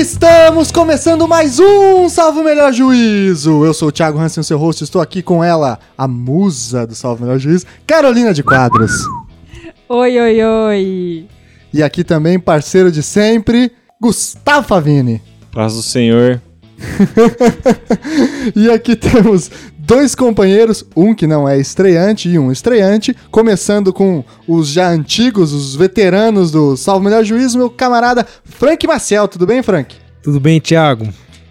Estamos começando mais um Salve o Melhor Juízo. Eu sou o Thiago Hansen, seu host. Estou aqui com ela, a musa do Salve o Melhor Juízo, Carolina de Quadros. Oi, oi, oi. E aqui também, parceiro de sempre, Gustavo Favini. Paz do Senhor. e aqui temos dois companheiros, um que não é estreante e um estreante, começando com os já antigos, os veteranos do Salve Melhor Juízo, meu camarada Frank Maciel. Tudo bem, Frank? Tudo bem, Thiago?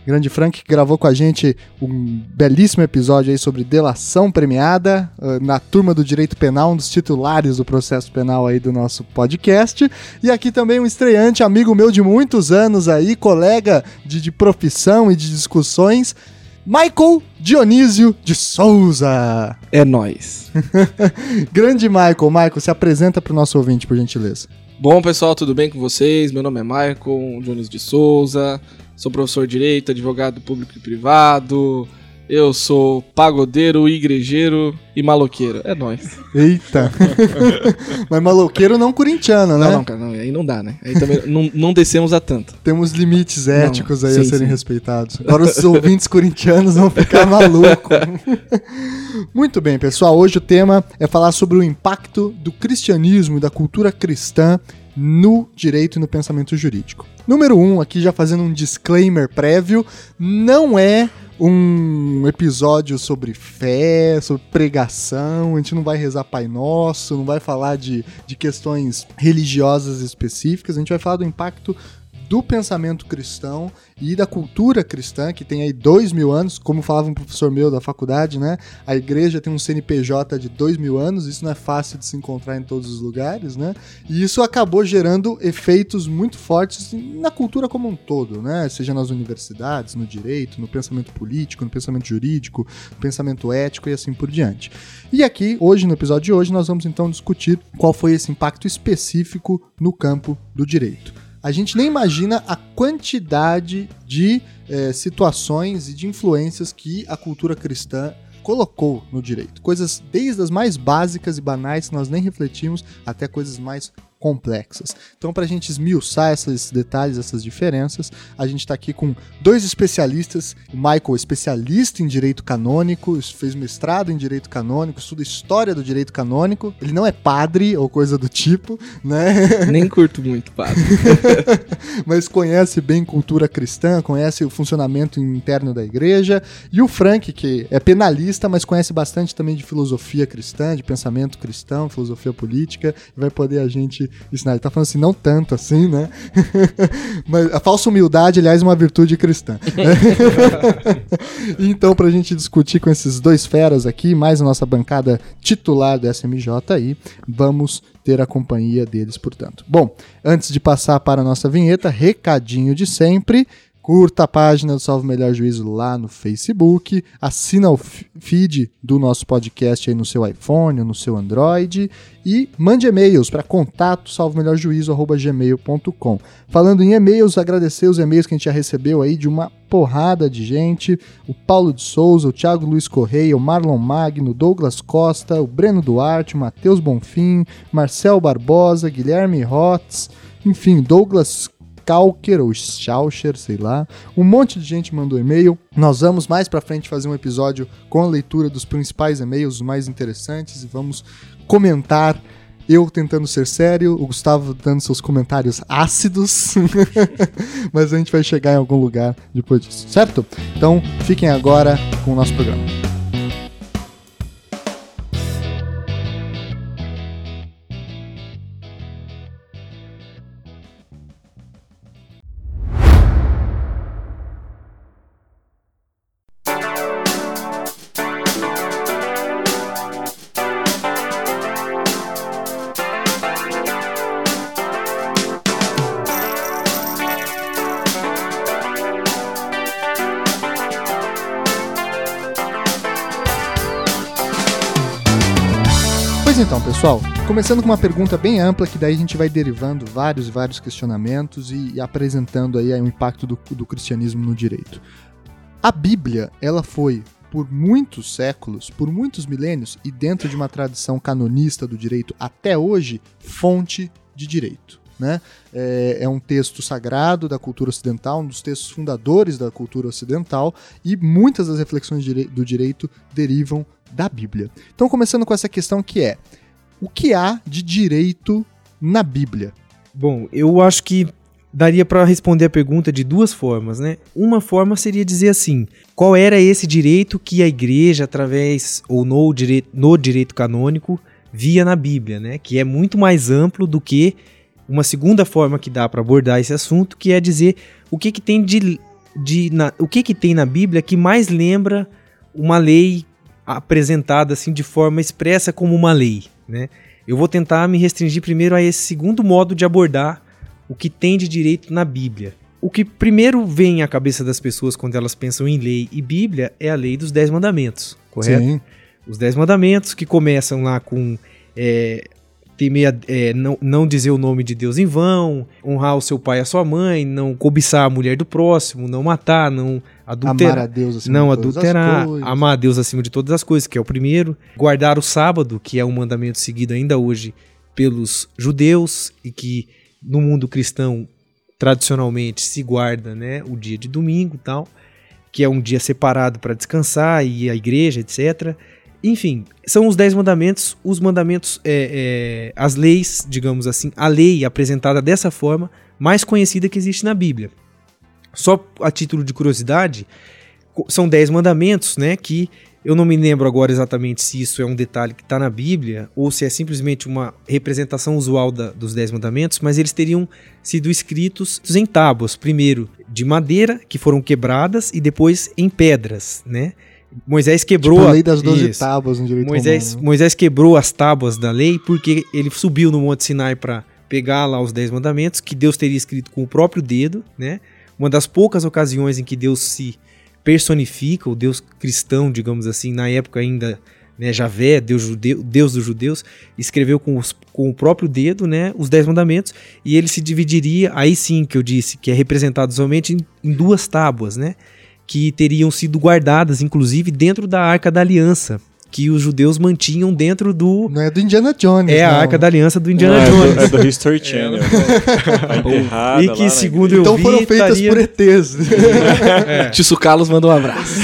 Grande Frank que gravou com a gente um belíssimo episódio aí sobre delação premiada uh, na turma do direito penal, um dos titulares do processo penal aí do nosso podcast. E aqui também um estreante, amigo meu de muitos anos aí, colega de, de profissão e de discussões, Michael Dionísio de Souza. É nós. Grande Michael. Michael, se apresenta para o nosso ouvinte, por gentileza. Bom, pessoal, tudo bem com vocês? Meu nome é Michael Dionísio de Souza. Sou professor de direito, advogado público e privado. Eu sou pagodeiro, igrejeiro e maloqueiro. É nóis. Eita. Mas maloqueiro não corintiano, né? Não, não, cara, não, aí não dá, né? Aí também não, não descemos a tanto. Temos limites éticos não, aí sim, a serem sim. respeitados. Agora os ouvintes corintianos vão ficar malucos. Muito bem, pessoal. Hoje o tema é falar sobre o impacto do cristianismo e da cultura cristã no direito e no pensamento jurídico. Número um, aqui já fazendo um disclaimer prévio, não é um episódio sobre fé, sobre pregação, a gente não vai rezar Pai Nosso, não vai falar de, de questões religiosas específicas, a gente vai falar do impacto do pensamento cristão e da cultura cristã, que tem aí dois mil anos, como falava um professor meu da faculdade, né? A igreja tem um CNPJ de dois mil anos, isso não é fácil de se encontrar em todos os lugares, né? E isso acabou gerando efeitos muito fortes na cultura como um todo, né? Seja nas universidades, no direito, no pensamento político, no pensamento jurídico, no pensamento ético e assim por diante. E aqui, hoje, no episódio de hoje, nós vamos então discutir qual foi esse impacto específico no campo do direito a gente nem imagina a quantidade de é, situações e de influências que a cultura cristã colocou no direito. Coisas desde as mais básicas e banais que nós nem refletimos até coisas mais complexas. Então, para a gente esmiuçar esses detalhes, essas diferenças, a gente está aqui com dois especialistas. O Michael, especialista em direito canônico, fez mestrado em direito canônico, estuda história do direito canônico. Ele não é padre ou coisa do tipo, né? Nem curto muito padre. mas conhece bem cultura cristã, conhece o funcionamento interno da igreja. E o Frank, que é penalista, mas conhece bastante também de filosofia cristã, de pensamento cristão, filosofia política, e vai poder a gente Ele tá falando assim, não tanto assim, né? Mas a falsa humildade, aliás, é uma virtude cristã. então, pra gente discutir com esses dois feras aqui, mais a nossa bancada titular do SMJ aí, vamos ter a companhia deles, portanto. Bom, antes de passar para a nossa vinheta, recadinho de sempre. Curta a página do Salve Melhor Juízo lá no Facebook, assina o feed do nosso podcast aí no seu iPhone no seu Android e mande e-mails para contato salvomelhorjuízo@gmail.com. Falando em e-mails, agradecer os e-mails que a gente já recebeu aí de uma porrada de gente, o Paulo de Souza, o Thiago Luiz Correia, o Marlon Magno, Douglas Costa, o Breno Duarte, o Matheus Bonfim, Marcel Barbosa, Guilherme Rotz, enfim, Douglas Stalker ou Schaucher, sei lá. Um monte de gente mandou e-mail. Nós vamos mais para frente fazer um episódio com a leitura dos principais e-mails, mais interessantes, e vamos comentar eu tentando ser sério, o Gustavo dando seus comentários ácidos, mas a gente vai chegar em algum lugar depois disso, certo? Então fiquem agora com o nosso programa. Começando com uma pergunta bem ampla, que daí a gente vai derivando vários vários questionamentos e, e apresentando aí, aí o impacto do, do cristianismo no direito. A Bíblia, ela foi por muitos séculos, por muitos milênios, e dentro de uma tradição canonista do direito até hoje, fonte de direito. né? É, é, um texto sagrado da cultura ocidental, um dos textos fundadores da cultura ocidental, e muitas das reflexões do direito derivam da Bíblia. Então, começando com essa questão que é: o que há de direito na Bíblia? Bom, eu acho que daria para responder a pergunta de duas formas, né? Uma forma seria dizer assim: qual era esse direito que a igreja, através ou no direito, no direito canônico, via na Bíblia, né? Que é muito mais amplo do que uma segunda forma que dá para abordar esse assunto, que é dizer o que, que tem de, de na, o que, que tem na Bíblia que mais lembra uma lei apresentada assim de forma expressa como uma lei, né? Eu vou tentar me restringir primeiro a esse segundo modo de abordar o que tem de direito na Bíblia. O que primeiro vem à cabeça das pessoas quando elas pensam em lei e Bíblia é a lei dos Dez Mandamentos, correto? Sim. Os Dez Mandamentos que começam lá com é, temer, é, não, não dizer o nome de Deus em vão, honrar o seu pai e a sua mãe, não cobiçar a mulher do próximo, não matar, não adulterar, amar a Deus acima não de adulterar, amar a Deus acima de todas as coisas, que é o primeiro, guardar o sábado, que é um mandamento seguido ainda hoje pelos judeus e que no mundo cristão tradicionalmente se guarda, né, o dia de domingo, tal, que é um dia separado para descansar e a igreja, etc. Enfim, são os dez mandamentos, os mandamentos, é, é, as leis, digamos assim, a lei apresentada dessa forma, mais conhecida que existe na Bíblia. Só a título de curiosidade, são dez mandamentos, né, que eu não me lembro agora exatamente se isso é um detalhe que está na Bíblia ou se é simplesmente uma representação usual da, dos Dez Mandamentos, mas eles teriam sido escritos em tábuas, primeiro de madeira, que foram quebradas, e depois em pedras, né? Moisés quebrou tipo a lei das 12 tábuas no direito Moisés, romano. Moisés quebrou as tábuas da lei porque ele subiu no Monte Sinai para pegar lá os Dez Mandamentos, que Deus teria escrito com o próprio dedo, né? Uma das poucas ocasiões em que Deus se personifica o Deus cristão, digamos assim, na época ainda, né, Javé, Deus, judeu, Deus dos judeus, escreveu com, os, com o próprio dedo, né, os dez mandamentos, e ele se dividiria, aí sim que eu disse, que é representado somente em, em duas tábuas, né, que teriam sido guardadas, inclusive, dentro da Arca da Aliança, que os judeus mantinham dentro do. Não é do Indiana Jones. É não. a Arca da Aliança do Indiana não, Jones. É do, é do History Channel. É, e que, segundo eu então vi. Então foram feitas taria... por ETs. é. Tisso Carlos mandou um abraço.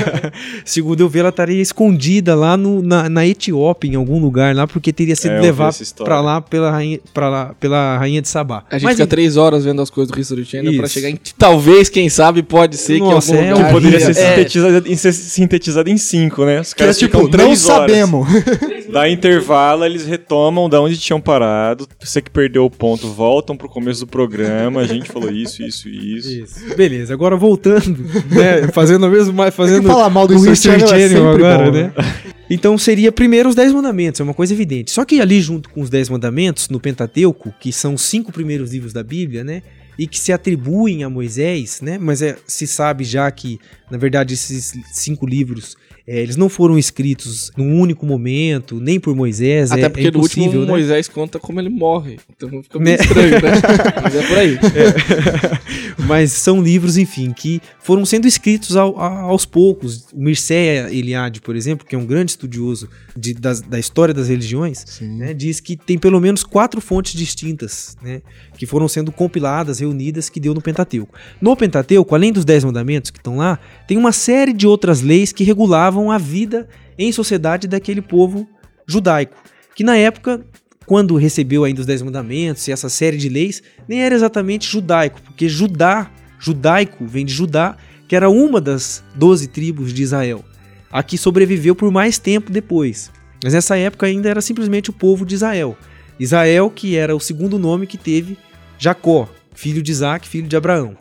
segundo eu vi, ela estaria escondida lá no, na, na Etiópia, em algum lugar lá, porque teria sido é, levada para lá pela rainha, pra lá pela rainha de Sabá. A gente Mas, fica três horas vendo as coisas do History Channel para chegar em. Talvez, quem sabe, pode ser Nossa, que algum é, poderia ser sintetizado, em, sintetizado em cinco, né? Os caras que é, tipo, não horas. sabemos. Dá intervalo, eles retomam da onde tinham parado. Você que perdeu o ponto, voltam pro começo do programa. A gente falou isso, isso isso. isso. Beleza, agora voltando, né? Fazendo a mesma. Fazendo falar mal do History Channel agora, bom, né? né? Então seria primeiro os Dez Mandamentos, é uma coisa evidente. Só que ali junto com os Dez Mandamentos, no Pentateuco, que são os cinco primeiros livros da Bíblia, né? E que se atribuem a Moisés, né? Mas é, se sabe já que, na verdade, esses cinco livros é, eles não foram escritos num único momento, nem por Moisés. Até é, porque é no último né? Moisés conta como ele morre. Então fica meio estranho, né? Mas é por aí. É. Mas são livros, enfim, que foram sendo escritos ao, aos poucos. O Mircea Eliade, por exemplo, que é um grande estudioso de, da, da história das religiões, né, diz que tem pelo menos quatro fontes distintas, né? Que foram sendo compiladas, reunidas, que deu no Pentateuco. No Pentateuco, além dos Dez Mandamentos que estão lá, tem uma série de outras leis que regulavam a vida em sociedade daquele povo judaico, que na época, quando recebeu ainda os Dez Mandamentos e essa série de leis, nem era exatamente judaico, porque Judá, judaico, vem de Judá, que era uma das doze tribos de Israel, a que sobreviveu por mais tempo depois. Mas nessa época ainda era simplesmente o povo de Israel. Israel, que era o segundo nome que teve Jacó, filho de Isaac, filho de Abraão.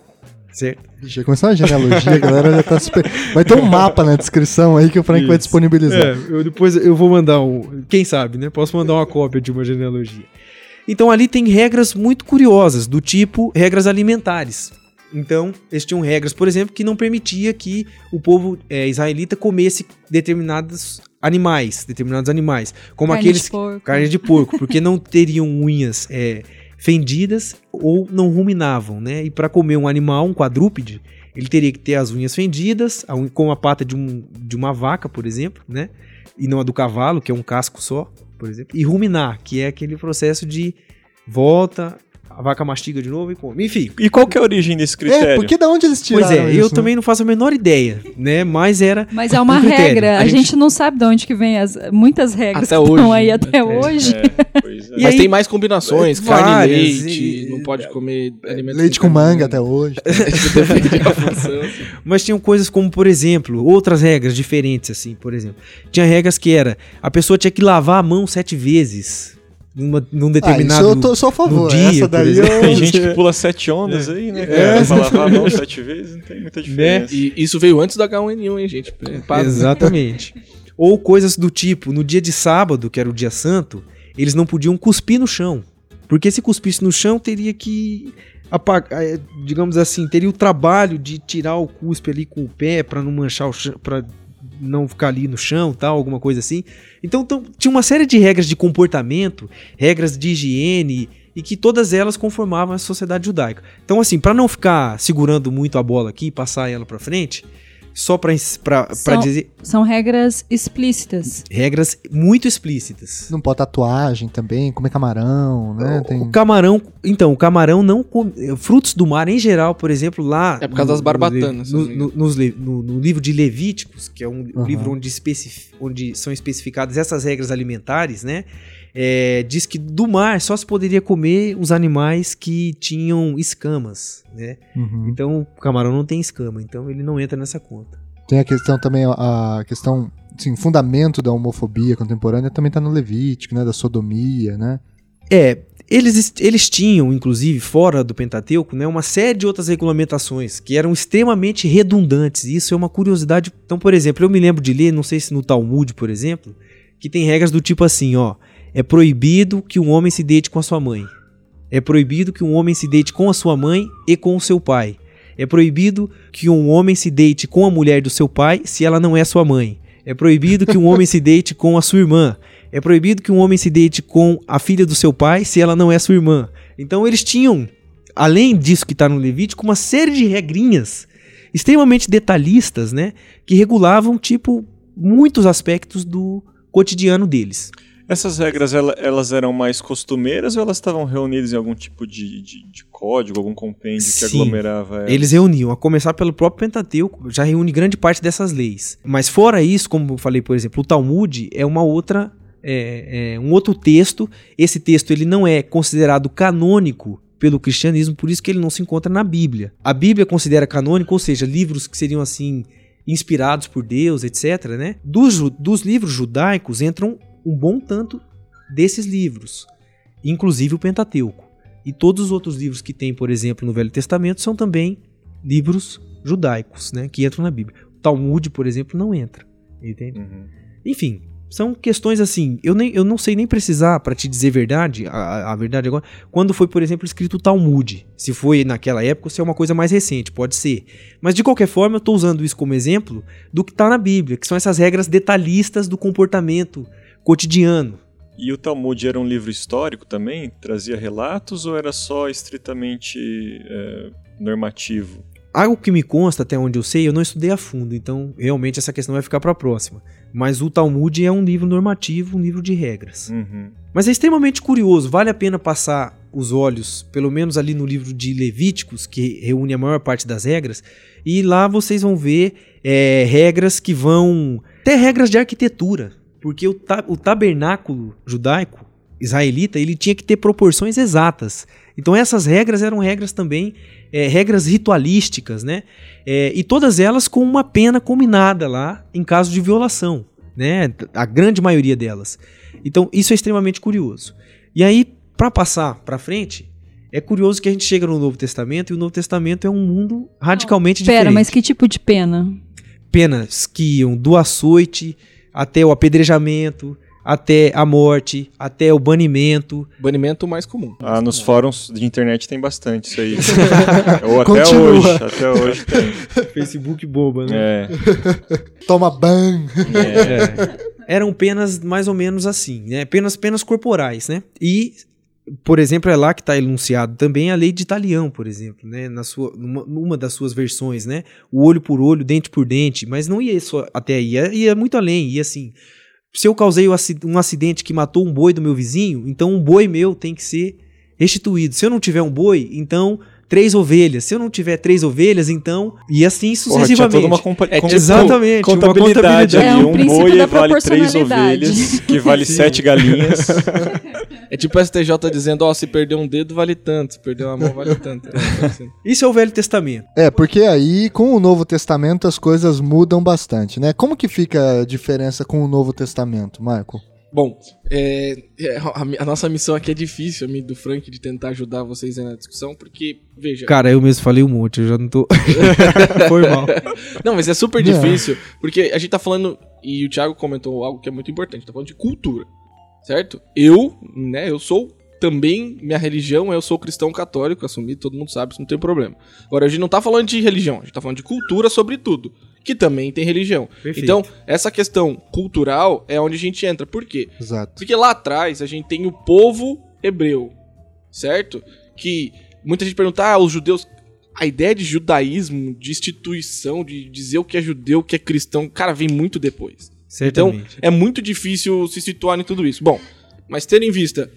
Certo? Já começou a genealogia, a galera já tá super... Vai ter um mapa na descrição aí que o Frank Isso. vai disponibilizar. É, eu depois eu vou mandar um. Quem sabe, né? Posso mandar uma cópia de uma genealogia. Então ali tem regras muito curiosas, do tipo regras alimentares. Então, eles tinham regras, por exemplo, que não permitia que o povo é, israelita comesse determinados animais, determinados animais, como carne aqueles de porco. carne de porco, porque não teriam unhas é, fendidas ou não ruminavam, né? E para comer um animal, um quadrúpede, ele teria que ter as unhas fendidas, com a pata de, um, de uma vaca, por exemplo, né? E não a do cavalo, que é um casco só, por exemplo. E ruminar, que é aquele processo de volta a vaca mastiga de novo e come. Enfim. E qual que é a origem desse critério? É, porque da onde eles tiraram Pois é, isso, eu né? também não faço a menor ideia, né? Mas era. Mas é uma um regra. A, gente... não sabe de onde que vem as muitas regras Até que estão hoje. aí até É. hoje. É, é. Mas aí- tem mais combinações, É, carne várias, e leite, e- não pode comer alimentos Leite com manga até hoje. Mas tinham coisas como, por exemplo, outras regras diferentes, assim, por exemplo. Tinha regras que era a pessoa tinha que lavar a mão sete vezes numa, num Ah, determinado. isso eu tô, sou a favor. dia, Essa daí eu... Tem gente que pula sete ondas aí, né, cara? É. Pra lavar a mão sete vezes, não tem muita diferença. E isso veio antes do H1N1, hein, gente? Exatamente. Ou coisas do tipo, no dia de sábado, que era o dia santo, eles não podiam cuspir no chão. Porque se cuspisse no chão, teria que apagar, eh, digamos assim, teria o trabalho de tirar o cuspe ali com o pé para não manchar o chão, para não ficar ali no chão, tal, alguma coisa assim. Então, então, tinha uma série de regras de comportamento, regras de higiene e que todas elas conformavam a sociedade judaica. Então, assim, para não ficar segurando muito a bola aqui e passar ela para frente, só para São- dizer São regras explícitas. regras muito explícitas. Não pode tatuagem também, comer camarão, né? Tem... O camarão, então, o camarão não come, frutos do mar em geral, por exemplo, lá É por causa das barbatanas, no, no- no- no livro de Levíticos, que é um Aham. livro onde, especifi- onde são especificadas essas regras alimentares, né? É, diz que do mar só se poderia comer os animais que tinham escamas, né? Uhum. Então o camarão não tem escama, então ele não entra nessa conta. Tem a questão também, a questão, assim, fundamento da homofobia contemporânea também tá no Levítico, né? Da sodomia, né? É, eles, eles tinham, inclusive, fora do Pentateuco, né, uma série de outras regulamentações que eram extremamente redundantes. E isso é uma curiosidade. Então, por exemplo, eu me lembro de ler, não sei se no Talmud, por exemplo, que tem regras do tipo assim, ó. É proibido que um homem se deite com a sua mãe. É proibido que um homem se deite com a sua mãe e com o seu pai. É proibido que um homem se deite com a mulher do seu pai se ela não é sua mãe. É proibido que um homem se deite com a sua irmã. É proibido que um homem se deite com a filha do seu pai se ela não é sua irmã. Então eles tinham, além disso que está no Levítico, uma série de regrinhas extremamente detalhistas, né, que regulavam tipo muitos aspectos do cotidiano deles. Essas regras, ela- elas eram mais costumeiras ou elas estavam reunidas em algum tipo de, de- de código, algum compêndio que Sim. aglomerava elas? Eles reuniam, a começar pelo próprio Pentateuco, já reúne grande parte dessas leis. Mas fora isso, como eu falei, por exemplo, o Talmud é uma outra, é, é um outro texto. Esse texto ele não é considerado canônico pelo cristianismo, por isso que ele não se encontra na Bíblia. A Bíblia considera canônico, ou seja, livros que seriam assim inspirados por Deus, etc. Né? Dos, dos livros judaicos entram um bom tanto desses livros, inclusive o Pentateuco. E todos os outros livros que tem, por exemplo, no Velho Testamento são também livros judaicos, né, que entram na Bíblia. O Talmud, por exemplo, não entra. Entende? Uhum. Enfim, são questões assim. Eu, nem, eu não sei nem precisar, para te dizer verdade, a, a verdade agora, quando foi, por exemplo, escrito o Talmud. Se foi naquela época ou se é uma coisa mais recente, pode ser. Mas de qualquer forma, eu estou usando isso como exemplo do que está na Bíblia, que são essas regras detalhistas do comportamento cotidiano. E o Talmud era um livro histórico também? Trazia relatos ou era só estritamente é, normativo? Algo que me consta, até onde eu sei, eu não estudei a fundo, então realmente essa questão vai ficar para a próxima. Mas o Talmud é um livro normativo, um livro de regras. Uhum. Mas é extremamente curioso, vale a pena passar os olhos, pelo menos ali no livro de Levíticos, que reúne a maior parte das regras, e lá vocês vão ver é, regras que vão. até regras de arquitetura, porque o, ta- o tabernáculo judaico, israelita, ele tinha que ter proporções exatas. Então essas regras eram regras também, é, regras ritualísticas, né? É, e todas elas com uma pena combinada lá em caso de violação, né? A grande maioria delas. Então isso é extremamente curioso. E aí, para passar para frente, é curioso que a gente chega no Novo Testamento e o Novo Testamento é um mundo radicalmente Pera, diferente. mas que tipo de pena? Penas que iam do açoite até o apedrejamento, até a morte, até o banimento. Banimento mais comum. Ah, nos fóruns de internet tem bastante isso aí. Ou até Continua. hoje. Até hoje tem. Facebook boba, né? É, Toma ban. é. Eram penas mais ou menos assim, né? Penas, penas corporais, né? E, por exemplo, é lá que está enunciado também a lei de Italião, por exemplo, né? Na sua, numa, numa das suas versões, né? O olho por olho, dente por dente, mas não ia só até aí, ia, ia muito além, ia assim. Se eu causei um um acidente que matou um boi do meu vizinho, então um boi meu tem que ser restituído. Se eu não tiver um boi, então três ovelhas. Se eu não tiver três ovelhas, então. E assim Porra, tinha sucessivamente. toda uma compa É, com- exatamente, uma contabilidade contabilidade. ali. É um um boi da vale três ovelhas, que vale sete galinhas. É tipo o STJ dizendo, ó, se perder um dedo vale tanto, se perder uma mão vale tanto. Isso é o Velho Testamento. É, porque aí com o Novo Testamento as coisas mudam bastante, né? Como que fica a diferença com o Novo Testamento, Marco? Bom, é, é, a, a nossa missão aqui é difícil, a do Frank, de tentar ajudar vocês aí na discussão, porque, veja... Cara, eu mesmo falei um monte, eu já não tô. Foi mal. Não, mas é super difícil, porque a gente tá falando, e o Thiago comentou algo que é muito importante, tá falando de cultura, certo? Eu, né, eu sou também, minha religião, eu sou cristão católico, assumi, todo mundo sabe, isso não tem problema. Agora, a gente não tá falando de religião, a gente tá falando de cultura sobretudo, que também tem religião. Perfeito. Então, essa questão cultural é onde a gente entra, por quê? Exato. Porque lá atrás a gente tem o povo hebreu, certo? Que muita gente pergunta, ah, os judeus. A ideia de judaísmo, de instituição, de dizer o que é judeu, o que é cristão, cara, vem muito depois. Então, Certamente. é muito difícil se situar em tudo isso. Bom, mas tendo em vista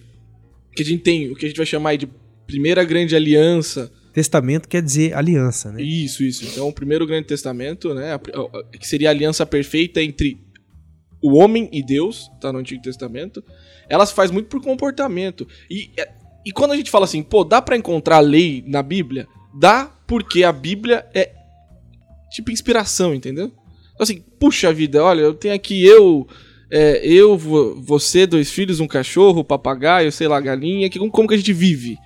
que a gente tem o que a gente vai chamar aí de primeira grande aliança, Testamento quer dizer aliança, né? isso, isso. Então, o primeiro grande testamento, né, que seria a aliança perfeita entre o homem e Deus, tá no Antigo Testamento, ela se faz muito por comportamento. E, é- e quando a gente fala assim, pô, dá pra encontrar lei na Bíblia? Dá porque a Bíblia é tipo inspiração, entendeu? Então, assim, puxa vida, olha, eu tenho aqui eu, é, eu, vo- você, dois filhos, um cachorro, papagaio, sei lá, galinha, que, como que a gente vive?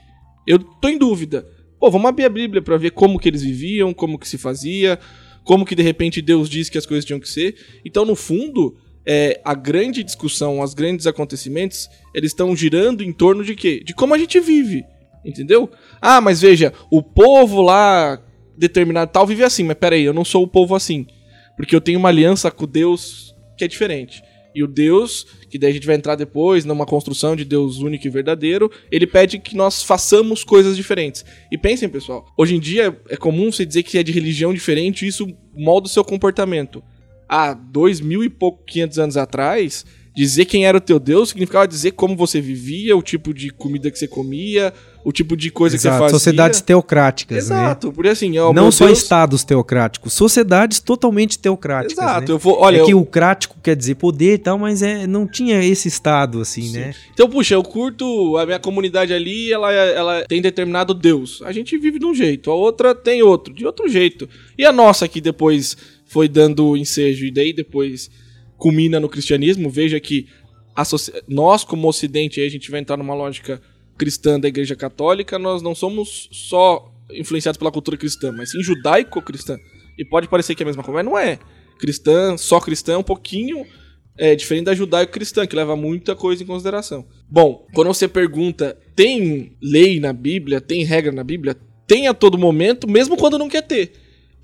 Eu tô em dúvida. Pô, vamos abrir a Bíblia pra ver como que eles viviam, como que se fazia, como que de repente Deus disse que as coisas tinham que ser. Então, no fundo, é, a grande discussão, os grandes acontecimentos, eles estão girando em torno de quê? De como a gente vive, entendeu? Ah, mas veja, o povo lá determinado tal vive assim, mas peraí, eu não sou o povo assim. Porque eu tenho uma aliança com Deus que é diferente. E o Deus, que daí a gente vai entrar depois numa construção de Deus único e verdadeiro, ele pede que nós façamos coisas diferentes. E pensem, pessoal, hoje em dia é comum você dizer que é de religião diferente e isso molda o seu comportamento. Há dois mil e pouco, quinhentos anos atrás, dizer quem era o teu Deus significava dizer como você vivia, o tipo de comida que você comia, o tipo de coisa que você Exato, fazia. sociedades teocráticas, Exato, porque assim, né? ó, Não só Deus- estados teocráticos, sociedades totalmente teocráticas. Exato, né? eu vou, olha, é eu- que o crático quer dizer poder e tal, mas é, não tinha esse estado assim, né? Então, puxa, eu curto a minha comunidade ali, ela, ela tem determinado Deus. A gente vive de um jeito, a outra tem outro, de outro jeito. E a nossa que depois foi dando ensejo e daí depois culmina no cristianismo, veja que nós como ocidente, aí a gente vai entrar numa lógica cristã da igreja católica, nós não somos só influenciados pela cultura cristã, mas sim judaico-cristã. E pode parecer que é a mesma coisa, mas não é. Cristã, só cristã é um pouquinho é diferente da judaico-cristã, que leva muita coisa em consideração. Bom, quando você pergunta, tem lei na Bíblia, tem regra na Bíblia? Tem a todo momento, mesmo quando não quer ter.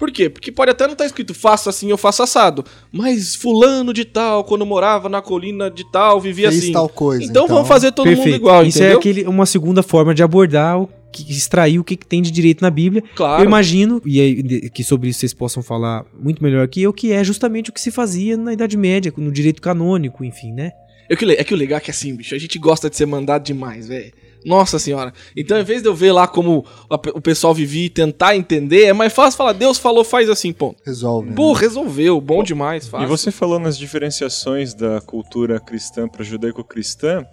Por quê? Porque pode até não estar escrito faça assim ou faça assado. Mas fulano de tal, quando morava na colina de tal, vivia Fez assim. tal coisa, Então, então. vamos fazer todo mundo igual, Isso entendeu? é aquele, uma segunda forma de abordar o que extrair o que, que tem de direito na Bíblia. Claro. Eu imagino, e que sobre isso vocês possam falar muito melhor que eu, que é justamente o que se fazia na Idade Média, no direito canônico, enfim, né? É que, o é que o legal é que assim, bicho, a gente gosta de ser mandado demais, velho. Nossa senhora. Então, em vez de eu ver lá como o pessoal vivia e tentar entender, é mais fácil falar, Deus falou, faz assim, ponto. Resolve. né? Pô, resolveu, bom demais, fácil. E você falou nas diferenciações da cultura cristã para judaico-cristã,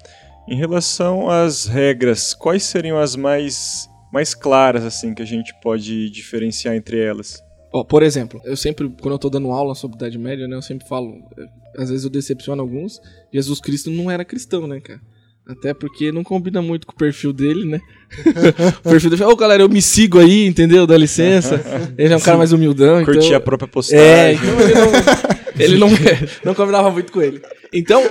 em relação às regras, quais seriam as mais, mais claras assim que a gente pode diferenciar entre elas? Ó, por exemplo, eu sempre, quando eu tô dando aula sobre Idade Média, né, eu sempre falo, eh, às vezes eu decepciono alguns, Jesus Cristo não era cristão, né, cara? Até porque não combina muito com o perfil dele, né? o perfil dele, ô galera, eu me sigo aí, entendeu? Dá licença. Ele é um cara mais humildão, Curtir então... a própria É, postagem. então ele não, ele não, não combinava muito com ele. Então,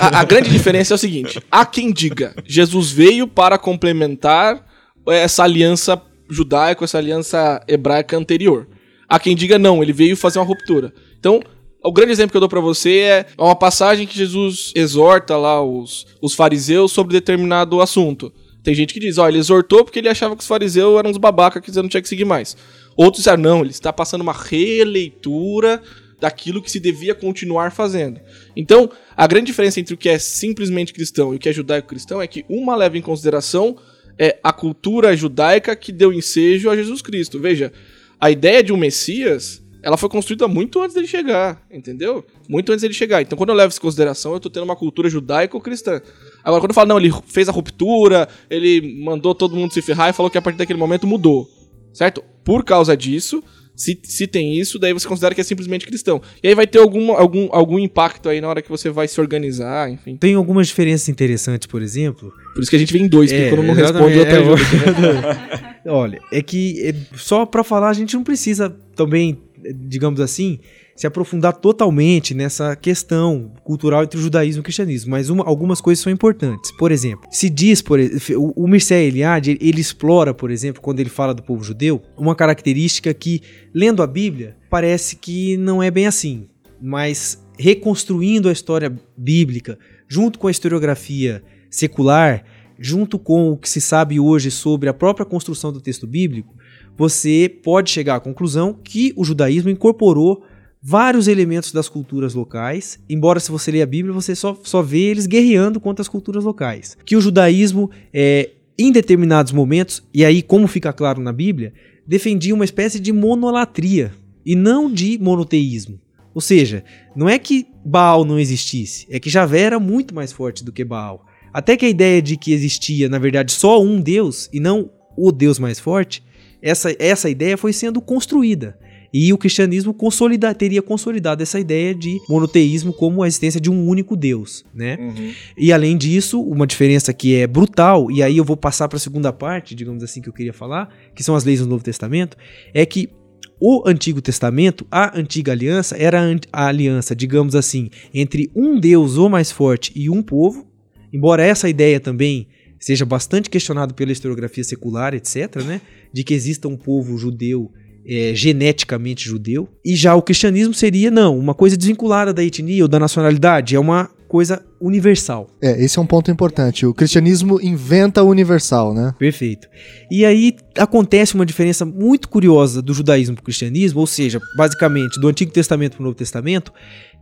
a, a grande diferença é o seguinte: há quem diga, Jesus veio para complementar essa aliança judaica, essa aliança hebraica anterior. Há quem diga não, ele veio fazer uma ruptura. Então, o grande exemplo que eu dou pra você é uma passagem que Jesus exorta lá os, os fariseus sobre determinado assunto. Tem gente que diz, ó, ele exortou porque ele achava que os fariseus eram uns babaca que não tinha que seguir mais. Outros disseram, não, ele está passando uma releitura daquilo que se devia continuar fazendo. Então, a grande diferença entre o que é simplesmente cristão e o que é judaico-cristão é que uma leva em consideração é a cultura judaica que deu ensejo a Jesus Cristo. Veja, a ideia de um Messias, ela foi construída muito antes dele chegar, entendeu? Muito antes dele chegar. Então, quando eu levo isso em consideração, eu tô tendo uma cultura judaico-cristã. Agora, quando eu falo, não, ele fez a ruptura, ele mandou todo mundo se ferrar e falou que a partir daquele momento mudou. Certo? Por causa disso, se, se tem isso, daí você considera que é simplesmente cristão. E aí vai ter algum, algum, algum impacto aí na hora que você vai se organizar, enfim. Tem algumas diferenças interessantes, por exemplo. Por isso que a gente vem em dois, porque É, quando não responde, outra é, ajuda. Olha, é que é, só pra falar a gente não precisa também, digamos assim, se aprofundar totalmente nessa questão cultural entre o judaísmo e o cristianismo, mas uma- algumas coisas são importantes. Por exemplo, se diz, por, o, o Mircea Eliade, ele, ele explora, por exemplo, quando ele fala do povo judeu, uma característica que, lendo a Bíblia, parece que não é bem assim, mas reconstruindo a história bíblica, junto com a historiografia secular, junto com o que se sabe hoje sobre a própria construção do texto bíblico, você pode chegar à conclusão que o judaísmo incorporou vários elementos das culturas locais, embora se você ler a Bíblia, você só, só vê eles guerreando contra as culturas locais. Que o judaísmo, é, em determinados momentos, e aí como fica claro na Bíblia, defendia uma espécie de monolatria e não de monoteísmo. Ou seja, não é que Baal não existisse, é que Javé era muito mais forte do que Baal. Até que a ideia de que existia, na verdade, só um Deus e não o Deus mais forte, essa, essa ideia foi sendo construída. E o cristianismo consolida, teria consolidado essa ideia de monoteísmo como a existência de um único Deus, né? Uhum. E além disso, uma diferença que é brutal, e aí eu vou passar para a segunda parte, digamos assim, que eu queria falar, que são as leis do Novo Testamento, é que o Antigo Testamento, a Antiga Aliança, era a an- a aliança, digamos assim, entre um Deus ou mais forte e um povo, embora essa ideia também seja bastante questionada pela historiografia secular, etc., né, de que exista um povo judeu é, geneticamente judeu. E já o cristianismo seria, não, uma coisa desvinculada da etnia ou da nacionalidade, é uma coisa universal. É, esse é um ponto importante. O cristianismo inventa o universal, né? Perfeito. E aí acontece uma diferença muito curiosa do judaísmo para o cristianismo, ou seja, basicamente do Antigo Testamento para o Novo Testamento,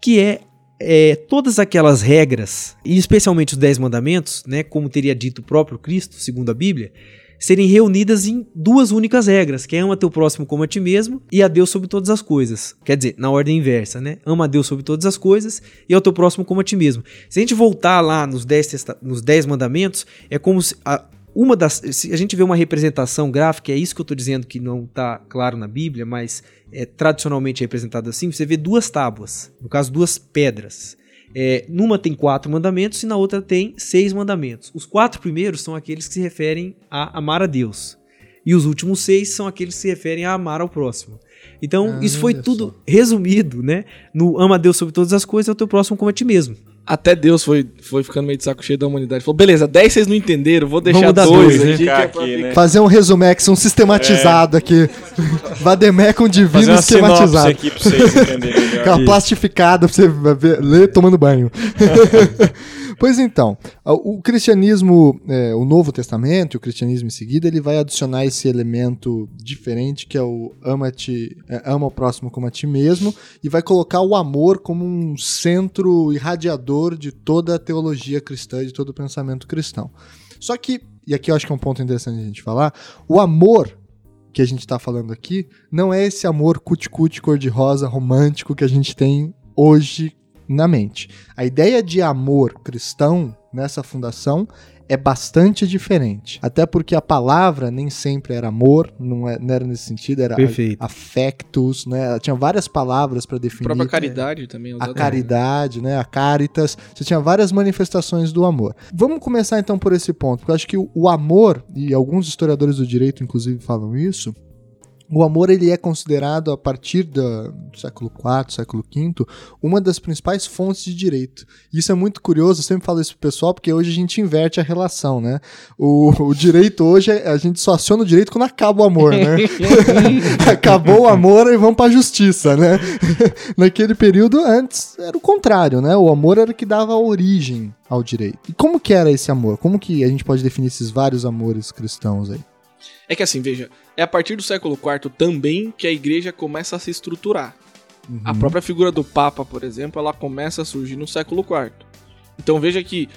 que é, é, todas aquelas regras, e especialmente os Dez Mandamentos, né, como teria dito o próprio Cristo, segundo a Bíblia, serem reunidas em duas únicas regras, que é ama teu próximo como a ti mesmo e a Deus sobre todas as coisas. Quer dizer, na ordem inversa, né? Ama a Deus sobre todas as coisas e ao teu próximo como a ti mesmo. Se a gente voltar lá nos dez, nos dez mandamentos, é como se a, uma das, se a gente vê uma representação gráfica, é isso que eu estou dizendo que não está claro na Bíblia, mas é tradicionalmente representado assim, você vê duas tábuas, no caso duas pedras. É, numa tem quatro mandamentos e na outra tem seis mandamentos. Os quatro primeiros são aqueles que se referem a amar a Deus. E os últimos seis são aqueles que se referem a amar ao próximo. Então, Ah, isso foi olha tudo só. resumido, né? No ama a Deus sobre todas as coisas e ao teu próximo como a ti mesmo. Até Deus foi, foi ficando meio de saco cheio da humanidade. Falou, beleza, 10 vocês não entenderam, vou deixar Vamos dar dois, dois, né? aqui. é aqui, ficar- né? Fazer um resumex, um sistematizado aqui. Vademecum divino Fazer uma sinopse esquematizado. aqui pra vocês entenderem melhor. Plastificada pra você ver- ler tomando banho. pois então, o cristianismo, é, o Novo Testamento, o cristianismo em seguida, ele vai adicionar esse elemento diferente que é o ama-te, é, ama o próximo como a ti mesmo, e vai colocar o amor como um centro irradiador de toda a teologia cristã de todo o pensamento cristão. Só que, e aqui eu acho que é um ponto interessante a gente falar, o amor que a gente está falando aqui não é esse amor cuticute cor-de-rosa romântico que a gente tem hoje na mente. A ideia de amor cristão nessa fundação é bastante diferente. Até porque a palavra nem sempre era amor, não, é- era nesse sentido, era Perfeito. affectus, né? Tinha várias palavras para A definir. própria caridade também. é A usada. caridade, né? A caritas. Você tinha várias manifestações do amor. Vamos começar então por esse ponto, porque eu acho que o, o amor, e alguns historiadores do direito inclusive falam isso, o amor ele é considerado a partir da- do século IV, século V, uma das principais fontes de direito. Isso é muito curioso, eu sempre falo isso pro pessoal, porque hoje a gente inverte a relação, né? O, o direito hoje, é- a gente só aciona o direito quando acaba o amor, né? Acabou o amor e vamos pra justiça, né? Naquele período antes era o contrário, né? O amor era o que dava origem ao direito. E como que era esse amor? Como que a gente pode definir esses vários amores cristãos aí? É que assim, veja, é a partir do século IV também que a igreja começa a se estruturar. A própria figura do Papa, por exemplo, ela começa a surgir no século IV. Então veja que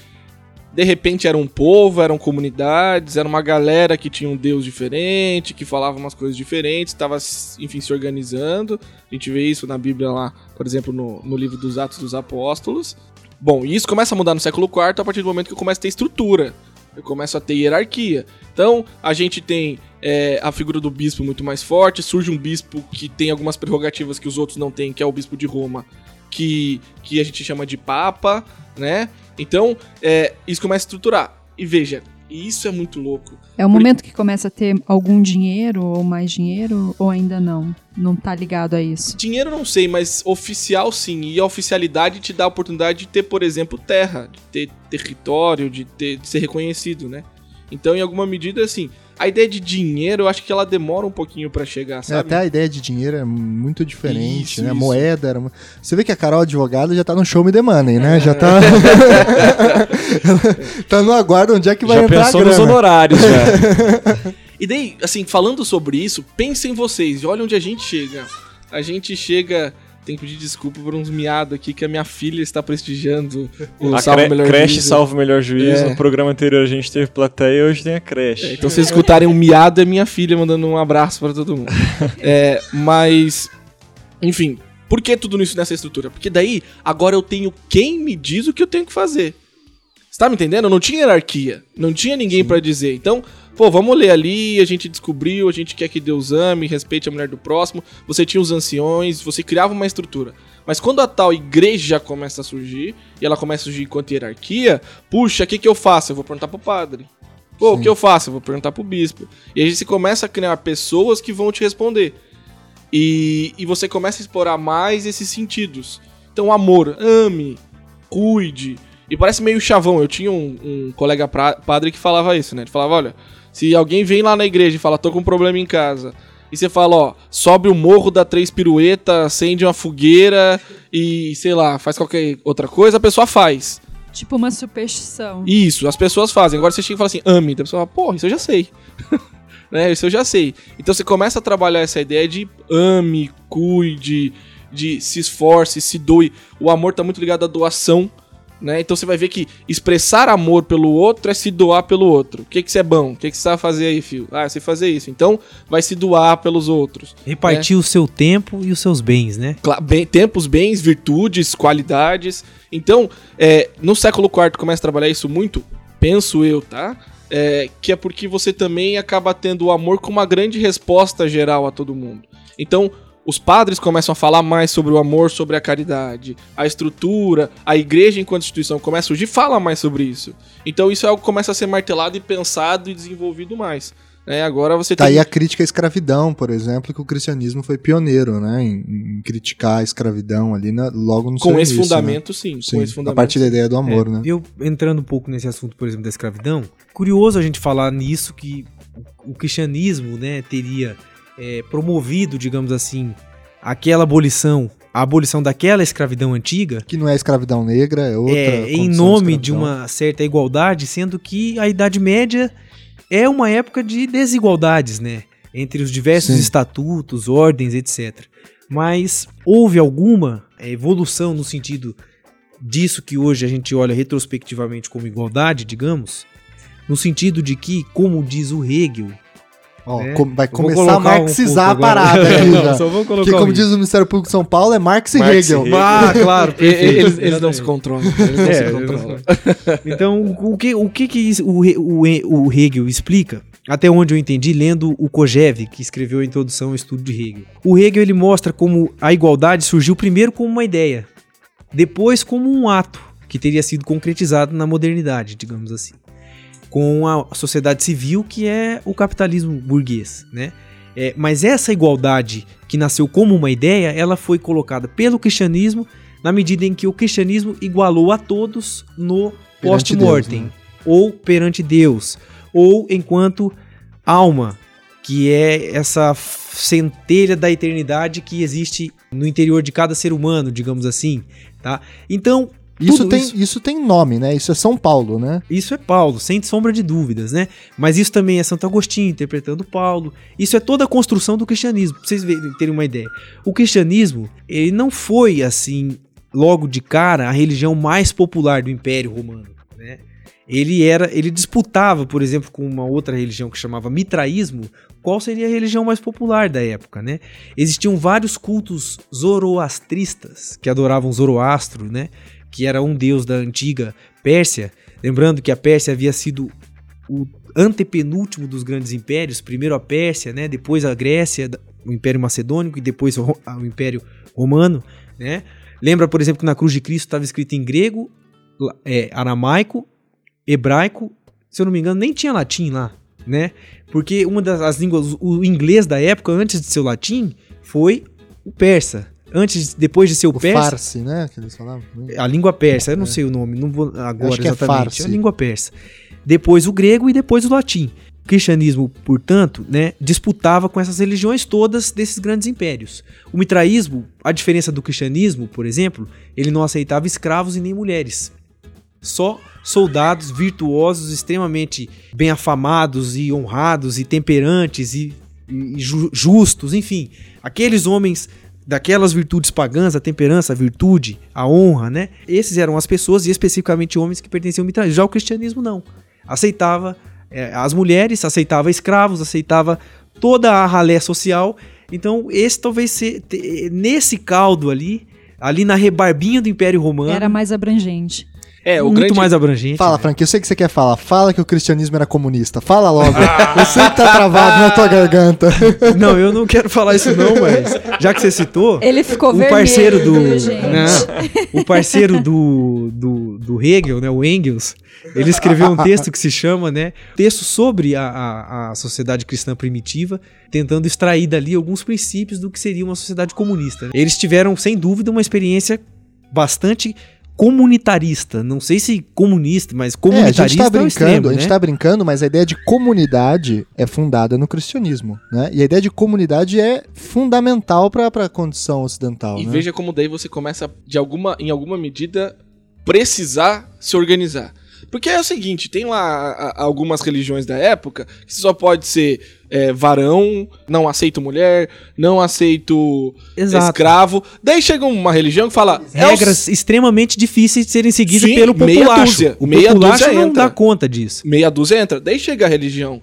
de repente era um povo, eram comunidades, era uma galera que tinha um Deus diferente, que falava umas coisas diferentes, estava, enfim, se organizando. A gente vê isso na Bíblia lá, por exemplo, no, no livro dos Atos dos Apóstolos. Bom, e isso começa a mudar no século IV a partir do momento que começa a ter estrutura. Eu começo a ter hierarquia. Então, a gente tem é, a figura do bispo muito mais forte, surge um bispo que tem algumas prerrogativas que os outros não têm, que é o bispo de Roma, que, que a gente chama de papa, né? Então, é, isso começa a estruturar. E veja, isso é muito louco. É o momento que começa a ter algum dinheiro ou mais dinheiro ou ainda não? Não tá ligado a isso? Dinheiro não sei, mas oficial sim. E a oficialidade te dá a oportunidade de ter, por exemplo, terra, de ter território, de, ter, de ser reconhecido, né? Então, em alguma medida, assim, a ideia de dinheiro, eu acho que ela demora um pouquinho para chegar, é, sabe? É, até a ideia de dinheiro é muito diferente, isso, né? Isso. Moeda era... Você vê que a Carol advogada já tá no show me the money, né? É. Já tá... tá no aguardo onde é que vai já entrar pensou nos honorários, já. e daí, assim, falando sobre isso, pensem vocês, olha onde a gente chega. A gente chega tenho que pedir desculpa por uns miados aqui que a minha filha está prestigiando o a Salve Melhor creche Juízo. Salve Melhor Juízo. É. No programa anterior a gente teve plateia e hoje tem a creche. É, então, se vocês escutarem um miado, é minha filha mandando um abraço para todo mundo. é, mas, enfim, por que tudo isso nessa estrutura? Porque daí, agora eu tenho quem me diz o que eu tenho que fazer. Você tá me entendendo? Não tinha hierarquia. Não tinha ninguém para dizer. Então, Pô, vamos ler ali, a gente descobriu, a gente quer que Deus ame, respeite a mulher do próximo. Você tinha os anciões, você criava uma estrutura. Mas quando a tal igreja começa a surgir, e ela começa a surgir enquanto hierarquia, puxa, o que, que eu faço? Eu vou perguntar pro padre. Pô, Sim. o que eu faço? Eu vou perguntar pro bispo. E aí você começa a criar pessoas que vão te responder. E, e você começa a explorar mais esses sentidos. Então, amor, ame, cuide. E parece meio chavão. Eu tinha um, um colega pra, padre que falava isso, né? Ele falava: olha, se alguém vem lá na igreja e fala, tô com um problema em casa, e você fala, ó, sobe o morro, dá três piruetas, acende uma fogueira e, sei lá, faz qualquer outra coisa, a pessoa faz. Tipo uma superstição. Isso, as pessoas fazem. Agora você chega e fala assim, ame. Então a pessoa fala, porra, isso eu já sei. né? Isso eu já sei. Então você começa a trabalhar essa ideia de ame, cuide, de se esforce, se doe. O amor tá muito ligado à doação. Né? Então você vai ver que expressar amor pelo outro é se doar pelo outro. O que, que você é bom? O que, que você sabe fazer aí, filho? Ah, você fazer isso. Então vai se doar pelos outros. Repartir né? o seu tempo e os seus bens, né? Bem, tempos, bens, virtudes, qualidades. Então, é, no século IV começa a trabalhar isso muito, penso eu, tá? É, que é porque você também acaba tendo o amor como uma grande resposta geral a todo mundo. Então, os padres começam a falar mais sobre o amor, sobre a caridade, a estrutura, a igreja enquanto instituição começa a surgir, fala mais sobre isso. Então isso é algo que começa a ser martelado e pensado e desenvolvido mais. É, agora você tá tem... aí a crítica à escravidão, por exemplo, que o cristianismo foi pioneiro, né, em, em criticar a escravidão ali na, logo no com seu esse início, fundamento, né? sim, sim, com esse fundamento. A partir da ideia do amor, é, né? Eu entrando um pouco nesse assunto, por exemplo, da escravidão, curioso a gente falar nisso que o cristianismo, né, teria é, promovido, digamos assim, aquela abolição, a abolição daquela escravidão antiga. Que não é escravidão negra, é outra. É, em nome de, de, uma certa igualdade, sendo que a Idade Média é uma época de desigualdades, né? Entre os diversos Sim. estatutos, ordens, etc. Mas houve alguma é, evolução no sentido disso que hoje a gente olha retrospectivamente como igualdade, digamos, no sentido de que, como diz o Hegel, Ó, é. vai começar a marxizar um a parada aqui não, já. Só vou colocar que, como diz o Ministério Público de São Paulo, é Marx e Marx Hegel. Hegel. Ah, claro. eles, eles não se controlam. Eles não é, se controlam. então, o que, o que, que o, o, o Hegel explica? Até onde eu entendi, lendo o Kojev, que escreveu a introdução ao estudo de Hegel. O Hegel ele mostra como a igualdade surgiu primeiro como uma ideia, depois como um ato que teria sido concretizado na modernidade, digamos assim com a sociedade civil, que é o capitalismo burguês, né? É, mas essa igualdade que nasceu como uma ideia, ela foi colocada pelo cristianismo na medida em que o cristianismo igualou a todos no post-mortem, né? ou perante Deus, ou enquanto alma, que é essa centelha da eternidade que existe no interior de cada ser humano, digamos assim, tá? Então, isso tem, isso... isso tem nome, né? Isso é São Paulo, né? Isso é Paulo, sem sombra de dúvidas, né? Mas isso também é Santo Agostinho interpretando Paulo. Isso é toda a construção do cristianismo, pra vocês terem uma ideia. O cristianismo, ele não foi assim, logo de cara, a religião mais popular do Império Romano, né? ele era, ele disputava, por exemplo, com uma outra religião que chamava mitraísmo, qual seria a religião mais popular da época, né? Existiam vários cultos zoroastristas que adoravam Zoroastro, né? Que era um deus da antiga Pérsia. Lembrando que a Pérsia havia sido o antepenúltimo dos grandes impérios, primeiro a Pérsia, né? Depois a Grécia, o Império Macedônico e depois o, Império Romano, né? Lembra, por exemplo, que na cruz de Cristo estava escrito em grego, é, aramaico, hebraico, se eu não me engano, nem tinha latim lá, né? Porque uma das línguas, o inglês da época, antes de ser o latim, foi o persa. Antes, depois de ser o, o persa. Farsi, né? Que eles falavam. A língua persa, eu não é. sei o nome, não vou agora é exatamente. É, a língua persa. Depois o grego e depois o latim. O cristianismo, portanto, né, disputava com essas religiões todas desses grandes impérios. O mitraísmo, a diferença do cristianismo, por exemplo, ele não aceitava escravos e nem mulheres. Só soldados virtuosos, extremamente bem afamados e honrados e temperantes e, e ju justos, enfim, aqueles homens daquelas virtudes pagãs, a temperança, a virtude, a honra, né? Esses eram as pessoas e especificamente homens que pertenciam ao mitraísmo. Já o cristianismo não. Aceitava é, as mulheres, aceitava escravos, aceitava toda a ralé social. Então, esse talvez ser, nesse caldo ali, ali na rebarbinha do Império Romano. Era mais abrangente. É, o muito grande... mais abrangente. Fala, né? Frank, eu sei que você quer falar. Fala que o cristianismo era comunista. Fala logo. eu sei que tá travado na tua garganta. Não, eu não quero falar isso não, mas já que você citou... Ele ficou o parceiro do, né, O parceiro do, do, do Hegel, né, o Engels, ele escreveu um texto que se chama, né, texto sobre a, a, a sociedade cristã primitiva, tentando extrair dali alguns princípios do que seria uma sociedade comunista. Eles tiveram, sem dúvida, uma experiência bastante comunitarista. Não sei se comunista, mas comunitarista é, a gente tá brincando, é extremo, A gente né? tá brincando, mas a ideia de comunidade é fundada no cristianismo, né? E a ideia de comunidade é fundamental para a condição ocidental, E né? veja como daí você começa de alguma em alguma medida precisar se organizar. Porque é o seguinte, tem lá algumas religiões da época que só pode ser é, varão, não aceito mulher, não aceito Exato. escravo. Daí chega uma religião que fala... Regras é extremamente difíceis de serem seguidas Sim, pelo populacho. Meia dúzia, o meia populacho dúzia não entra. dá conta disso. Meia dúzia entra. Daí chega a religião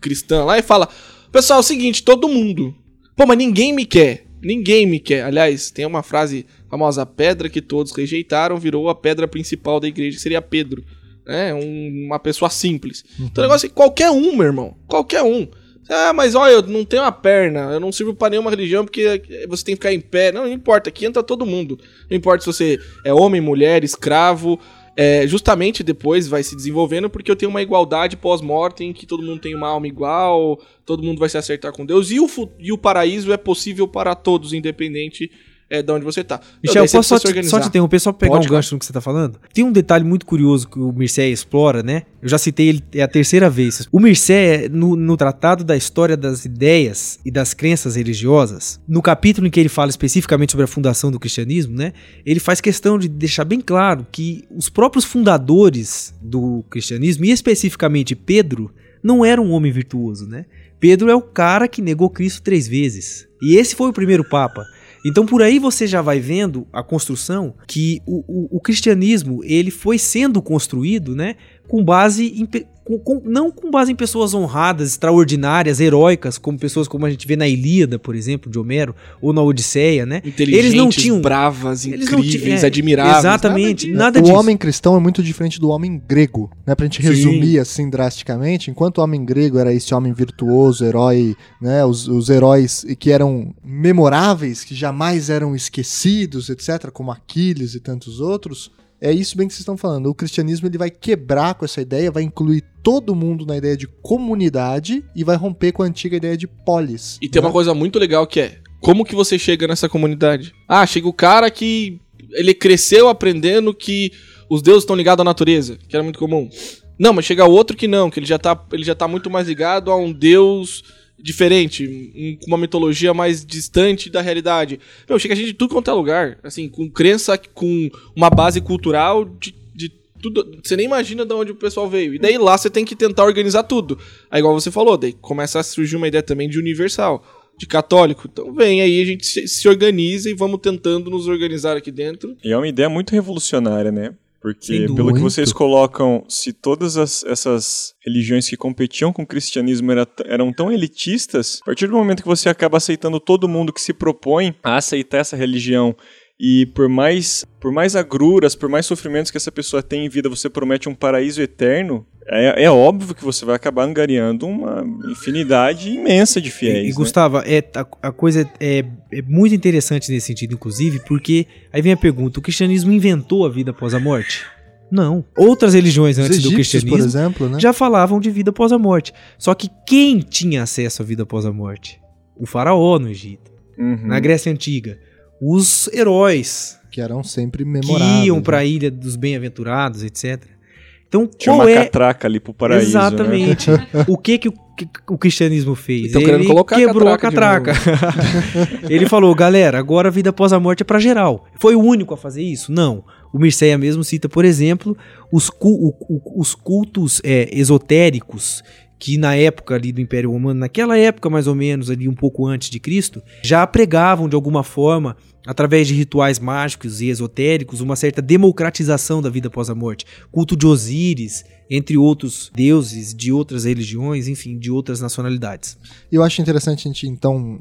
cristã lá e fala... Pessoal, é o seguinte, todo mundo... Pô, mas ninguém me quer. Ninguém me quer. Aliás, tem uma frase famosa: pedra que todos rejeitaram virou a pedra principal da igreja, que seria Pedro né? Um, uma pessoa simples. Uhum. Então o negócio é qualquer um, meu irmão. Qualquer um. Ah, mas olha, eu não tenho uma perna, eu não sirvo para nenhuma religião porque você tem que ficar em pé. Não, não importa, aqui entra todo mundo. Não importa se você é homem, mulher, escravo. É, justamente depois vai se desenvolvendo porque eu tenho uma igualdade pós-morte em que todo mundo tem uma alma igual, todo mundo vai se acertar com Deus e o, e o paraíso é possível para todos, independente é, de onde você tá. Michel, posso só te, só te interromper, só pegar Pode, um gancho no que você tá falando? Tem um detalhe muito curioso que o Mircea explora, né? Eu já citei ele, é a terceira vez. O Mircea, no, no Tratado da História das Ideias e das Crenças Religiosas, no capítulo em que ele fala especificamente sobre a fundação do cristianismo, né? Ele faz questão de deixar bem claro que os próprios fundadores do cristianismo, e especificamente Pedro, não era um homem virtuoso, né? Pedro é o cara que negou Cristo três vezes. E esse foi o primeiro Papa. Então por aí você já vai vendo a construção que o, o, o cristianismo ele foi sendo construído, né, com base em, com, com, não com base em pessoas honradas, extraordinárias, heróicas, como pessoas como a gente vê na Ilíada, por exemplo, de Homero, ou na Odisseia, né? Eles não tinham bravas, incríveis, é, admiráveis. Exatamente, nada, nada disso. O homem cristão é muito diferente do homem grego, né? Pra gente resumir Sim. assim drasticamente, enquanto o homem grego era esse homem virtuoso, herói, né? Os, os heróis que eram memoráveis, que jamais eram esquecidos, etc., como Aquiles e tantos outros é isso bem que vocês estão falando. O cristianismo ele vai quebrar com essa ideia, vai incluir todo mundo na ideia de comunidade e vai romper com a antiga ideia de polis. E né? tem uma coisa muito legal que é como que você chega nessa comunidade? Ah, chega o cara que ele cresceu aprendendo que os deuses estão ligados à natureza, que era muito comum. Não, mas chega outro que não, que ele já tá, ele já tá muito mais ligado a um deus diferente, com uma mitologia mais distante da realidade. Meu, chega gente de tudo quanto é lugar, assim, com crença, com uma base cultural de, de tudo. Você nem imagina de onde o pessoal veio. E daí lá você tem que tentar organizar tudo. Aí, igual você falou, daí começa a surgir uma ideia também de universal. De católico. Então vem aí, a gente se, se organiza e vamos tentando nos organizar aqui dentro. E é uma ideia muito revolucionária, né? Porque, pelo que vocês colocam, se todas as, essas religiões que competiam com o cristianismo era, eram tão elitistas, a partir do momento que você acaba aceitando todo mundo que se propõe a aceitar essa religião e por mais, por mais agruras, por mais sofrimentos que essa pessoa tem em vida, você promete um paraíso eterno, é, é, óbvio que você vai acabar angariando uma infinidade imensa de fiéis. E, e né? Gustavo, é, a, a coisa é, é, muito interessante nesse sentido, inclusive, porque aí vem a pergunta: o cristianismo inventou a vida após a morte? Não. Outras religiões antes do cristianismo por exemplo, né? já falavam de vida após a morte. Só que quem tinha acesso à vida após a morte? O faraó no Egito. Uhum. Na Grécia Antiga. Os heróis. Que eram sempre memoráveis. Que iam para a né? Ilha dos Bem-aventurados, etc. Então, Tinha qual uma é... catraca ali pro paraíso. Né? Exatamente. Né? o que que o, que o cristianismo fez? Então, Ele quebrou a catraca. A catraca. Ele falou, galera, agora a vida após a morte é para geral. Foi o único a fazer isso? Não. O Mircea mesmo cita, por exemplo, os, cu os cultos é, esotéricos que na época ali do Império Romano, naquela época mais ou menos ali um pouco antes de Cristo, já pregavam de alguma forma através de rituais mágicos e esotéricos, uma certa democratização da vida após a morte. Culto de Osíris, entre outros deuses de outras religiões, enfim, de outras nacionalidades. Eu acho interessante a gente, então,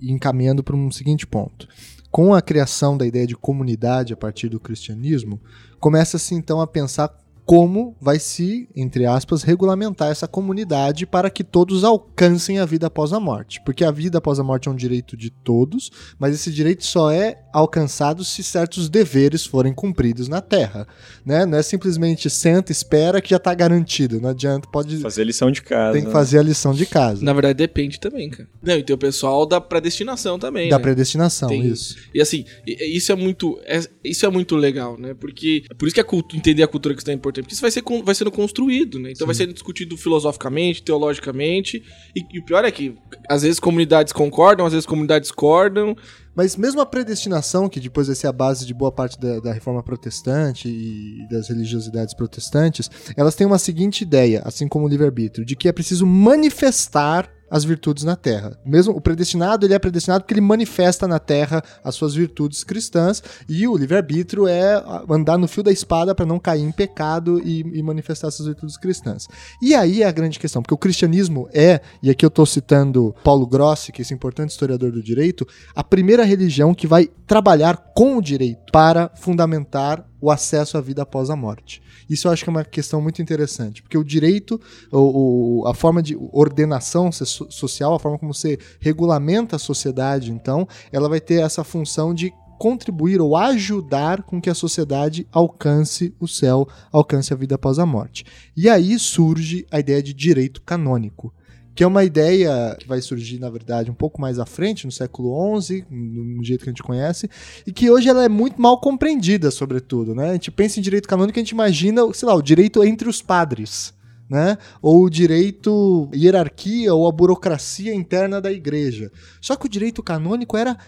ir encaminhando para um seguinte ponto. Com a criação da ideia de comunidade a partir do cristianismo, começa-se então a pensar como vai se, entre aspas, regulamentar essa comunidade para que todos alcancem a vida após a morte. Porque a vida após a morte é um direito de todos, mas esse direito só é alcançado se certos deveres forem cumpridos na Terra. Né? Não é simplesmente senta, espera que já está garantido. Não adianta, pode. Fazer a lição de casa. Tem que fazer a lição de casa. Na verdade, depende também, cara. Não, e tem o pessoal da predestinação também. Da né? predestinação, tem... isso. E assim, isso é muito. É, isso é muito legal, né? Porque. É por isso que a cultura, entender a cultura que é importante importante, porque isso vai, ser, vai sendo construído, né? Então Sim. vai sendo discutido filosoficamente, teologicamente, e, e, o pior é que às vezes comunidades concordam, às vezes comunidades discordam. Mas mesmo a predestinação, que depois vai ser a base de boa parte da, da reforma protestante e das religiosidades protestantes, elas têm uma seguinte ideia, assim como o livre-arbítrio, de que é preciso manifestar as virtudes na terra. Mesmo o predestinado, ele é predestinado porque ele manifesta na terra as suas virtudes cristãs e o livre-arbítrio é andar no fio da espada para não cair em pecado e, e, manifestar essas virtudes cristãs. E aí é a grande questão, porque o cristianismo é, e aqui eu estou citando Paulo Grossi, que é esse importante historiador do direito, a primeira religião que vai trabalhar com o direito para fundamentar o acesso à vida após a morte. Isso eu acho que é uma questão muito interessante, porque o direito, o, o, a forma de ordenação social, a forma como você regulamenta a sociedade, então, ela vai ter essa função de contribuir ou ajudar com que a sociedade alcance o céu, alcance a vida após a morte. E aí surge a ideia de direito canônico que é uma ideia que vai surgir, na verdade, um pouco mais à frente, no século XI, no jeito que a gente conhece, e que hoje ela é muito mal compreendida, sobretudo. Né? A gente pensa em direito canônico, a gente imagina, sei lá, o direito entre os padres. Né? Ou o direito hierarquia ou a burocracia interna da igreja. Só que o direito canônico era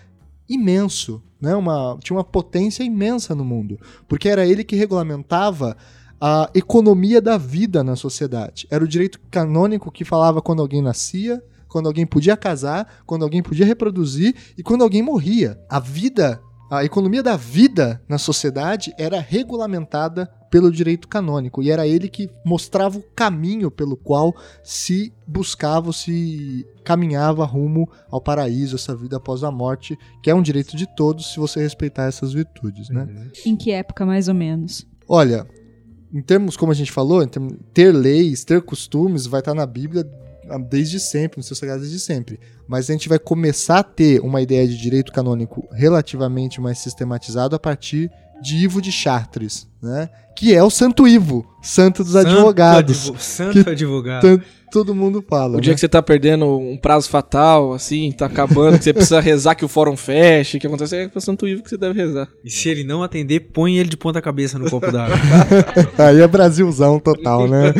imenso, né? Uma, tinha uma potência imensa no mundo, porque era ele que regulamentava a economia da vida na sociedade. Era o direito canônico que falava quando alguém nascia, quando alguém podia casar, quando alguém podia reproduzir e quando alguém morria. A vida, a economia da vida na sociedade era regulamentada pelo direito canônico e era ele que mostrava o caminho pelo qual se buscava, se caminhava rumo ao paraíso, essa vida após a morte, que é um direito de todos se você respeitar essas virtudes, né? Em que época mais ou menos? Olha, em termos, como a gente falou, termos, ter leis, ter costumes, vai estar na Bíblia desde sempre, nos seus sagrados desde sempre. Mas a gente vai começar a ter uma ideia de direito canônico relativamente mais sistematizado a partir de Ivo de Chartres, né? Que é o Santo Ivo, santo dos santo advogados. Advo santo advogado todo mundo fala. O né? dia que você tá perdendo um prazo fatal, assim, tá acabando, que você precisa rezar que o fórum feche, que acontece é com o Santo Ivo que você deve rezar. E se ele não atender, põe ele de ponta cabeça no copo d'água. Aí é Brasilzão total, né?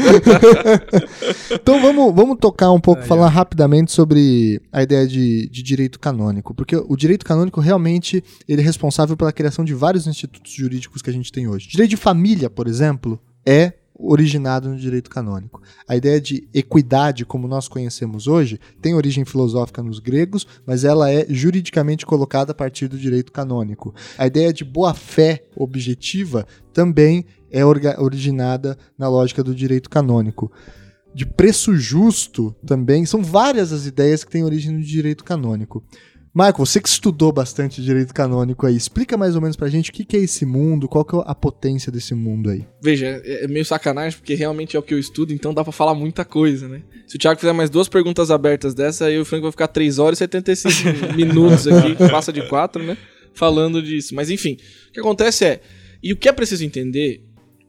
então vamos, vamos tocar um pouco, falar rapidamente sobre a ideia de, de direito canônico, porque o direito canônico realmente ele é responsável pela criação de vários institutos jurídicos que a gente tem hoje. Direito de família, por exemplo, é originado no direito canônico. A ideia de equidade, como nós conhecemos hoje, tem origem filosófica nos gregos, mas ela é juridicamente colocada a partir do direito canônico. A ideia de boa-fé objetiva também é originada na lógica do direito canônico. De preço justo também, são várias as ideias que têm origem no direito canônico. Marco, você que estudou bastante direito canônico aí, explica mais ou menos pra gente o que, que é esse mundo, qual que é a potência desse mundo aí. Veja, é, é meio sacanagem, porque realmente é o que eu estudo, então dá pra falar muita coisa, né? Se o Thiago fizer mais duas perguntas abertas dessa, aí eu e o Frank vou ficar 3 horas e 75 minutos aqui, passa de 4, né? Falando disso. Mas enfim, o que acontece é, e o que é preciso entender,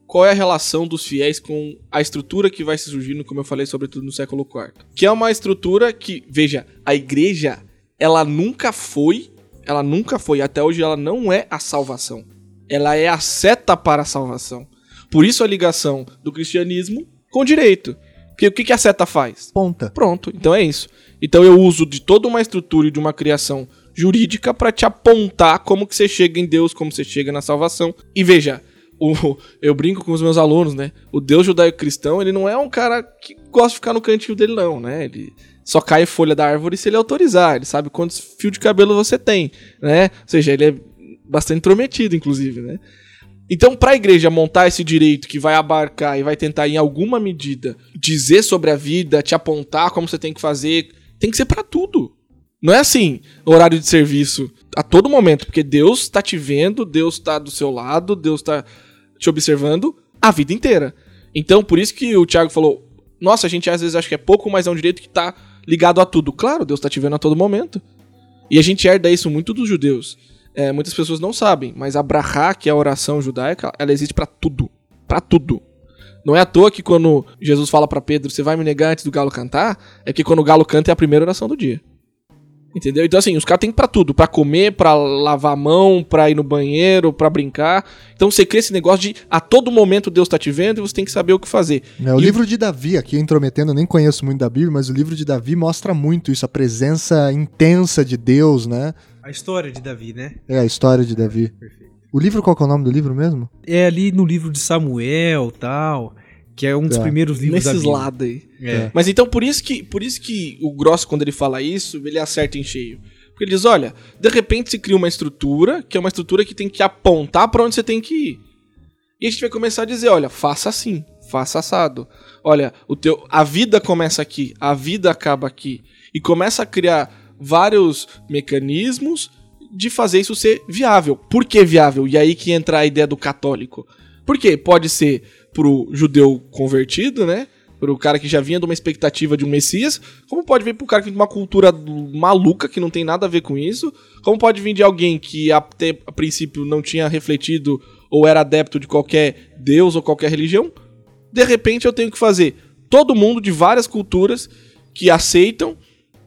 qual é a relação dos fiéis com a estrutura que vai se surgindo, como eu falei, sobretudo no século IV. Que é uma estrutura que, veja, a igreja ela nunca foi, ela nunca foi, até hoje ela não é a salvação. Ela é a seta para a salvação. Por isso a ligação do cristianismo com o direito. Porque o que, a seta faz? Ponta. Pronto, então é isso. Então eu uso de toda uma estrutura e de uma criação jurídica para te apontar como que você chega em Deus, como você chega na salvação. E veja, o, eu brinco com os meus alunos, né? O Deus judaico-cristão, ele não é um cara que gosta de ficar no cantinho dele, não, né? Ele, só cai folha da árvore se ele autorizar. Ele sabe quantos fios de cabelo você tem, né? Ou seja, ele é bastante intrometido, inclusive, né? Então, para a igreja montar esse direito que vai abarcar e vai tentar, em alguma medida, dizer sobre a vida, te apontar como você tem que fazer, tem que ser para tudo. Não é assim, horário de serviço a todo momento, porque Deus está te vendo, Deus está do seu lado, Deus está te observando a vida inteira. Então, por isso que o Tiago falou: nossa, a gente às vezes acha que é pouco, mas é um direito que está ligado a tudo. Claro, Deus está te vendo a todo momento. E a gente herda isso muito dos judeus. É, muitas pessoas não sabem, mas a brahá, que é a oração judaica, ela existe para tudo. para tudo. Não é à toa que quando Jesus fala para Pedro, você vai me negar antes do galo cantar, é que quando o galo canta é a primeira oração do dia. Entendeu? Então, assim, os caras têm pra tudo: pra comer, pra lavar a mão, pra ir no banheiro, pra brincar. Então, você cria esse negócio de a todo momento Deus tá te vendo e você tem que saber o que fazer. É, o e livro de Davi, aqui intrometendo, eu nem conheço muito da Bíblia, mas o livro de Davi mostra muito isso, a presença intensa de Deus, né? A história de Davi, né? É, a história de Davi. Perfeito. O livro, qual é o nome do livro mesmo? É ali no livro de Samuel tal que é um dos é. primeiros livros Nesses da lados aí. É. Mas então por isso que por isso que o Gross quando ele fala isso, ele acerta em cheio. Porque ele diz, olha, de repente se cria uma estrutura, que é uma estrutura que tem que apontar para onde você tem que ir. E a gente vai começar a dizer, olha, faça assim, faça assado. Olha, o teu a vida começa aqui, a vida acaba aqui e começa a criar vários mecanismos de fazer isso ser viável. Por que viável? E aí que entra a ideia do católico. Porque pode ser pro judeu convertido, né? Pro cara que já vinha de uma expectativa de um Messias, como pode vir pro cara que de uma cultura maluca que não tem nada a ver com isso, como pode vir de alguém que até a princípio não tinha refletido ou era adepto de qualquer deus ou qualquer religião. De repente eu tenho que fazer todo mundo de várias culturas que aceitam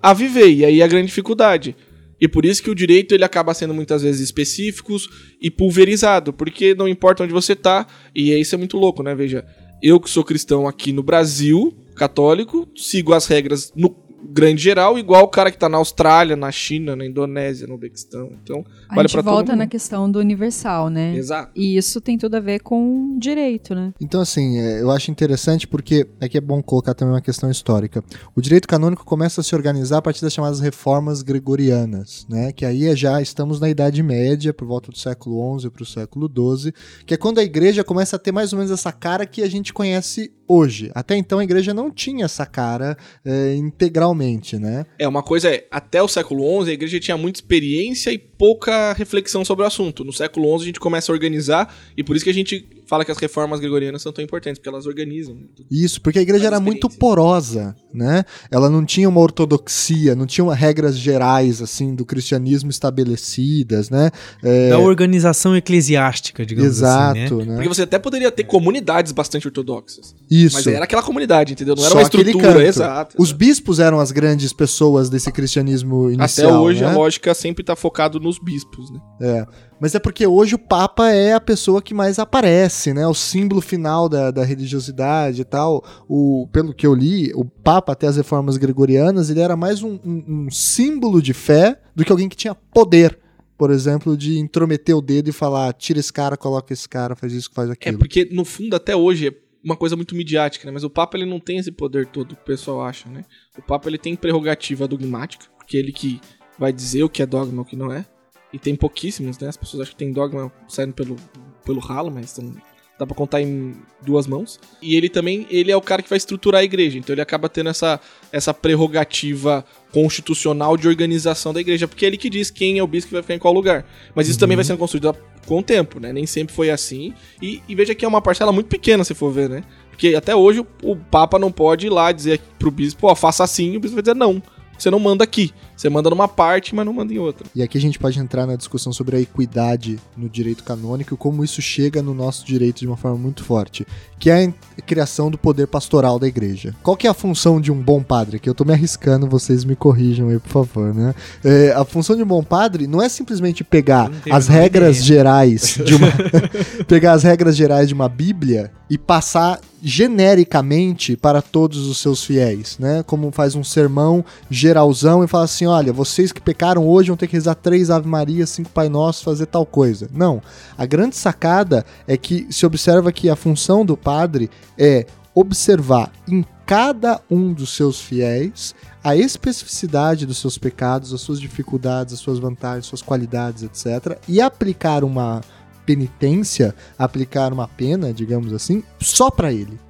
a viver, e aí a grande dificuldade. E por isso que o direito ele acaba sendo muitas vezes específicos e pulverizado, porque não importa onde você tá, e isso é muito louco, né? Veja, eu que sou cristão aqui no Brasil, católico, sigo as regras no grande geral, igual o cara que tá na Austrália, na China, na Indonésia, no Uzbequistão. Então, a vale gente volta na questão do universal, né? Exato. E isso tem tudo a ver com direito, né? Então, assim, é, eu acho interessante porque aqui é bom colocar também uma questão histórica. O direito canônico começa a se organizar a partir das chamadas reformas gregorianas, né? Que aí é já estamos na Idade Média, por volta do século XI para o século XII, que é quando a igreja começa a ter mais ou menos essa cara que a gente conhece hoje. Até então a igreja não tinha essa cara é, integralmente, né? É, uma coisa é, até o século XI a igreja tinha muita experiência e pouca reflexão sobre o assunto. No século XI a gente começa a organizar e por isso que a gente fala que as reformas gregorianas são tão importantes, porque elas organizam. Isso, porque a igreja era muito porosa, né? Ela não tinha uma ortodoxia, não tinha uma regras gerais, assim, do cristianismo estabelecidas, né? É... Da organização eclesiástica, digamos Exato, assim, né? né? Porque você até poderia ter comunidades bastante ortodoxas. Isso. Mas era aquela comunidade, entendeu? Não era Só uma estrutura, exato. Os bispos eram as grandes pessoas desse cristianismo inicial, Até hoje né? a lógica sempre está focado nos bispos, né? É. Mas é porque hoje o Papa é a pessoa que mais aparece, né? O símbolo final da, da religiosidade e tal. O, pelo que eu li, o Papa, até as reformas gregorianas, ele era mais um, um, um símbolo de fé do que alguém que tinha poder por exemplo, de intrometer o dedo e falar, tira esse cara, coloca esse cara, faz isso, faz é, aquilo. É porque, no fundo, até hoje, uma coisa muito midiática, né? Mas o Papa ele não tem esse poder todo que o pessoal acha, né? O Papa ele tem prerrogativa dogmática, porque ele que vai dizer o que é dogma e o que não é. E tem pouquíssimos, né? As pessoas acham que tem dogma saindo pelo, pelo ralo, mas são, dá pra contar em duas mãos. E ele também, ele é o cara que vai estruturar a igreja, então ele acaba tendo essa, essa prerrogativa constitucional de organização da igreja, porque é ele que diz quem é o bispo que vai ficar em qual lugar. Mas isso uhum. também vai sendo construído com o tempo, né? Nem sempre foi assim. E, e, veja que é uma parcela muito pequena, se for ver, né? Porque até hoje o, o Papa não pode ir lá dizer pro bispo, ó, faça assim, e o bispo vai dizer não você não manda aqui. Você manda numa parte, mas não manda em outra. E aqui a gente pode entrar na discussão sobre a equidade no direito canônico e como isso chega no nosso direito de uma forma muito forte, que é a criação do poder pastoral da igreja. Qual que é a função de um bom padre? Que eu tô me arriscando, vocês me corrijam aí, por favor, né? É, a função de um bom padre não é simplesmente pegar as regras ideia. gerais de uma pegar as regras gerais de uma Bíblia e passar genericamente para todos os seus fiéis, né? Como faz um sermão geralzão e fala assim: olha, vocês que pecaram hoje vão ter que rezar três Ave Maria, cinco Pai Nosso, fazer tal coisa. Não. A grande sacada é que se observa que a função do padre é observar em cada um dos seus fiéis a especificidade dos seus pecados, as suas dificuldades, as suas vantagens, suas qualidades, etc., e aplicar uma penitência, aplicar uma pena, digamos assim, só para ele,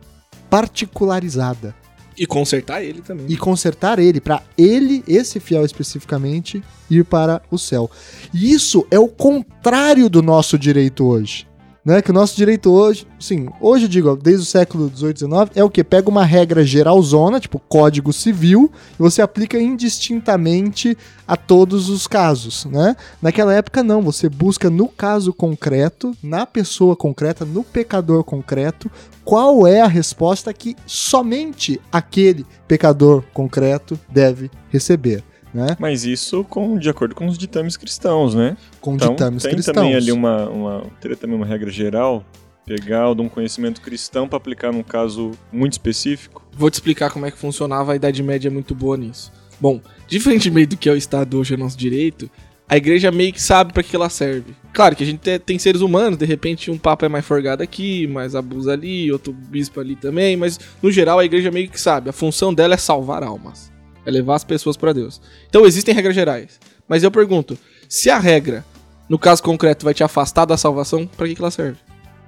particularizada. E consertar ele também. E consertar ele, para ele, esse fiel especificamente, ir para o céu. E isso é o contrário do nosso direito hoje. Né, que o nosso direito hoje, sim, hoje eu digo, desde o século 18, 19, é o que? Pega uma regra geralzona, tipo Código Civil, e você aplica indistintamente a todos os casos, né? Naquela época não, você busca no caso concreto, na pessoa concreta, no pecador concreto, qual é a resposta que somente aquele pecador concreto deve receber. Né? Mas isso com, de acordo com os ditames cristãos, né? Com então, ditames tem cristãos. também ali uma, uma, teria também uma regra geral, pegar de um conhecimento cristão para aplicar num caso muito específico? Vou te explicar como é que funcionava, a Idade Média é muito boa nisso. Bom, diferentemente do que é o Estado hoje é nosso direito, a igreja meio que sabe para que ela serve. Claro que a gente tem seres humanos, de repente um papa é mais forgado aqui, mais abusa ali, outro bispo ali também, mas no geral a igreja meio que sabe, a função dela é salvar almas. É levar as pessoas para Deus. Então existem regras gerais. Mas eu pergunto, se a regra, no caso concreto, vai te afastar da salvação, para que, que ela serve?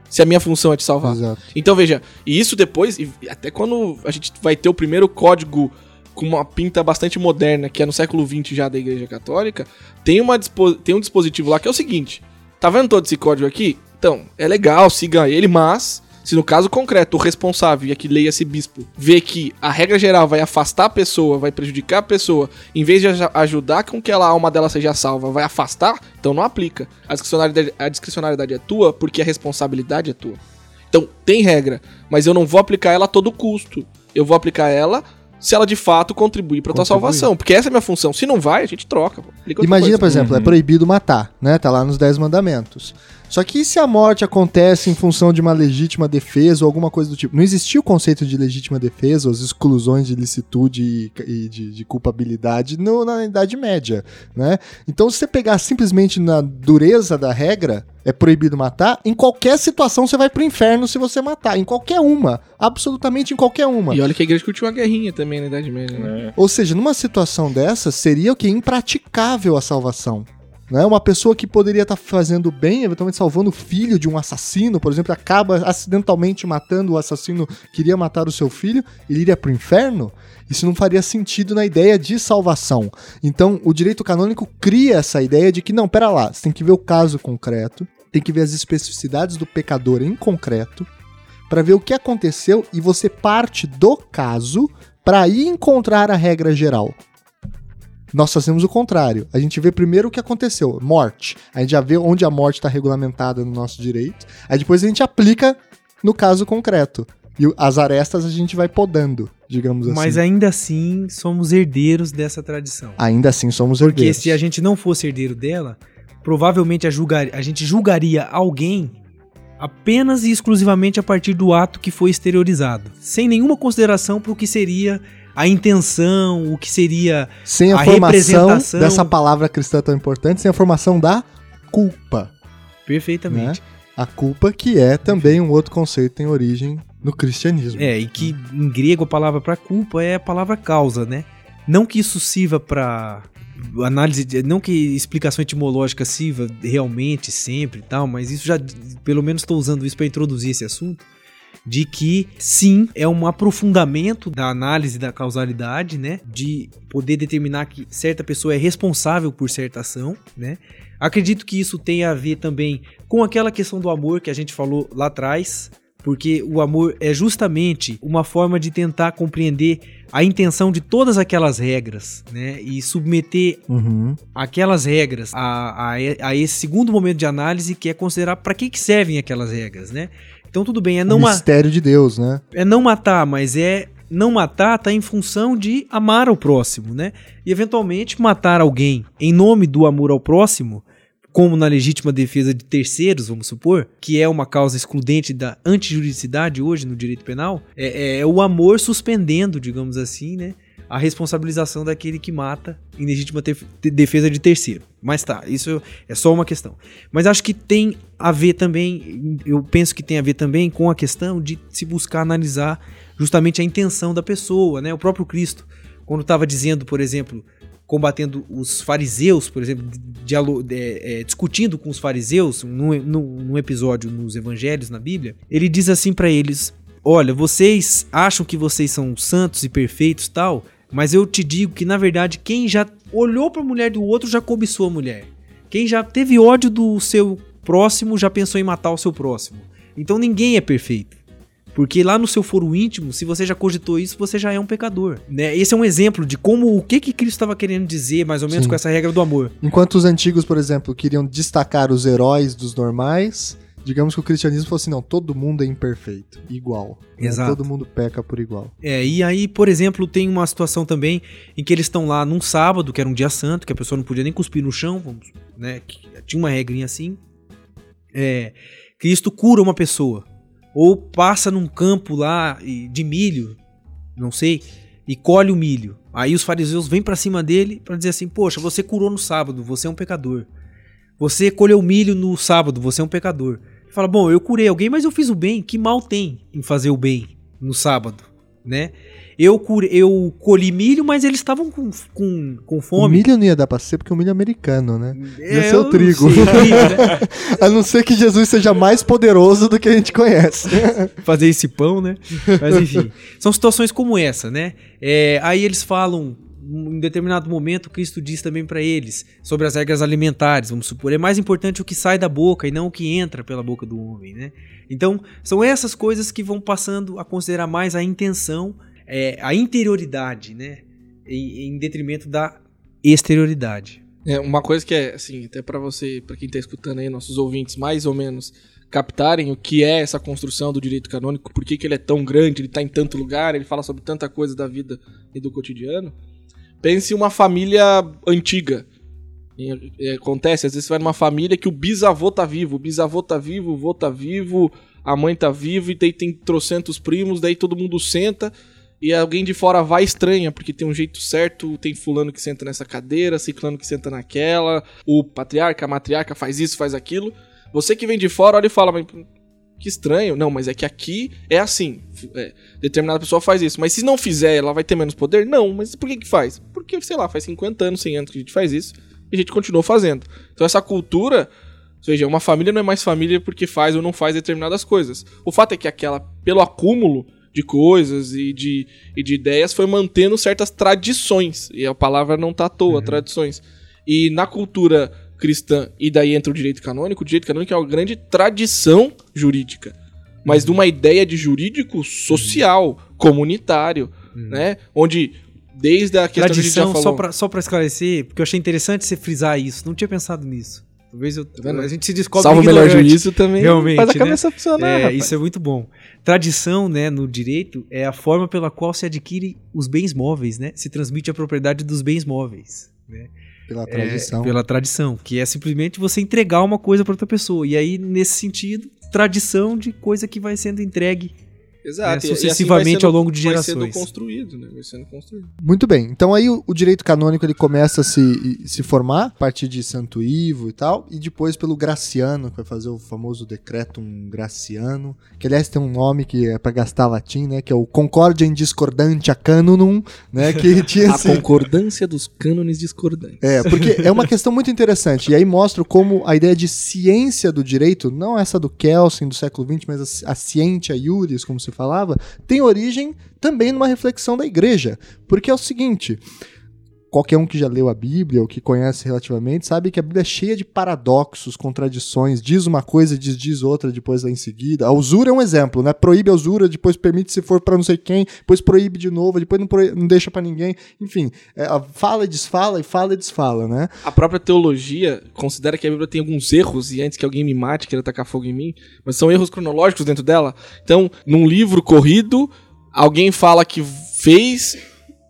Se a minha função é te salvar. Exato. Então veja, e isso depois, e até quando a gente vai ter o primeiro código com uma pinta bastante moderna, que é no século XX já da Igreja Católica, tem, uma tem um dispositivo lá que é o seguinte: tá vendo todo esse código aqui? Então, é legal, siga ele, mas se no caso concreto o responsável, e aqui leia esse bispo, vê que a regra geral vai afastar a pessoa, vai prejudicar a pessoa, em vez de ajudar com que a alma dela seja salva, vai afastar, então não aplica. A discricionariedade, a discricionariedade é tua porque a responsabilidade é tua. Então tem regra, mas eu não vou aplicar ela a todo custo. Eu vou aplicar ela se ela de fato contribuir para tua salvação. Porque essa é a minha função. Se não vai, a gente troca. Imagina, por exemplo, é uhum. é proibido matar, né? Tá lá nos 10 mandamentos. Só que se a morte acontece em função de uma legítima defesa ou alguma coisa do tipo? Não existia o conceito de legítima defesa, as exclusões de licitude e, e de, de, culpabilidade no, na Idade Média, né? Então, se você pegar simplesmente na dureza da regra, é proibido matar, em qualquer situação você vai pro inferno se você matar. Em qualquer uma. Absolutamente em qualquer uma. E olha que a igreja curtiu uma guerrinha também na Idade Média, né? É. Ou seja, numa situação dessa, seria o que? Impraticável a salvação. Né? Uma pessoa que poderia estar tá fazendo bem, eventualmente salvando o filho de um assassino, por exemplo, acaba acidentalmente matando o assassino, queria matar o seu filho, ele iria para o inferno? Isso não faria sentido na ideia de salvação. Então, o direito canônico cria essa ideia de que, não, pera lá, você tem que ver o caso concreto, tem que ver as especificidades do pecador em concreto, para ver o que aconteceu e você parte do caso para ir encontrar a regra geral. Nós fazemos o contrário. A gente vê primeiro o que aconteceu, morte. A gente já vê onde a morte está regulamentada no nosso direito. Aí depois a gente aplica no caso concreto. E as arestas a gente vai podando, digamos assim. Mas ainda assim somos herdeiros dessa tradição. Ainda assim somos herdeiros. Porque se a gente não fosse herdeiro dela, provavelmente a, julgar, a gente julgaria alguém apenas e exclusivamente a partir do ato que foi exteriorizado, sem nenhuma consideração para o que seria a intenção, o que seria sem a, a formação dessa palavra cristã tão importante, sem a formação da culpa. Perfeitamente. Né? A culpa que é também um outro conceito tem origem No cristianismo. É, e que em grego a palavra para culpa é a palavra causa, né? Não que isso sirva para análise, não que explicação etimológica sirva realmente sempre e tal, mas isso já, pelo menos estou usando isso para introduzir esse assunto, de que sim, é um aprofundamento da análise da causalidade, né? De poder determinar que certa pessoa é responsável por certa ação, né? Acredito que isso tenha a ver também com aquela questão do amor que a gente falou lá atrás, porque o amor é justamente uma forma de tentar compreender a intenção de todas aquelas regras, né? E submeter uhum. aquelas regras a, a, a, esse segundo momento de análise que é considerar para que, que servem aquelas regras, né? Então tudo bem, é não... O mistério de Deus, né? É não matar, mas é não matar tá em função de amar ao próximo, né? E eventualmente matar alguém em nome do amor ao próximo como na legítima defesa de terceiros, vamos supor, que é uma causa excludente da antijuridicidade hoje no direito penal, é, é, é o amor suspendendo, digamos assim, né? a responsabilização daquele que mata em legítima defesa de terceiro. Mas tá, isso é só uma questão. Mas acho que tem a ver também, eu penso que tem a ver também com a questão de se buscar analisar justamente a intenção da pessoa, né? O próprio Cristo, quando estava dizendo, por exemplo, combatendo os fariseus, por exemplo, é, discutindo com os fariseus num, num, num, episódio nos evangelhos na Bíblia, ele diz assim para eles: Olha, vocês acham que vocês são santos e perfeitos tal, mas eu te digo que na verdade quem já olhou para a mulher do outro já cobiçou a mulher. Quem já teve ódio do seu próximo já pensou em matar o seu próximo. Então ninguém é perfeito. Porque lá no seu foro íntimo, se você já cogitou isso, você já é um pecador. Né? Esse é um exemplo de como o que, que Cristo estava querendo dizer, mais ou menos, Sim. com essa regra do amor. Enquanto os antigos, por exemplo, queriam destacar os heróis dos normais, digamos que o cristianismo fosse, não, todo mundo é imperfeito, igual. Né? Exato. Né? Todo mundo peca por igual. É, e aí, por exemplo, tem uma situação também em que eles estão lá num sábado, que era um dia santo, que a pessoa não podia nem cuspir no chão, vamos, né? Tinha uma regrinha assim. É, Cristo cura uma pessoa ou passa num campo lá de milho, não sei, e colhe o milho. Aí os fariseus vêm para cima dele para dizer assim: Poxa, você curou no sábado, você é um pecador. Você colheu milho no sábado, você é um pecador. Ele fala: Bom, eu curei alguém, mas eu fiz o bem. Que mal tem em fazer o bem no sábado, né? Eu, eu colhi milho, mas eles estavam com, com, com fome. O milho não ia dar pra ser, porque o milho é americano, né? É, ia ser o trigo. Sei, né? a não ser que Jesus seja mais poderoso do que a gente conhece. Fazer esse pão, né? Mas enfim, são situações como essa, né? É, aí eles falam em determinado momento, Cristo diz também para eles sobre as regras alimentares, vamos supor, é mais importante o que sai da boca e não o que entra pela boca do homem, né? Então, são essas coisas que vão passando a considerar mais a intenção é, a interioridade, né? Em, em, detrimento da exterioridade. É uma coisa que é assim, até para você, para quem tá escutando aí, nossos ouvintes, mais ou menos captarem o que é essa construção do direito canônico, por que, que ele é tão grande, ele tá em tanto lugar, ele fala sobre tanta coisa da vida e do cotidiano. Pense em uma família antiga. E, acontece, às vezes você vai numa família que o bisavô tá vivo, o bisavô tá vivo, o vô tá vivo, a mãe tá viva e daí tem trocentos primos, daí todo mundo senta e alguém de fora vai estranha, porque tem um jeito certo, tem fulano que senta nessa cadeira, ciclano que senta naquela, o patriarca, a matriarca faz isso, faz aquilo. Você que vem de fora olha e fala, mas que estranho. Não, mas é que aqui é assim. É, determinada pessoa faz isso. Mas se não fizer, ela vai ter menos poder? Não, mas por que que faz? Porque, sei lá, faz 50 anos, 100 anos que a gente faz isso e a gente continuou fazendo. Então essa cultura, ou seja, uma família não é mais família porque faz ou não faz determinadas coisas. O fato é que aquela, pelo acúmulo, de coisas e de, e de ideias foi mantendo certas tradições. E a palavra não tá à toa, uhum. tradições. E na cultura cristã, e daí entra o direito canônico, o direito canônico é uma grande tradição jurídica. Mas uhum. de uma ideia de jurídico social, uhum. comunitário, uhum. né? Onde desde a questão Tradição, que a só para esclarecer, porque eu achei interessante você frisar isso, não tinha pensado nisso. Talvez eu, tá a gente se descobre Salva o melhor juízo também. Realmente, faz a né? cabeça né? funcionar. É, isso é muito bom. Tradição, né, no direito é a forma pela qual se adquire os bens móveis, né? Se transmite a propriedade dos bens móveis, né? Pela tradição. É, pela tradição, que é simplesmente você entregar uma coisa para outra pessoa. E aí, nesse sentido, tradição de coisa que vai sendo entregue Exato. Né, sucessivamente assim sendo, ao longo de gerações. Vai sendo construído, né? Vai sendo construído. Muito bem. Então aí o, o, direito canônico ele começa a se, se formar a partir de Santo Ivo e tal, e depois pelo Graciano, que vai fazer o famoso Decretum Graciano, que aliás tem um nome que é para gastar latim, né? Que é o Concordia in Discordantia Canonum, né? Que tinha a concordância dos cânones discordantes. É, porque é uma questão muito interessante. E aí mostra como a ideia de ciência do direito, não essa do Kelsen do século XX, mas a, a ciência iuris, como se falava, tem origem também numa reflexão da igreja. Porque é o seguinte: qualquer um que já leu a Bíblia ou que conhece relativamente sabe que a Bíblia é cheia de paradoxos, contradições, diz uma coisa, diz, diz outra depois lá em seguida. A usura é um exemplo, né? Proíbe a usura, depois permite se for para não sei quem, depois proíbe de novo, depois não, proíbe, não deixa para ninguém. Enfim, é, fala e desfala e fala e desfala, né? A própria teologia considera que a Bíblia tem alguns erros e antes que alguém me mate, queira atacar fogo em mim, mas são erros cronológicos dentro dela. Então, num livro corrido, alguém fala que fez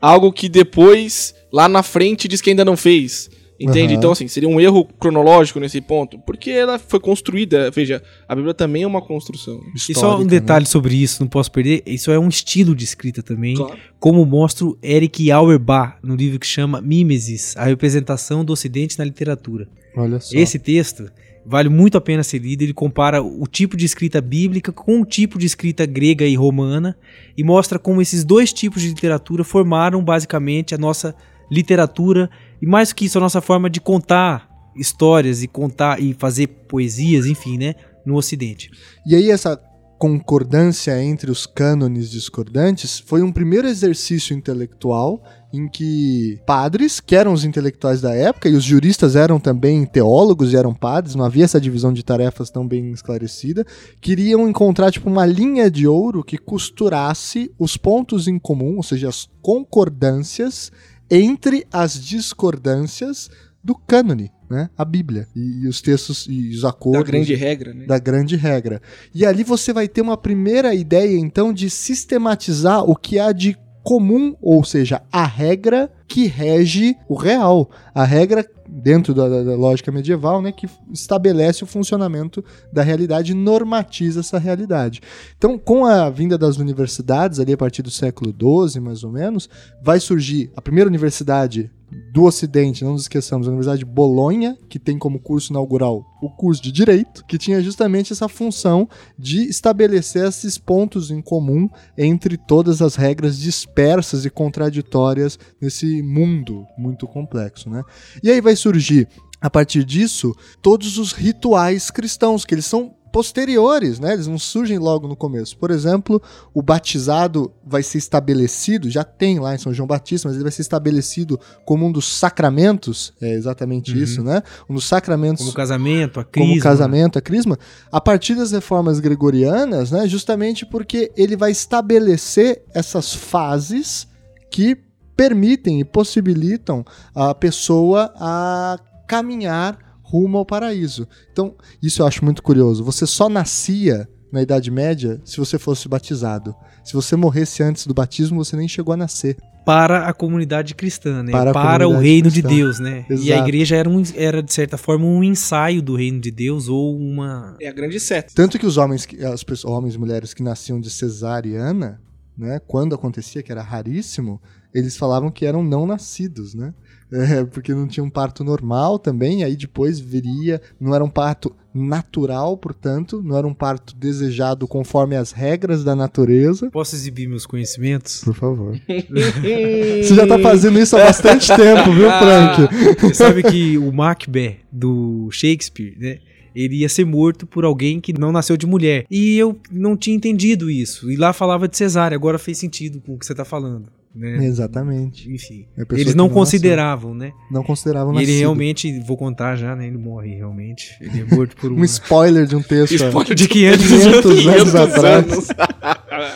algo que depois lá na frente diz que ainda não fez. Entende? Uhum. Então, assim, seria um erro cronológico nesse ponto. Porque ela foi construída. Veja, a Bíblia também é uma construção. e só um detalhe né? sobre isso, não posso perder. Isso é um estilo de escrita também. Claro. Como mostra o Eric Auerbach no livro que chama Mimesis, a representação do Ocidente na literatura. Olha só. Esse texto vale muito a pena ser lido. Ele compara o tipo de escrita bíblica com o tipo de escrita grega e romana e mostra como esses dois tipos de literatura formaram basicamente a nossa literatura e mais que isso a nossa forma de contar histórias e contar e fazer poesias, enfim, né, no Ocidente. E aí essa concordância entre os cânones discordantes foi um primeiro exercício intelectual em que padres, que eram os intelectuais da época, e os juristas eram também teólogos e eram padres, não havia essa divisão de tarefas tão bem esclarecida, queriam encontrar tipo uma linha de ouro que costurasse os pontos em comum, ou seja, as concordâncias entre as discordâncias do cânone, né? A Bíblia e, e, os textos e os acordos da grande regra, né? Da grande regra. E ali você vai ter uma primeira ideia então de sistematizar o que há de comum, ou seja, a regra que rege o real, a regra dentro da, da, lógica medieval, né, que estabelece o funcionamento da realidade normatiza essa realidade. Então, com a vinda das universidades, ali a partir do século XII, mais ou menos, vai surgir a primeira universidade do Ocidente, não nos esqueçamos, a Universidade de Bolonha, que tem como curso inaugural o curso de Direito, que tinha justamente essa função de estabelecer esses pontos em comum entre todas as regras dispersas e contraditórias nesse mundo muito complexo, né? E aí vai surgir a partir disso, todos os rituais cristãos, que eles são posteriores, né? Eles não surgem logo no começo. Por exemplo, o batizado vai ser estabelecido, já tem lá em São João Batista, mas ele vai ser estabelecido como um dos sacramentos, é exatamente uhum. isso, né? Um dos sacramentos. Como o casamento, a crisma. Como o casamento, a crisma, a partir das reformas gregorianas, né? Justamente porque ele vai estabelecer essas fases que permitem e possibilitam a pessoa a caminhar rumo ao paraíso. Então, isso eu acho muito curioso. Você só nascia na Idade Média se você fosse batizado. Se você morresse antes do batismo, você nem chegou a nascer. Para a comunidade cristã, né? Para, para o reino cristã. de Deus, né? Exato. E a igreja era, um, era, de certa forma, um ensaio do reino de Deus ou uma. É a grande seta. Tanto que os homens, as pessoas, homens e mulheres que nasciam de cesariana, né? Quando acontecia, que era raríssimo, eles falavam que eram não nascidos, né? É, porque não tinha um parto normal também, aí depois viria, não era um parto natural, portanto, não era um parto desejado conforme as regras da natureza. Posso exibir meus conhecimentos? Por favor. Você já tá fazendo isso há bastante tempo, viu, ah, Frank? Você sabe que o Macbeth do Shakespeare, né? ele ia ser morto por alguém que não nasceu de mulher. E eu não tinha entendido isso. E lá falava de cesárea, agora fez sentido com o que você está falando. Né? Exatamente. Enfim, eles não, não consideravam, né? Não consideravam Ele realmente, vou contar já, né? Ele morre realmente. Ele é morto por um spoiler de um texto. spoiler de 500, 500 anos atrás.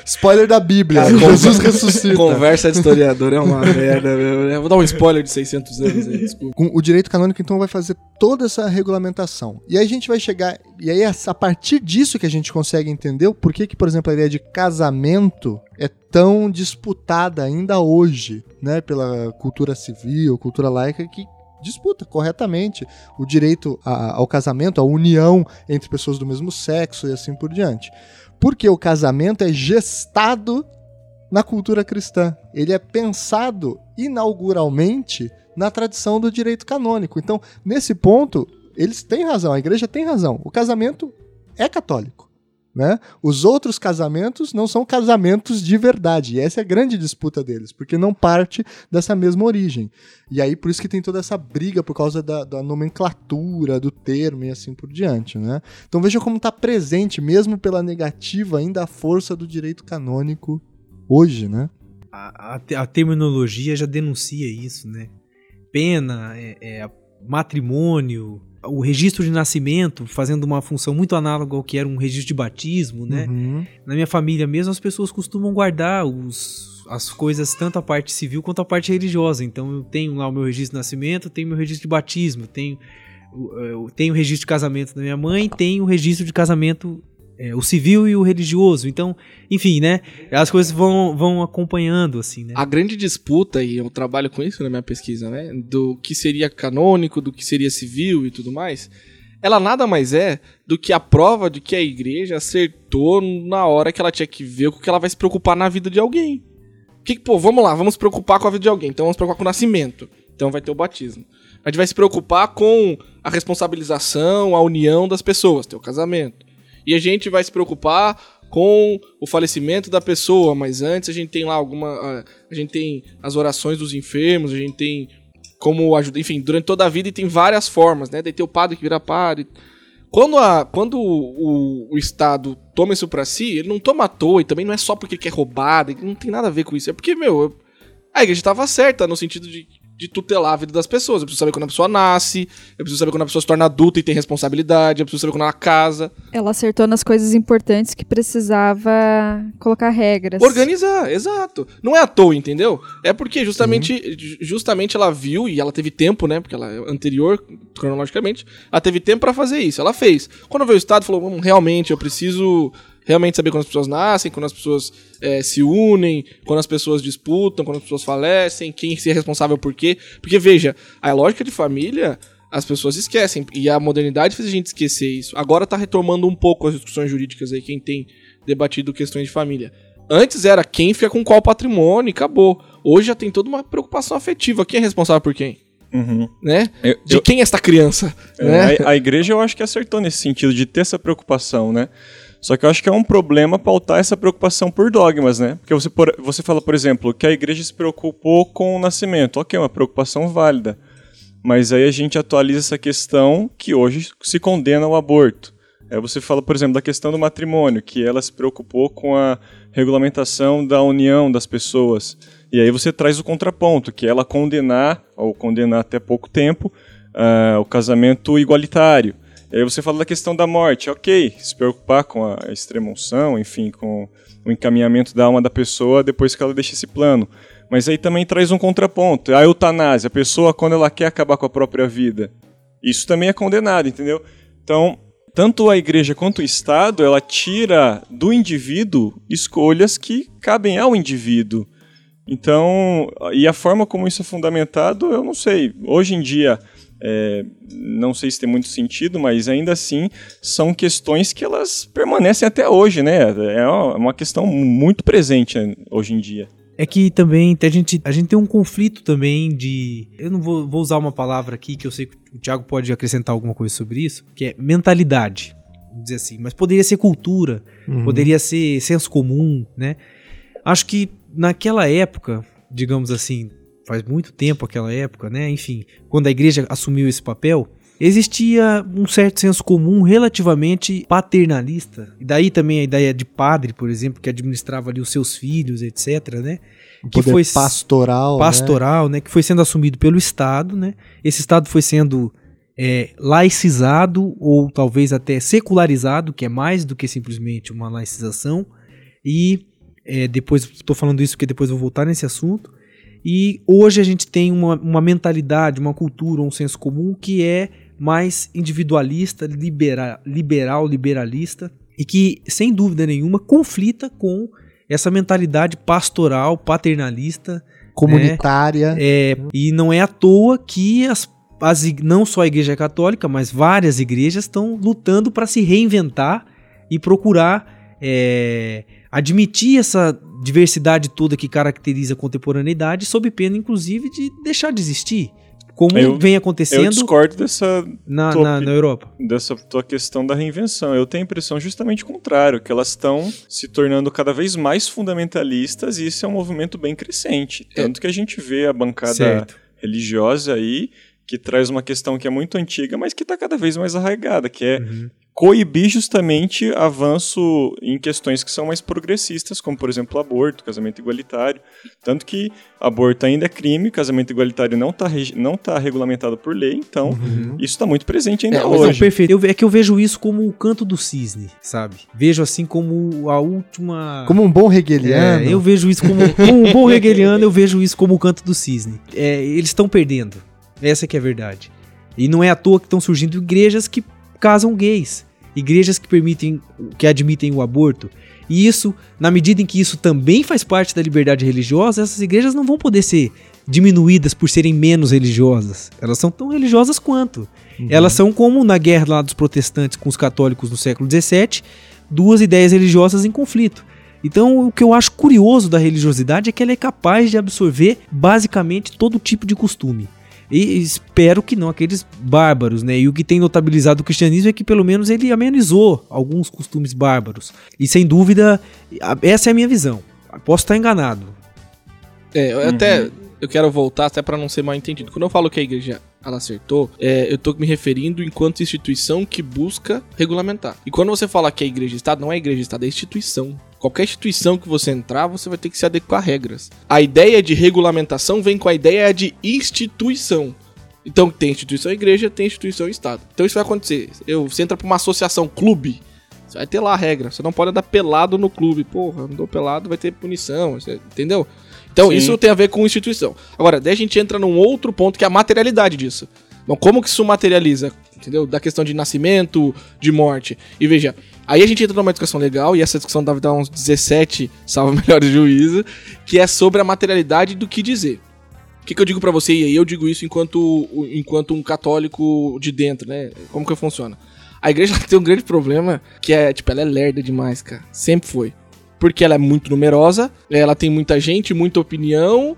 spoiler da Bíblia. Cara, Jesus ressuscita. Conversa de historiador é uma merda. Meu. Vou dar um spoiler de 600 anos aí, desculpa. O direito canônico, então, vai fazer toda essa regulamentação. E aí a gente vai chegar... E aí, a partir disso que a gente consegue entender o porquê que, por exemplo, a ideia de casamento é tão disputada ainda hoje, né, pela cultura civil, cultura laica, que disputa corretamente o direito a, ao casamento, a união entre pessoas do mesmo sexo e assim por diante. Porque o casamento é gestado na cultura cristã. Ele é pensado inauguralmente na tradição do direito canônico. Então, nesse ponto, eles têm razão, a igreja tem razão. O casamento é católico. Né? Os outros casamentos não são casamentos de verdade. E essa é a grande disputa deles, porque não parte dessa mesma origem. E aí, por isso que tem toda essa briga por causa da, da nomenclatura, do termo e assim por diante. Né? Então veja como está presente, mesmo pela negativa, ainda a força do direito canônico hoje, né? A, a, a terminologia já denuncia isso, né? Pena, é, é matrimônio, o registro de nascimento fazendo uma função muito análoga ao que era um registro de batismo, né? Uhum. Na minha família mesmo, as pessoas costumam guardar os, as coisas, tanto a parte civil quanto a parte religiosa. Então eu tenho lá o meu registro de nascimento, tenho meu registro de batismo, tenho, eu tenho o registro de casamento da minha mãe, tenho o registro de casamento é, o civil e o religioso. Então, enfim, né? As coisas vão, vão acompanhando, assim, né? A grande disputa, e eu trabalho com isso na minha pesquisa, né? Do que seria canônico, do que seria civil e tudo mais, ela nada mais é do que a prova de que a igreja acertou na hora que ela tinha que ver com o que ela vai se preocupar na vida de alguém. Que, pô, vamos lá, vamos preocupar com a vida de alguém. Então vamos preocupar com o nascimento. Então vai ter o batismo. A gente vai se preocupar com a responsabilização, a união das pessoas, ter o casamento. E a gente vai se preocupar com o falecimento da pessoa, mas antes a gente tem lá alguma. A gente tem as orações dos enfermos, a gente tem como ajuda, enfim, durante toda a vida e tem várias formas, né? Daí tem o padre que vira padre. Quando, a, quando o, o, Estado toma isso pra si, ele não toma à toa, e também não é só porque quer roubar, não tem nada a ver com isso. É porque, meu, a igreja estava certa no sentido de de tutelar a vida das pessoas. Eu preciso saber quando a pessoa nasce, eu preciso saber quando a pessoa se torna adulta e tem responsabilidade, eu preciso saber quando ela casa. Ela acertou nas coisas importantes que precisava colocar regras. Organizar, exato. Não é à toa, entendeu? É porque justamente, uhum. justamente ela viu e ela teve tempo, né? Porque ela é anterior, cronologicamente, ela teve tempo para fazer isso. Ela fez. Quando veio o Estado, falou: hum, realmente, eu preciso realmente saber quando as pessoas nascem, quando as pessoas é, se unem, quando as pessoas disputam, quando as pessoas falecem, quem se é responsável por quê. Porque, veja, a lógica de família as pessoas esquecem. E a modernidade fez a gente esquecer isso. Agora tá retomando um pouco as discussões jurídicas aí, quem tem debatido questões de família. Antes era quem fica com qual patrimônio e acabou. Hoje já tem toda uma preocupação afetiva. Quem é responsável por quem? Uhum. Né? Eu, de eu, quem é esta criança? É, né? a, a igreja eu acho que acertou nesse sentido de ter essa preocupação, né? Só que eu acho que é um problema pautar essa preocupação por dogmas, né? Porque você, por, você fala, por exemplo, que a igreja se preocupou com o nascimento. Ok, é uma preocupação válida. Mas aí a gente atualiza essa questão que hoje se condena ao aborto. Aí você fala, por exemplo, da questão do matrimônio, que ela se preocupou com a regulamentação da união das pessoas. E aí você traz o contraponto, que é ela condenar, ou condenar até pouco tempo, uh, o casamento igualitário. E aí você fala da questão da morte, ok, se preocupar com a extremoção, enfim, com o encaminhamento da alma da pessoa depois que ela deixa esse plano. Mas aí também traz um contraponto, a eutanásia, a pessoa quando ela quer acabar com a própria vida. Isso também é condenado, entendeu? Então, tanto a igreja quanto o Estado, ela tira do indivíduo escolhas que cabem ao indivíduo. Então, e a forma como isso é fundamentado, eu não sei. Hoje em dia, é, não sei se tem muito sentido, mas ainda assim são questões que elas permanecem até hoje, né? É uma questão muito presente né, hoje em dia. É que também a gente, a gente tem um conflito também de. Eu não vou, vou usar uma palavra aqui que eu sei que o Thiago pode acrescentar alguma coisa sobre isso, que é mentalidade. Vamos dizer assim. Mas poderia ser cultura, uhum. poderia ser senso comum, né? Acho que naquela época, digamos assim, faz muito tempo aquela época, né? Enfim, quando a igreja assumiu esse papel, existia um certo senso comum relativamente paternalista. E daí também a ideia de padre, por exemplo, que administrava ali os seus filhos, etc, né? que foi pastoral, pastoral, né? né? Que foi sendo assumido pelo Estado, né? Esse Estado foi sendo é, laicizado ou talvez até secularizado, que é mais do que simplesmente uma laicização. E é, depois estou falando isso porque depois vou voltar nesse assunto. E hoje a gente tem uma, uma mentalidade, uma cultura, um senso comum que é mais individualista, libera, liberal, liberalista e que, sem dúvida nenhuma, conflita com essa mentalidade pastoral, paternalista, comunitária. Né? É, e não é à toa que as as, não só a Igreja Católica, mas várias igrejas estão lutando para se reinventar e procurar é, admitir essa diversidade toda que caracteriza a contemporaneidade, sob pena, inclusive, de deixar de existir como eu, vem acontecendo. Eu discordo dessa na, tua, na, na, Europa. Dessa tua questão da reinvenção. Eu tenho a impressão justamente o contrário, que elas estão se tornando cada vez mais fundamentalistas e isso é um movimento bem crescente. É. Tanto que a gente vê a bancada certo. religiosa aí que traz uma questão que é muito antiga, mas que está cada vez mais arraigada, que é uhum coibir justamente avanço em questões que são mais progressistas, como por exemplo aborto, casamento igualitário. Tanto que aborto ainda é crime, casamento igualitário não está não tá regulamentado por lei, então uhum. isso está muito presente ainda é, hoje. É, perfeito. Eu, é que eu vejo isso como o canto do cisne, sabe? Vejo assim como a última. Como um bom hegeliano. É, eu vejo isso como, como um bom hegeliano, eu vejo isso como o canto do cisne. É, eles estão perdendo. Essa que é a verdade. E não é à toa que estão surgindo igrejas que casam gays igrejas que permitem, que admitem o aborto. E isso, na medida em que isso também faz parte da liberdade religiosa, essas igrejas não vão poder ser diminuídas por serem menos religiosas. Elas são tão religiosas quanto. Uhum. Elas são como na guerra lá dos protestantes com os católicos no século XVII, duas ideias religiosas em conflito. Então, o que eu acho curioso da religiosidade é que ela é capaz de absorver basicamente todo tipo de costume. E espero que não aqueles bárbaros, né? E o que tem notabilizado o cristianismo é que pelo menos ele amenizou alguns costumes bárbaros. E sem dúvida, essa é a minha visão. Posso estar enganado. É, eu uhum. até eu quero voltar até para não ser mal entendido. Quando eu falo que a igreja ela acertou, é, eu tô me referindo enquanto instituição que busca regulamentar. E quando você fala que é igreja Estado, não é igreja Estado, é instituição. Qualquer instituição que você entrar, você vai ter que se adequar a regras. A ideia de regulamentação vem com a ideia de instituição. Então tem instituição igreja, tem instituição Estado. Então isso vai acontecer. Eu, você entra pra uma associação, clube, você vai ter lá a regra. Você não pode andar pelado no clube. Porra, andou pelado, vai ter punição. Você, entendeu? Então Sim. isso tem a ver com instituição. Agora, daí a gente entra num outro ponto que é a materialidade disso. Então, como que isso materializa? Entendeu? Da questão de nascimento, de morte. E veja, Aí a gente entra numa discussão legal, e essa discussão deve dar uns 17, salvo melhor juízo, que é sobre a materialidade do que dizer. O que, que eu digo para você, e aí eu digo isso enquanto, enquanto um católico de dentro, né? Como que funciona? A igreja tem um grande problema, que é, tipo, ela é lerda demais, cara. Sempre foi. Porque ela é muito numerosa, ela tem muita gente, muita opinião,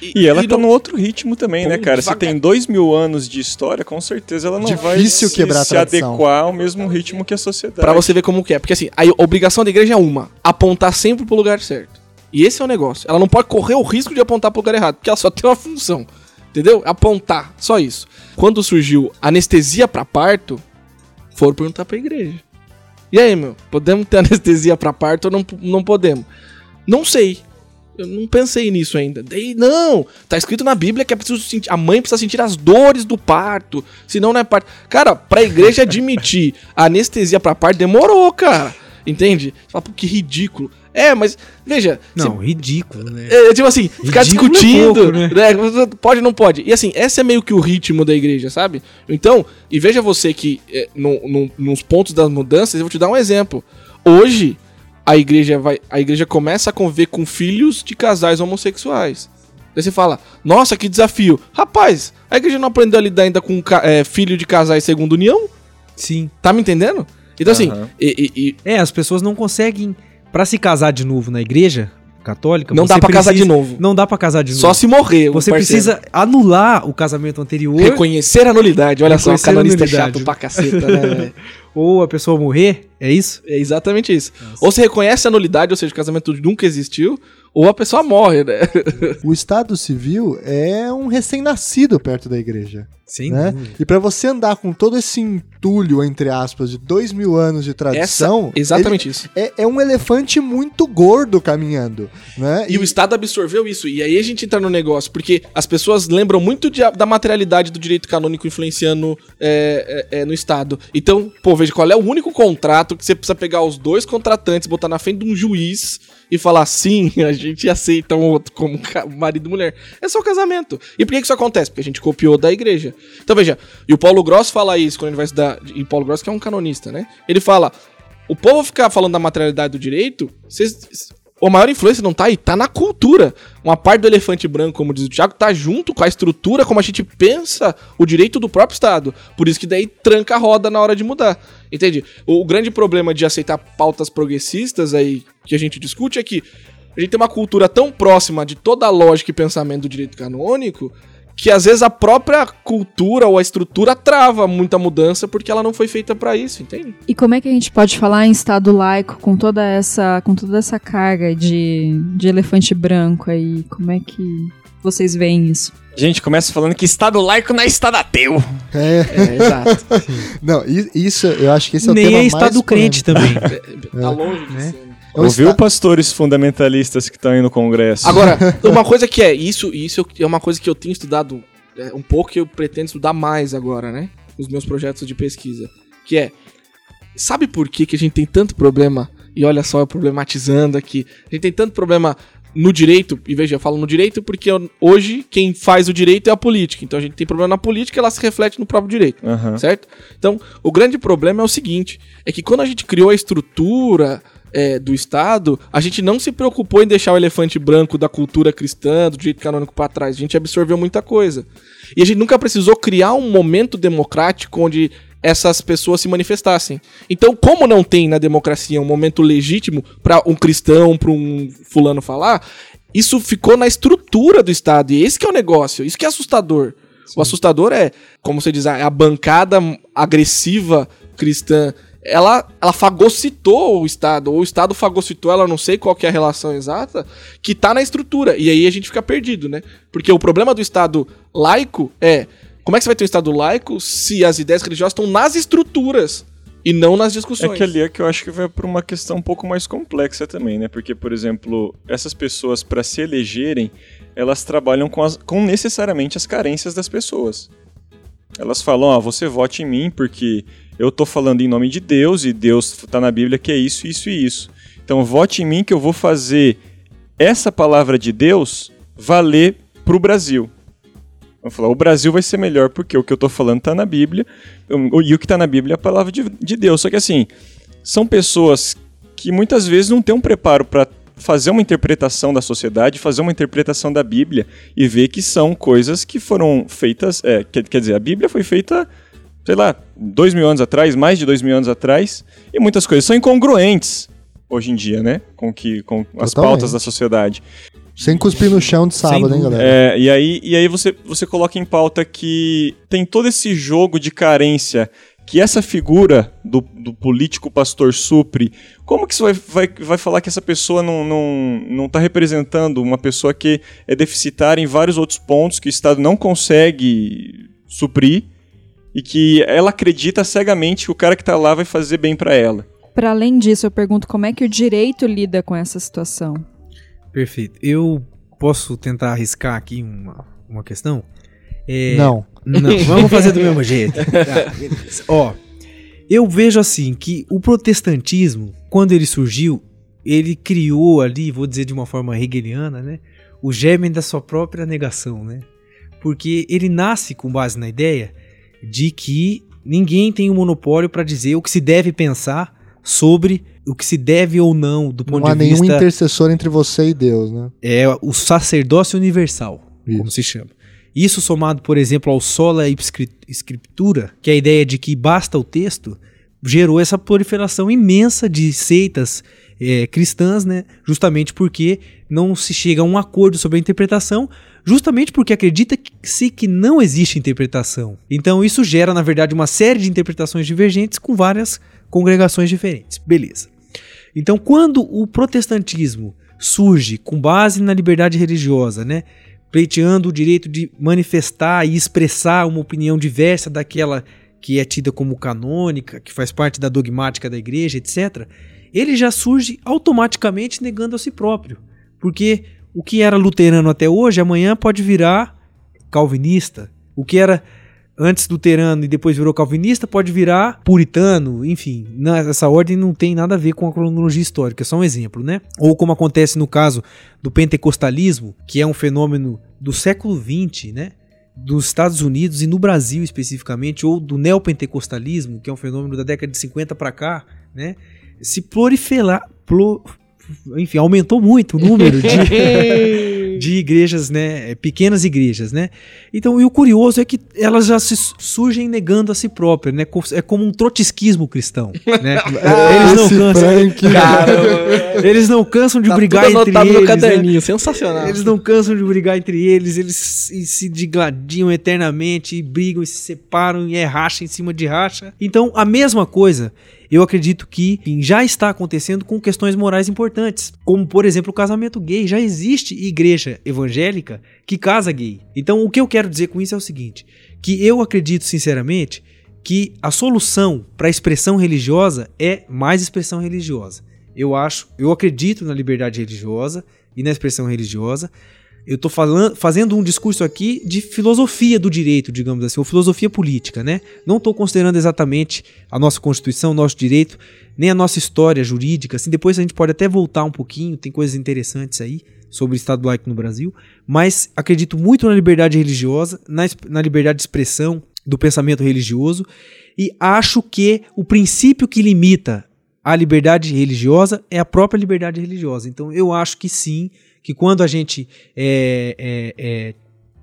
e, e ela e tá não... num outro ritmo também, Pô, né, cara? Você tem dois mil anos de história, com certeza ela não Difícil vai quebrar se, se adequar ao mesmo ritmo que a sociedade. Para você ver como que é. Porque assim, a obrigação da igreja é uma: apontar sempre pro lugar certo. E esse é o negócio. Ela não pode correr o risco de apontar pro lugar errado, porque ela só tem uma função. Entendeu? Apontar, só isso. Quando surgiu anestesia para parto, foram perguntar pra igreja. E aí, meu, podemos ter anestesia para parto ou não, não podemos? Não sei. Eu não pensei nisso ainda. Daí, não, tá escrito na Bíblia que é preciso sentir, a mãe precisa sentir as dores do parto, senão não é parto. Cara, pra igreja admitir a anestesia pra parto demorou, cara. Entende? Você fala, pô, que ridículo. É, mas, veja. Não, se... ridículo, né? É, tipo assim, ridículo ficar discutindo. É pouco, né? né? Pode ou não pode? E assim, esse é meio que o ritmo da igreja, sabe? Então, e veja você que é, no, no, nos pontos das mudanças, eu vou te dar um exemplo. Hoje, a igreja vai, a igreja começa a conviver com filhos de casais homossexuais. Daí você fala, nossa, que desafio. Rapaz, a igreja não aprendeu a lidar ainda com é, filho de casais segundo união? Sim. Tá me entendendo? Então, uhum. assim. E, e, e... É, as pessoas não conseguem. para se casar de novo na igreja católica. Não dá pra precisa, casar de novo. Não dá pra casar de novo. Só se morrer. Você precisa anular o casamento anterior. Reconhecer a nulidade. Olha só, o canonista é chato pra caceta, né? ou a pessoa morrer, é isso? É exatamente isso. Nossa. Ou você reconhece a nulidade, ou seja, o casamento nunca existiu, ou a pessoa morre, né? O Estado Civil é um recém-nascido perto da igreja. Sim. Né? E para você andar com todo esse entulho, entre aspas, de dois mil anos de tradição. Essa, exatamente isso. É, é, um elefante muito gordo caminhando. Né? E, e, o Estado absorveu isso. E aí a gente entra no negócio, porque as pessoas lembram muito de, da materialidade do direito canônico influenciando é, é, é, no Estado. Então, pô, veja qual é o único contrato que você precisa pegar os dois contratantes, botar na frente de um juiz e falar sim, a gente aceita um outro como marido e mulher. É só o casamento. E por que isso acontece? Porque a gente copiou da igreja. Então veja, e o Paulo Gross fala isso quando ele vai estudar, e Paulo Gross que é um canonista, né? Ele fala, o povo ficar falando da materialidade do direito, vocês a maior influência não tá aí, tá na cultura. Uma parte do elefante branco, como diz o Thiago, tá junto com a estrutura, como a gente pensa o direito do próprio Estado. Por isso que daí tranca a roda na hora de mudar. Entende? O, o grande problema de aceitar pautas progressistas aí que a gente discute é que a gente tem uma cultura tão próxima de toda a lógica e pensamento do direito canônico que às vezes a própria cultura ou a estrutura trava muita mudança porque ela não foi feita para isso, entende? E como é que a gente pode falar em Estado laico com toda essa, com toda essa carga de, de elefante branco aí? Como é que vocês veem isso? A gente começa falando que Estado laico não é Estado ateu. É, é exato. não, isso, eu acho que esse é o Nem tema é Estado crente também. tá longe de né? ser. É Ouviu está... pastores fundamentalistas que estão aí no Congresso? Agora, uma coisa que é, isso, isso é uma coisa que eu tenho estudado é, um pouco que eu pretendo estudar mais agora, né? Os meus projetos de pesquisa. Que é, sabe por que, que a gente tem tanto problema? E olha só, eu problematizando aqui. A gente tem tanto problema no direito, e veja, eu falo no direito porque hoje quem faz o direito é a política. Então a gente tem problema na política, ela se reflete no próprio direito, uhum. certo? Então, o grande problema é o seguinte, é que quando a gente criou a estrutura é, do Estado, a gente não se preocupou em deixar o elefante branco da cultura cristã, do direito canônico para trás. A gente absorveu muita coisa. E a gente nunca precisou criar um momento democrático onde essas pessoas se manifestassem. Então, como não tem na democracia um momento legítimo para um cristão, para um fulano falar, isso ficou na estrutura do Estado. E esse que é o negócio, isso que é assustador. Sim. O assustador é, como você diz, a bancada agressiva cristã ela, ela fagocitou o Estado, ou o Estado fagocitou ela, não sei qual é a relação exata, que tá na estrutura. E aí a gente fica perdido, né? Porque o problema do Estado laico é. Como é que você vai ter um Estado laico se as ideias religiosas estão nas estruturas? E não nas discussões. É que ali é que eu acho que vai para uma questão um pouco mais complexa também, né? Porque, por exemplo, essas pessoas, para se elegerem, elas trabalham com, as, com necessariamente as carências das pessoas. Elas falam, ó, oh, você vote em mim porque eu estou falando em nome de Deus e Deus está na Bíblia que é isso, isso e isso. Então vote em mim que eu vou fazer essa palavra de Deus valer para o Brasil. Vamos falar, o Brasil vai ser melhor porque o que eu estou falando está na Bíblia e o que está na Bíblia é a palavra de, de Deus. Só que assim, são pessoas que muitas vezes não têm um preparo para fazer uma interpretação da sociedade, fazer uma interpretação da Bíblia e ver que são coisas que foram feitas. É, quer, quer dizer, a Bíblia foi feita sei lá, dois mil anos atrás, mais de dois mil anos atrás, e muitas coisas são incongruentes hoje em dia, né? Com, que, com as pautas da sociedade. Sem cuspir no chão de sábado, hein, galera? É, e aí, e aí você, você coloca em pauta que tem todo esse jogo de carência que essa figura do, do político pastor supre, como que você vai, vai, vai falar que essa pessoa não, não, não tá representando uma pessoa que é deficitária em vários outros pontos que o Estado não consegue suprir e que ela acredita cegamente que o cara que está lá vai fazer bem para ela. Para além disso, eu pergunto como é que o direito lida com essa situação? Perfeito. Eu posso tentar arriscar aqui uma, uma questão? É... Não. Não, vamos fazer do mesmo jeito. Tá, Ó, eu vejo assim que o protestantismo, quando ele surgiu, ele criou ali, vou dizer de uma forma hegeliana, né, o germe da sua própria negação, né? Porque ele nasce com base na ideia de que ninguém tem o um monopólio para dizer o que se deve pensar sobre o que se deve ou não do ponto não de vista. Não há nenhum intercessor entre você e Deus, né? É o sacerdócio universal, Isso. como se chama. Isso somado, por exemplo, ao sola escritura, que é a ideia de que basta o texto, gerou essa proliferação imensa de seitas é, cristãs, né? Justamente porque não se chega a um acordo sobre a interpretação, justamente porque acredita-se que não existe interpretação. Então isso gera, na verdade, uma série de interpretações divergentes com várias congregações diferentes. Beleza. Então, quando o protestantismo surge com base na liberdade religiosa, né, pleiteando o direito de manifestar e expressar uma opinião diversa daquela que é tida como canônica, que faz parte da dogmática da igreja, etc., ele já surge automaticamente negando a si próprio. Porque o que era luterano até hoje, amanhã pode virar calvinista. O que era antes luterano e depois virou calvinista pode virar puritano, enfim, essa ordem não tem nada a ver com a cronologia histórica, é só um exemplo, né? Ou como acontece no caso do pentecostalismo, que é um fenômeno do século XX, né? Dos Estados Unidos e no Brasil especificamente, ou do neopentecostalismo, que é um fenômeno da década de 50 para cá, né? Se proliferar, enfim, aumentou muito o número de, de igrejas, né, pequenas igrejas, né? Então, e o curioso é que elas já se surgem negando a si próprias, né? É como um trotskismo cristão, né? eles não cansam, eles não cansam de tá brigar entre eles. No caderninho, né? sensacional. Eles não cansam de brigar entre eles, eles se, se digladiam eternamente, e brigam e se separam e é racha em cima de racha. Então, a mesma coisa eu acredito que já está acontecendo com questões morais importantes, como por exemplo o casamento gay. Já existe igreja evangélica que casa gay. Então o que eu quero dizer com isso é o seguinte: que eu acredito sinceramente que a solução para a expressão religiosa é mais expressão religiosa. Eu acho, eu acredito na liberdade religiosa e na expressão religiosa, eu estou fazendo um discurso aqui de filosofia do direito, digamos assim, ou filosofia política, né? Não estou considerando exatamente a nossa Constituição, nosso direito, nem a nossa história jurídica. Assim, depois a gente pode até voltar um pouquinho, tem coisas interessantes aí sobre o Estado laico no Brasil, mas acredito muito na liberdade religiosa, na, na liberdade de expressão do pensamento religioso, e acho que o princípio que limita a liberdade religiosa é a própria liberdade religiosa. Então eu acho que sim que quando a gente está é, é, é,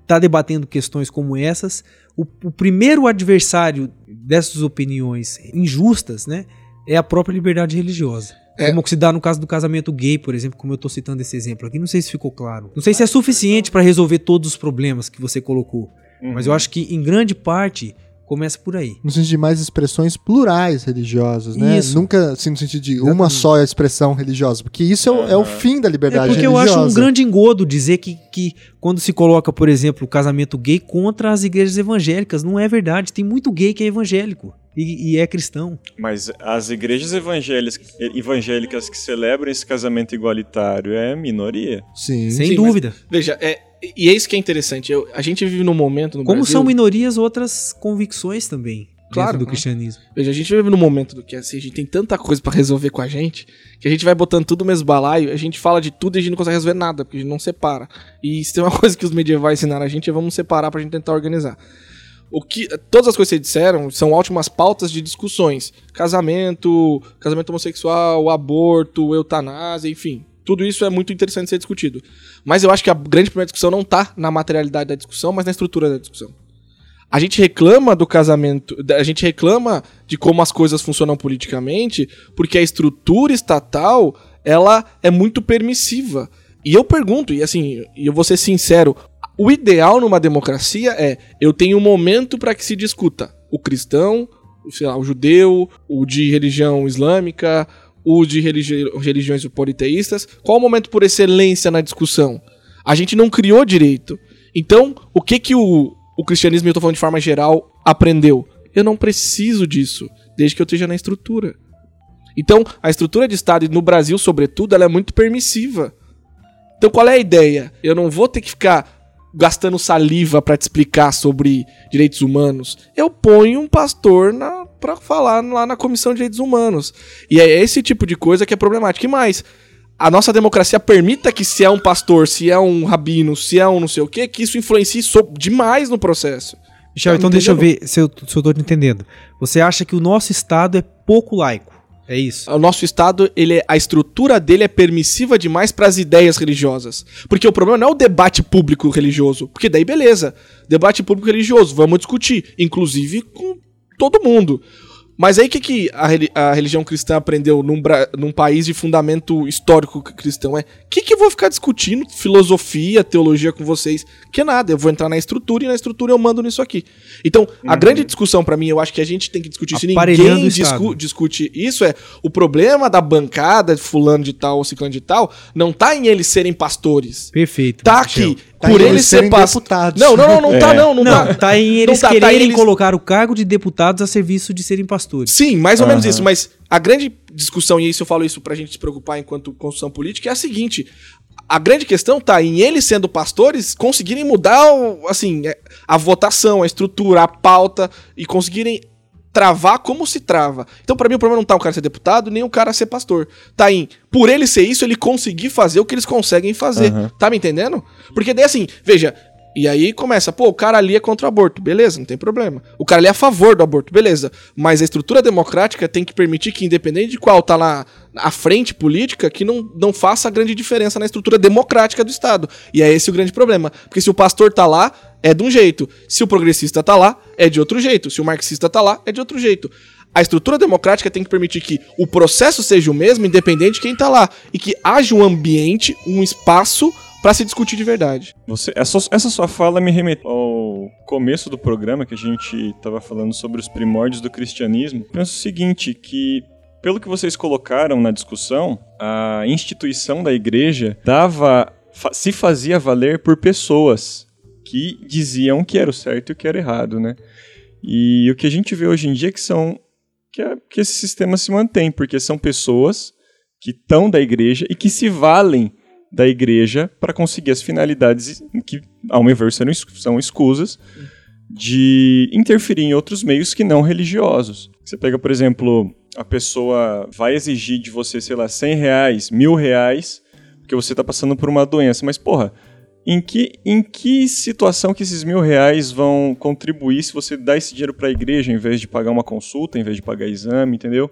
tá debatendo questões como essas, o, o, primeiro adversário dessas opiniões injustas né, é a própria liberdade religiosa. É. Como se dá no caso do casamento gay, por exemplo, como eu estou citando esse exemplo aqui. Não sei se ficou claro. Não sei se é suficiente para resolver todos os problemas que você colocou. Uhum. Mas eu acho que, em grande parte, Começa por aí. No sentido de mais expressões plurais religiosas, né? Isso. Nunca assim, no sentido de Exatamente. uma só expressão religiosa, porque isso é o, é o fim da liberdade é porque religiosa. Porque eu acho um grande engodo dizer que, que quando se coloca, por exemplo, o casamento gay contra as igrejas evangélicas, não é verdade. Tem muito gay que é evangélico. E, e, é cristão. Mas as igrejas evangélicas, evangélicas que celebram esse casamento igualitário é minoria. Sim. Sem Sim, dúvida. Mas, veja, é, e é isso que é interessante. Eu, a gente vive num momento no Como Brasil... são minorias outras convicções também. Claro. do cristianismo. Veja, a gente vive num momento do que assim, a gente tem tanta coisa para resolver com a gente, que a gente vai botando tudo no mesmo balaio, a gente fala de tudo e a gente não consegue resolver nada, porque a gente não separa. E se tem uma coisa que os medievais ensinaram a gente, é vamos separar pra gente tentar organizar. O que, todas as coisas que vocês disseram são ótimas pautas de discussões. Casamento, casamento homossexual, aborto, eutanásia, enfim. Tudo isso é muito interessante ser discutido. Mas eu acho que a grande primeira discussão não está na materialidade da discussão, mas na estrutura da discussão. A gente reclama do casamento, a gente reclama de como as coisas funcionam politicamente, porque a estrutura estatal, ela é muito permissiva. E eu pergunto, e assim, eu vou ser sincero, o ideal numa democracia é eu tenho um momento para que se discuta o cristão, lá, o judeu, o de religião islâmica, o de religi religiões politeístas. Qual o momento por excelência na discussão? A gente não criou direito. Então, o que que o, o cristianismo, eu tô falando de forma geral, aprendeu? Eu não preciso disso, desde que eu esteja na estrutura. Então, a estrutura de Estado, no Brasil, sobretudo, ela é muito permissiva. Então, qual é a ideia? Eu não vou ter que ficar gastando saliva para te explicar sobre direitos humanos. Eu ponho um pastor na para falar lá na Comissão de Direitos Humanos. E é esse tipo de coisa que é problemático. E mais, a nossa democracia permita que se é um pastor, se é um rabino, se é um não sei o quê, que isso influencie demais no processo. Michel, tá então deixa eu ver se eu, se eu tô te entendendo. Você acha que o nosso Estado é pouco laico? É isso. O nosso Estado, ele é, a estrutura dele é permissiva demais para as ideias religiosas. Porque o problema não é o debate público religioso. Porque daí, beleza. Debate público religioso, vamos discutir. Inclusive com todo mundo. Mas aí o que, que a, a, religião cristã aprendeu num, num, país de fundamento histórico cristão? É o que, que eu vou ficar discutindo filosofia, teologia com vocês? Que nada, eu vou entrar na estrutura e na estrutura eu mando nisso aqui. Então, a uhum. grande discussão para mim, eu acho que a gente tem que discutir se ninguém discu discute isso, é o problema da bancada de fulano de tal ou ciclano de tal não tá em eles serem pastores. Perfeito. Tá aqui Tá por eles ser deputados. Não, não, não, não tá, é. tá não, não, não tá. Tá em eles tá, tá quererem tá eles... colocar o cargo de deputados a serviço de serem pastores. Sim, mais ou uhum. menos isso, mas a grande discussão, e isso eu falo isso pra gente se preocupar enquanto construção política, é a seguinte: a grande questão tá em eles sendo pastores conseguirem mudar assim, é, a votação, a estrutura, a pauta e conseguirem travar como se trava. Então, para mim, o problema não tá o cara ser deputado, nem o cara ser pastor. Tá em, por ele ser isso, ele conseguir fazer o que eles conseguem fazer. Uhum. Tá me entendendo? Porque daí, assim, veja, E aí começa, pô, o cara ali é contra o aborto, beleza, não tem problema. O cara ali é a favor do aborto, beleza. Mas a estrutura democrática tem que permitir que, independente de qual tá lá à frente política, que não, não faça grande diferença na estrutura democrática do Estado. E é esse o grande problema. Porque se o pastor tá lá, é de um jeito. Se o progressista tá lá, é de outro jeito. Se o marxista tá lá, é de outro jeito. A estrutura democrática tem que permitir que o processo seja o mesmo, independente de quem tá lá. E que haja um ambiente, um espaço para se discutir de verdade. Você, essa, essa sua fala me remete ao começo do programa que a gente estava falando sobre os primórdios do cristianismo. Penso o seguinte, que pelo que vocês colocaram na discussão, a instituição da igreja dava se fazia valer por pessoas que diziam que era o certo e o que era errado, né? E o que a gente vê hoje em dia é que são que, é, que esse sistema se mantém, porque são pessoas que estão da igreja e que se valem da igreja para conseguir as finalidades que, ao meu ver, são escusas de interferir em outros meios que não religiosos. Você pega, por exemplo, a pessoa vai exigir de você, sei lá, 100 reais, mil reais, porque você está passando por uma doença. Mas, porra, em que, em que situação que esses mil reais vão contribuir se você dá esse dinheiro para a igreja em vez de pagar uma consulta, em vez de pagar exame, entendeu?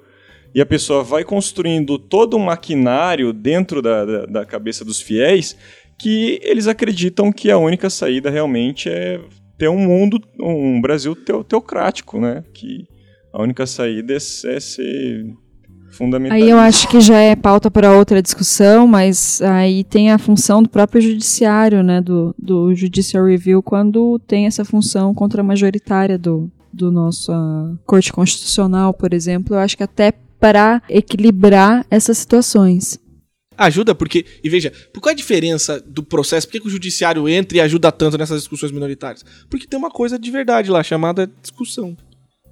e a pessoa vai construindo todo um maquinário dentro da, da, da cabeça dos fiéis que eles acreditam que a única saída realmente é ter um mundo, um Brasil teocrático, né? Que a única saída é, ser fundamental. Aí eu acho que já é pauta para outra discussão, mas aí tem a função do próprio judiciário, né? Do, do Judicial Review, quando tem essa função contra a majoritária do, do nossa Corte Constitucional, por exemplo. Eu acho que até para equilibrar essas situações. Ajuda porque, e veja, por qual a diferença do processo? Por que, que o judiciário entra e ajuda tanto nessas discussões minoritárias? Porque tem uma coisa de verdade lá, chamada discussão.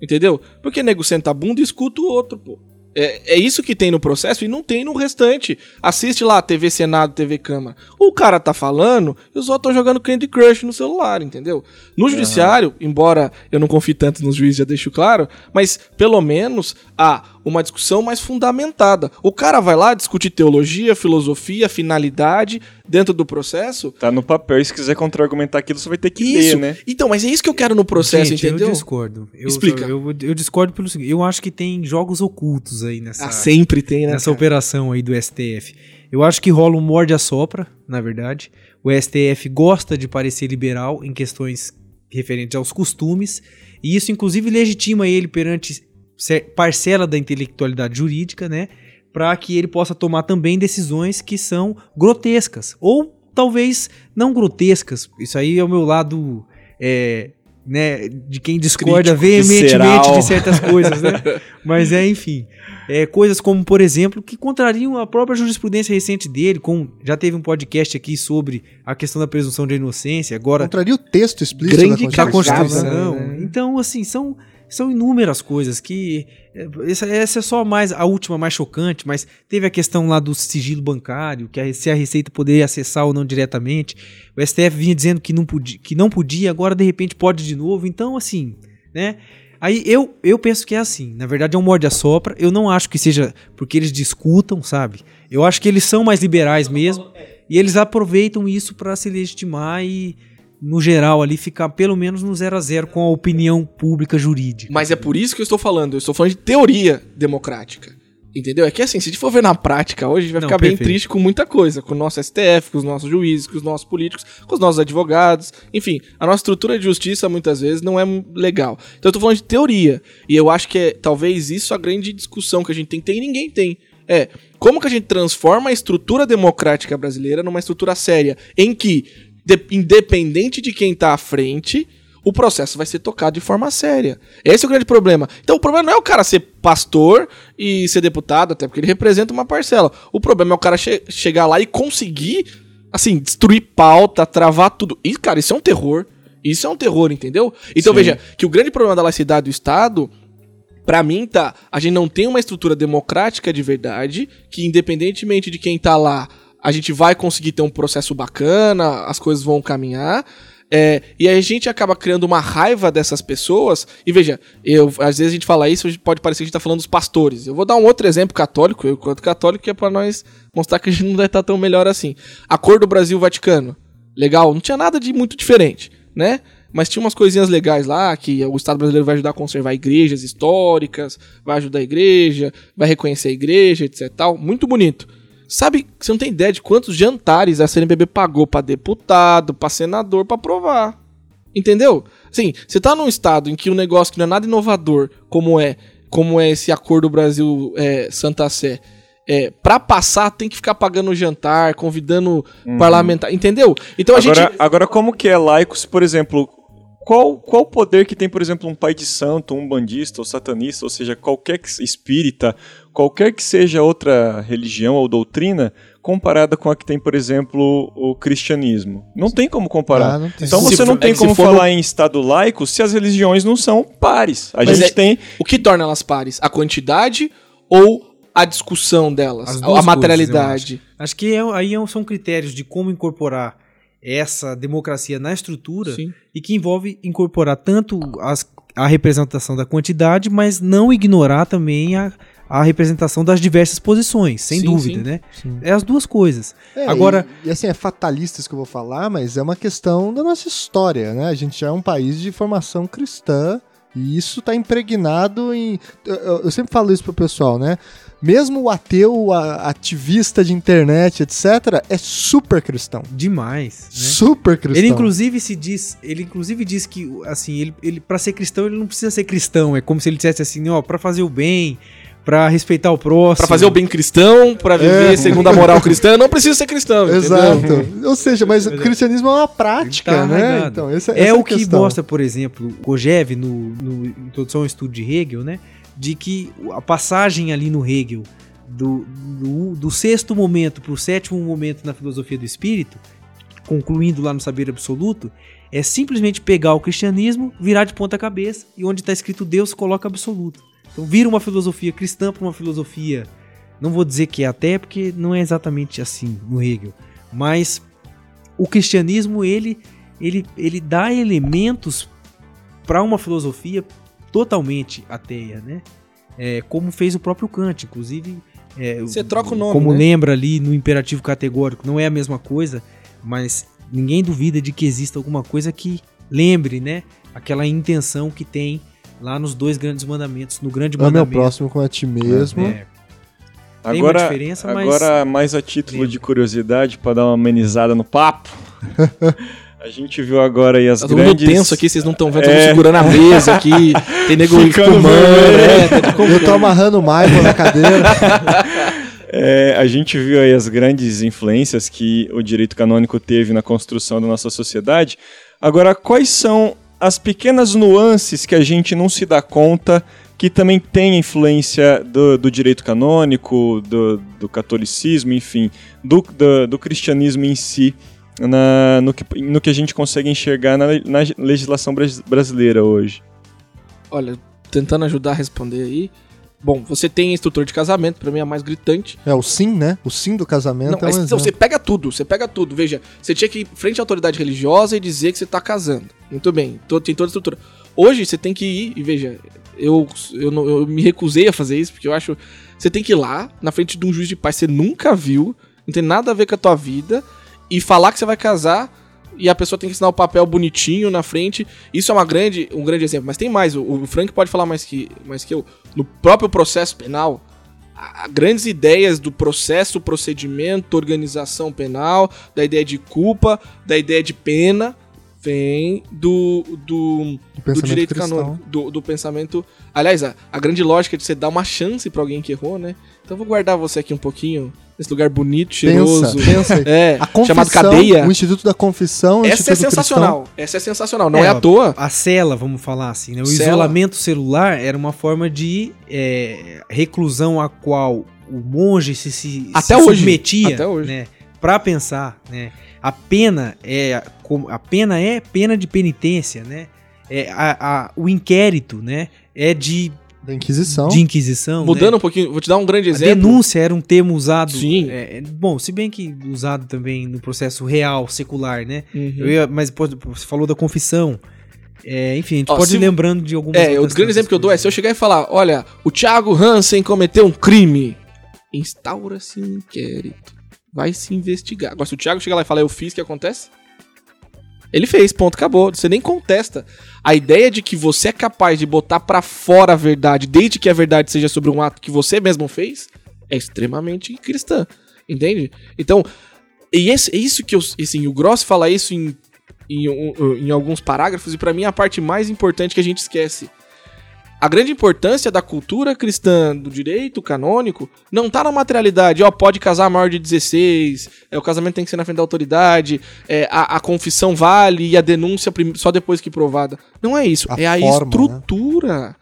Entendeu? Porque nego senta a bunda e escuta o outro, pô. É, é isso que tem no processo e não tem no restante. Assiste lá TV Senado, TV Câmara. O cara tá falando e os outros estão jogando Candy Crush no celular, entendeu? No judiciário, uhum. embora eu não confie tanto nos juízes, já deixo claro, mas pelo menos há uma discussão mais fundamentada. O cara vai lá discutir teologia, filosofia, finalidade dentro do processo. Tá no papel, e se quiser contra-argumentar aquilo, você vai ter que isso. ler, né? Então, mas é isso que eu quero no processo, Gente, entendeu? Eu discordo. Eu, Explica. Eu, eu, eu, discordo pelo seguinte: eu acho que tem jogos ocultos aí nessa. Ah, sempre tem, né? Nessa cara? operação aí do STF. Eu acho que rola um morde a sopra, na verdade. O STF gosta de parecer liberal em questões referentes aos costumes, e isso inclusive legitima ele perante parcela da intelectualidade jurídica, né? Para que ele possa tomar também decisões que são grotescas. Ou talvez não grotescas. Isso aí é o meu lado. É, né, de quem discorda Crítico, veementemente visceral. de certas coisas, né? Mas é, enfim. É, coisas como, por exemplo, que contrariam a própria jurisprudência recente dele, com já teve um podcast aqui sobre a questão da presunção de inocência, agora... Contraria o texto explícito Grande da Constituição. Né? Então, assim, são são inúmeras coisas que. Essa, essa, é só mais a última mais chocante, mas teve a questão lá do sigilo bancário, que a, se a Receita poderia acessar ou não diretamente. O STF vinha dizendo que não podia, que não podia, agora de repente pode de novo. Então, assim, né? Aí eu, eu penso que é assim. Na verdade, é um morde a sopra. Eu não acho que seja porque eles discutam, sabe? Eu acho que eles são mais liberais mesmo. E eles aproveitam isso para se legitimar e no geral ali ficar pelo menos no zero a zero com a opinião pública jurídica. Mas é por isso que eu estou falando, eu estou falando de teoria democrática. Entendeu? É que assim, se a gente for ver na prática hoje, a gente vai Não, ficar perfeito. bem triste com muita coisa. Com o nosso STF, com os nossos juízes, com os nossos políticos, com os nossos advogados. Enfim, a nossa estrutura de justiça muitas vezes não é legal. Então eu tô falando de teoria. E eu acho que é talvez isso a grande discussão que a gente tem que ter e ninguém tem. É, como que a gente transforma a estrutura democrática brasileira numa estrutura séria, em que de, independente de quem tá à frente, o processo vai ser tocado de forma séria. Esse é o grande problema. Então o problema não é o cara ser pastor e ser deputado, até porque ele representa uma parcela. O problema é o cara che chegar lá e conseguir, assim, destruir pauta, travar tudo. E, cara, isso é um terror. Isso é um terror, entendeu? Então Sim. veja, que o grande problema da laicidade do Estado Pra mim, tá. A gente não tem uma estrutura democrática de verdade, que independentemente de quem tá lá, a gente vai conseguir ter um processo bacana, as coisas vão caminhar. É, e a gente acaba criando uma raiva dessas pessoas. E veja, eu, às vezes a gente fala isso, pode parecer que a gente tá falando dos pastores. Eu vou dar um outro exemplo católico, eu quanto católico, é para nós mostrar que a gente não vai estar tão melhor assim. Acordo Brasil-Vaticano. Legal, não tinha nada de muito diferente, né? Mas tinha umas coisinhas legais lá, que o Estado brasileiro vai ajudar a conservar igrejas históricas, vai ajudar a igreja, vai reconhecer a igreja, etc. Tal. Muito bonito. Sabe, você não tem ideia de quantos jantares a CNBB pagou para deputado, para senador, para aprovar. Entendeu? Sim, você tá num estado em que o um negócio que não é nada inovador, como é, como é esse acordo Brasil é, Santa Sé, é, para passar tem que ficar pagando jantar, convidando uhum. parlamentar, entendeu? Então a agora, gente agora como que é laico, se por exemplo, qual qual poder que tem, por exemplo, um pai de santo, um bandista ou satanista, ou seja, qualquer que, espírita, qualquer que seja outra religião ou doutrina, comparada com a que tem, por exemplo, o cristianismo. Não tem como comparar. Ah, tem. Então você não tem é como falar no... em Estado laico se as religiões não são pares. A Mas gente é... tem. O que torna elas pares? A quantidade ou a discussão delas? A materialidade? Coisas, acho. acho. que é, aí é são critérios de como incorporar essa democracia na estrutura Sim. e que envolve incorporar tanto as, a representação da quantidade, mas não ignorar também a, a representação das diversas posições, sem sim, dúvida, sim. né? Sim. É as duas coisas. É, Agora, e, e, assim é fatalista isso que eu vou falar, mas é uma questão da nossa história, né? A gente é um país de formação cristã e isso está impregnado em. Eu, eu, sempre falo isso pro pessoal, né? Mesmo o ateu, a, ativista de internet, etc., é super cristão. Demais. Né? Super cristão. Ele inclusive se diz, ele inclusive diz que assim, ele, ele para ser cristão, ele não precisa ser cristão. É como se ele dissesse assim, ó, para fazer o bem, para respeitar o próximo. Para fazer o bem cristão, para viver é. segundo a moral cristã, não precisa ser cristão. Exato. Ou seja, mas o cristianismo é uma prática, tá né? Então, essa, é essa o é que mostra, por exemplo, Gojev no, no Introdução ao Estudo de Hegel, né? De que a passagem ali no Hegel do, do, do sexto momento para o sétimo momento na filosofia do espírito, concluindo lá no saber absoluto, é simplesmente pegar o cristianismo, virar de ponta cabeça e onde está escrito Deus coloca absoluto. Então vira uma filosofia cristã para uma filosofia, não vou dizer que é até porque não é exatamente assim no Hegel, mas o cristianismo ele ele, ele dá elementos para uma filosofia totalmente ateia, né? É, como fez o próprio Kant, inclusive. É, Você troca o nome. Como né? lembra ali no imperativo categórico, não é a mesma coisa, mas ninguém duvida de que exista alguma coisa que lembre, né? Aquela intenção que tem lá nos dois grandes mandamentos, no grande mandamento. Ame ao próximo com a ti mesmo. É. Tem agora, uma diferença, mas... Agora, mais a título de curiosidade, para dar uma amenizada no papo, a gente viu agora aí as tá grandes... tenso aqui, vocês não estão vendo, é... segurando a mesa aqui, tem nego fumando, é, tá Eu tô amarrando o Michael na cadeira. É, a gente viu aí as grandes influências que o direito canônico teve na construção da nossa sociedade. Agora, quais são as pequenas nuances que a gente não se dá conta que também tem influência do, do direito canônico, do, do catolicismo, enfim, do, do, cristianismo em si, na, no, que, no que a gente consegue enxergar na, na legislação brasileira hoje. Olha, tentando ajudar a responder aí, Bom, você tem instrutor de casamento, para mim é a mais gritante. É o sim, né? O sim do casamento não, é um então, você pega tudo, você pega tudo. Veja, você tinha que ir frente à autoridade religiosa e dizer que você tá casando. Muito bem, tem toda a estrutura. Hoje você tem que ir, e veja, eu, eu, não, eu me recusei a fazer isso, porque eu acho. Você tem que ir lá, na frente de um juiz de paz que você nunca viu, não tem nada a ver com a tua vida, e falar que você vai casar e a pessoa tem que ensinar o papel bonitinho na frente. Isso é uma grande, um grande exemplo. Mas tem mais, o, o Frank pode falar mais que, mais que eu. No próprio processo penal, a, grandes ideias do processo, procedimento, organização penal, da ideia de culpa, da ideia de pena, vem do, do, do, do direito canônico, do, do, pensamento. Aliás, a, a grande lógica de você dar uma chance para alguém que errou, né? Então vou guardar você aqui um pouquinho nesse lugar bonito, cheiroso. Pensa, pensa. É, a confissão, chamado cadeia. O Instituto da Confissão. Essa é sensacional. Cristão. Essa é sensacional. Não é, é, à toa. A cela, vamos falar assim, né? O cela. isolamento celular era uma forma de é, reclusão a qual o monge se, se, Até se hoje. submetia, Até hoje. né? Para pensar, né? A pena é a pena é pena de penitência, né? É, a, a, o inquérito, né? É de da Inquisição. De Inquisição. Mudando né? um pouquinho, vou te dar um grande exemplo. A denúncia era um termo usado. Sim. É, bom, se bem que usado também no processo real, secular, né? Uhum. Ia, mas pô, você falou da confissão. É, enfim, a gente Ó, pode ir lembrando de algumas É, o grande exemplo que eu dou é se eu chegar e falar: olha, o Thiago Hansen cometeu um crime. Instaura-se um inquérito. Vai se investigar. Agora, se o Thiago chegar lá e falar, eu fiz, o que acontece? Ele fez, ponto, acabou. Você nem contesta. A ideia de que você é capaz de botar para fora a verdade, desde que a verdade seja sobre um ato que você mesmo fez, é extremamente cristã. Entende? Então, e esse, é isso que eu. Assim, o Gross fala isso em, em, em alguns parágrafos, e para mim é a parte mais importante que a gente esquece a grande importância da cultura cristã do direito canônico não tá na materialidade, ó, pode casar maior de 16, é, o casamento tem que ser na frente da autoridade, é, a, a confissão vale e a denúncia só depois que provada. Não é isso, a é a forma, né? estrutura. Né?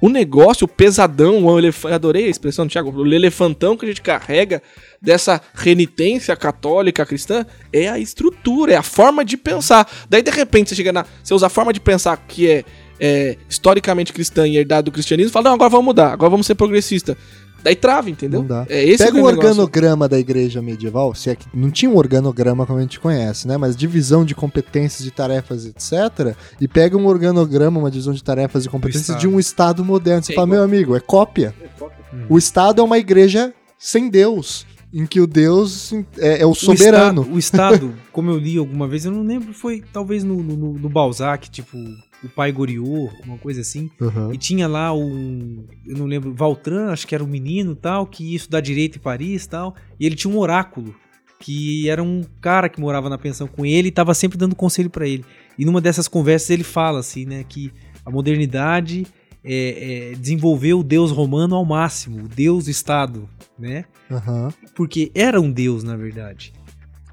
O negócio, o pesadão, o elef... adorei a expressão do Thiago, o elefantão que a gente carrega dessa renitência católica cristã é a estrutura, é a forma de pensar. Daí, de repente, você chega na. Você usa a forma de pensar que é é, historicamente cristã e herdado do cristianismo, fala, não, agora vamos mudar, agora vamos ser progressista. Daí trava, entendeu? Não dá. É esse Pega o organograma da igreja medieval, se é que não tinha um organograma como a gente conhece, né? Mas divisão de competências, de tarefas, etc. E pega um organograma, uma divisão de tarefas e competências de um Estado moderno. Você é fala, igual. meu amigo, é cópia. É cópia. Hum. O Estado é uma igreja sem Deus em que o Deus é, é o soberano. O Estado, o estado como eu li alguma vez, eu não lembro, foi talvez no, no, no Balzac, tipo, o pai Goriot, uma coisa assim. Uhum. E tinha lá um, eu não lembro, Valtran, acho que era um menino tal, que ia estudar direito em Paris tal. E ele tinha um oráculo, que era um cara que morava na pensão com ele e estava sempre dando conselho para ele. E numa dessas conversas ele fala assim, né, que a modernidade é, é, desenvolveu o Deus romano ao máximo, o Deus Estado, né? Uhum. Porque era um Deus, na verdade.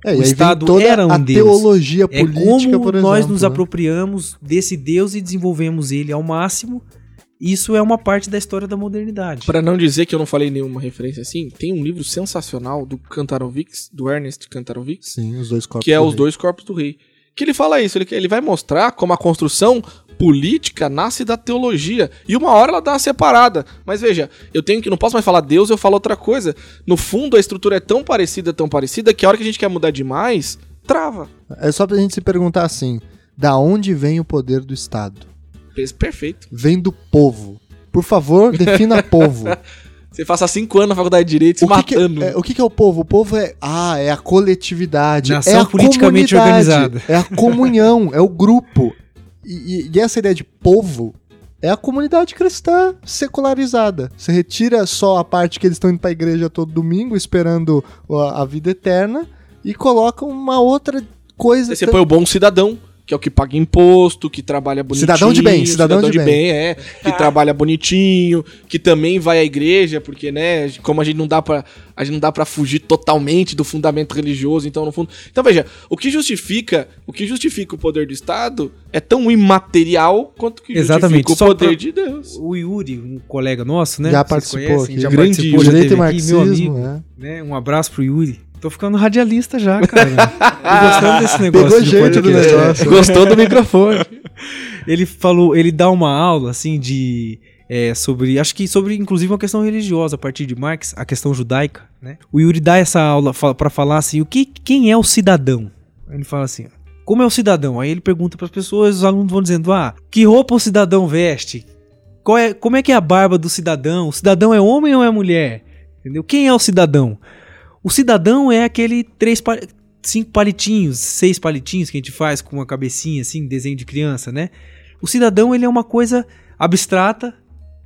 É, o Estado era um a Deus. teologia política, é como por exemplo, nós nos né? apropriamos desse Deus e desenvolvemos ele ao máximo. Isso é uma parte da história da modernidade. Para não dizer que eu não falei nenhuma referência assim, tem um livro sensacional do Cantarovics, do Ernest Cantarovics, Sim, os dois corpos que é Os rei. Dois Corpos do Rei. Que ele fala isso, ele, ele vai mostrar como a construção política nasce da teologia. E uma hora ela dá uma separada. Mas veja, eu tenho que. Não posso mais falar Deus, eu falo outra coisa. No fundo, a estrutura é tão parecida, tão parecida, que a hora que a gente quer mudar demais, trava. É só pra gente se perguntar assim: da onde vem o poder do Estado? Perfeito. Vem do povo. Por favor, defina povo. Você passa cinco anos na faculdade de Direito se o que matando. Que é, o que, que, é o povo? O povo é. Ah, é a coletividade. Nação é a politicamente organizada. É a comunhão, é o grupo. E, e, essa ideia de povo é a comunidade cristã secularizada. Você retira só a parte que eles estão indo para a igreja todo domingo esperando a, a vida eterna e coloca uma outra coisa. Você põe o bom cidadão que é o que paga imposto, que trabalha bonitinho. Cidadão de bem, cidadão, cidadão de, de, bem. bem é, que trabalha bonitinho, que também vai à igreja, porque, né, como a gente não dá para a gente não dá para fugir totalmente do fundamento religioso, então no fundo. Então veja, o que justifica, o que justifica o poder do Estado é tão imaterial quanto que Exatamente. justifica o poder de Deus. O Yuri, um colega nosso, né? Já participou conhecem, aqui. Já Grande participou, direito e marxismo, aqui, meu amigo, né? né? Um abraço pro Yuri. Tô ficando radialista já, cara. Tô gostando desse negócio. Pegou jeito do negócio. Gostou do microfone. ele falou, ele dá uma aula, assim, de... É, sobre, acho que sobre, inclusive, uma questão religiosa, a partir de Marx, a questão judaica, né? O Yuri dá essa aula para falar assim, o que, quem é o cidadão? Ele fala assim, como é o cidadão? Aí ele pergunta para as pessoas, os alunos vão dizendo, ah, que roupa o cidadão veste? Qual é, como é que é a barba do cidadão? O cidadão é homem ou é mulher? Entendeu? Quem é o cidadão? O cidadão é aquele três cinco palitinhos, seis palitinhos que a gente faz com uma cabecinha assim, desenho de criança, né? O cidadão ele é uma coisa abstrata,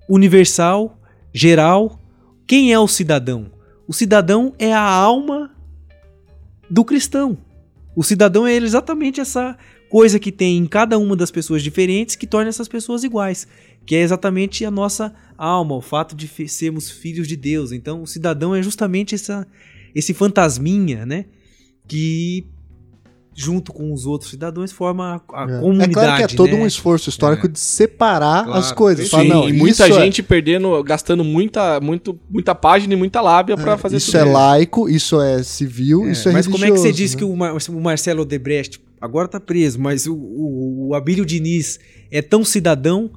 universal, geral. Quem é o cidadão? O cidadão é a alma do cristão. O cidadão é exatamente essa coisa que tem em cada uma das pessoas diferentes que torna essas pessoas iguais, que é exatamente a nossa alma, o fato de sermos filhos de Deus. Então, o cidadão é justamente essa esse fantasminha, né? Que junto com os outros cidadãos forma a, a é. comunidade. É claro que é todo né? um esforço histórico é. de separar claro. as coisas. Sim, Fala, não, e muita é gente é... perdendo, gastando muita, muito, muita página e muita lábia é, para fazer isso. Isso é laico, isso é civil, isso é Mas como é que você disse né? que o, Mar o Marcelo Odebrecht agora tá preso, mas o, o, o Abílio Diniz é tão cidadão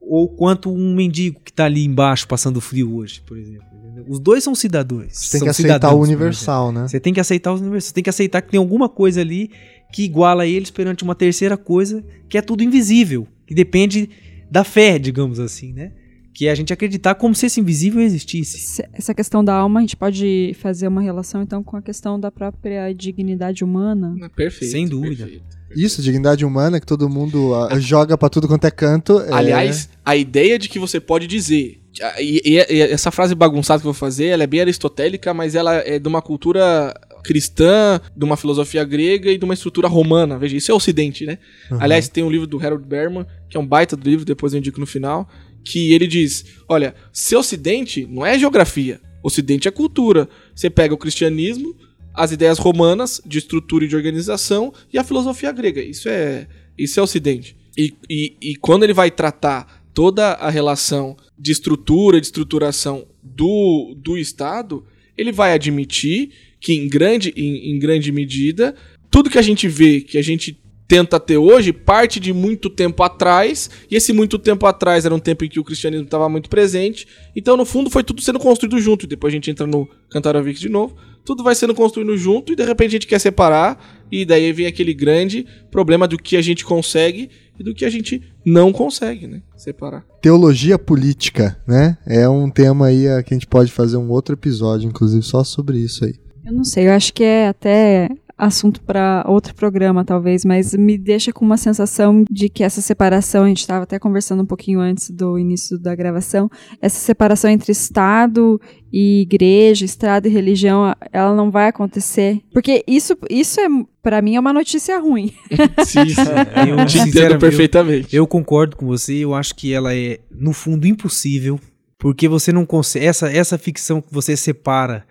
ou quanto um mendigo que tá ali embaixo passando frio hoje, por exemplo. Os dois são cidadãos. Você tem que aceitar o universal, né? Você tem que aceitar o universal. Você tem que aceitar que tem alguma coisa ali que iguala eles perante uma terceira coisa que é tudo invisível, que depende da fé, digamos assim, né? Que é a gente acreditar como se esse invisível existisse. Essa questão da alma, a gente pode fazer uma relação então com a questão da própria dignidade humana. Ah, perfeito. Sem dúvida. Perfeito. Isso, dignidade humana, que todo mundo uh, joga para tudo quanto é canto. É... Aliás, a ideia de que você pode dizer. E, e, e, essa frase bagunçada que eu vou fazer, ela é bem aristotélica, mas ela é de uma cultura cristã, de uma filosofia grega e de uma estrutura romana. Veja, isso é Ocidente, né? Uhum. Aliás, tem um livro do Harold Berman, que é um baita do livro, depois eu indico no final, que ele diz: olha, seu Ocidente não é geografia, Ocidente é cultura. Você pega o cristianismo, as ideias romanas de estrutura e de organização e a filosofia grega. Isso é, isso é Ocidente. E, e, e quando ele vai tratar toda a relação de estrutura de estruturação do, do Estado, ele vai admitir que em grande, em, em grande medida, tudo que a gente vê, que a gente tenta ter hoje parte de muito tempo atrás, e esse muito tempo atrás era um tempo em que o cristianismo estava muito presente. Então, no fundo, foi tudo sendo construído junto. E depois a gente entra no Cantaravix de novo. Tudo vai sendo construído junto e de repente a gente quer separar, e daí vem aquele grande problema do que a gente consegue e do que a gente não consegue, né? Separar. Teologia política, né? É um tema aí que a gente pode fazer um outro episódio, inclusive, só sobre isso aí. Eu não sei, eu acho que é até assunto para outro programa, talvez, mas me deixa com uma sensação de que essa separação, a gente estava até conversando um pouquinho antes do início da gravação, essa separação entre Estado e igreja, Estado e religião, ela não vai acontecer. Porque isso, isso é, para mim, é uma notícia ruim. sim, sim. Eu te entendo perfeitamente. Eu, eu concordo com você, eu acho que ela é, no fundo, impossível, porque você não consegue. Essa, essa ficção que você separa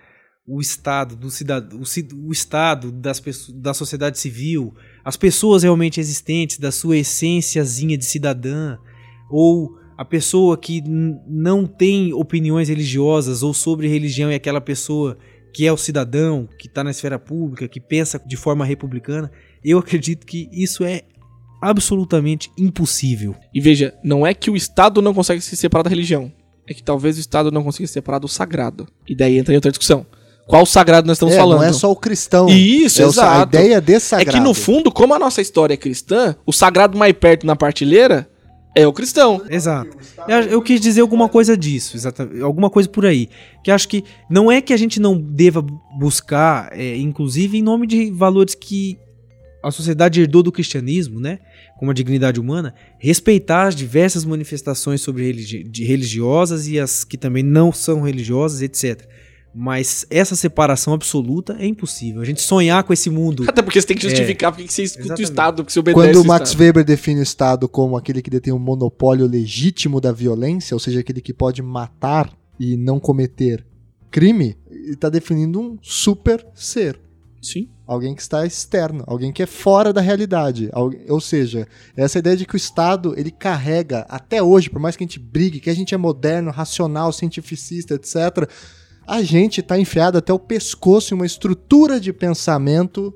o Estado, do cidadão, o, Estado das pessoas, da sociedade civil, as pessoas realmente existentes, da sua essênciazinha de cidadã, ou a pessoa que não tem opiniões religiosas ou sobre religião é aquela pessoa que é o cidadão, que está na esfera pública, que pensa de forma republicana, eu acredito que isso é absolutamente impossível. E veja, não é que o Estado não consegue se separar da religião, é que talvez o Estado não consiga se separar do sagrado. E daí entra em outra discussão. Qual sagrado nós estamos é, falando? Não é só o cristão. Isso, é exato. A ideia de sagrado. É que no fundo, como a nossa história é cristã, o sagrado mais perto na partilheira é o cristão. Exato. Eu, eu, quis dizer alguma coisa disso, exatamente, alguma coisa por aí. Que acho que não é que a gente não deva buscar, é, inclusive em nome de valores que a sociedade herdou do cristianismo, né? Como a dignidade humana, respeitar as diversas manifestações sobre religi religiosas e as que também não são religiosas, etc. Mas essa separação absoluta é impossível. A gente sonhar com esse mundo. Até porque você tem que justificar é, porque você escuta exatamente. o Estado, porque você obedece Quando o Max Estado. Weber define o Estado como aquele que detém um monopólio legítimo da violência, ou seja, aquele que pode matar e não cometer crime, ele está definindo um super ser. Sim. Alguém que está externo, alguém que é fora da realidade. Ou seja, essa ideia de que o Estado ele carrega até hoje, por mais que a gente brigue, que a gente é moderno, racional, cientificista, etc a gente está enfiado até o pescoço em uma estrutura de pensamento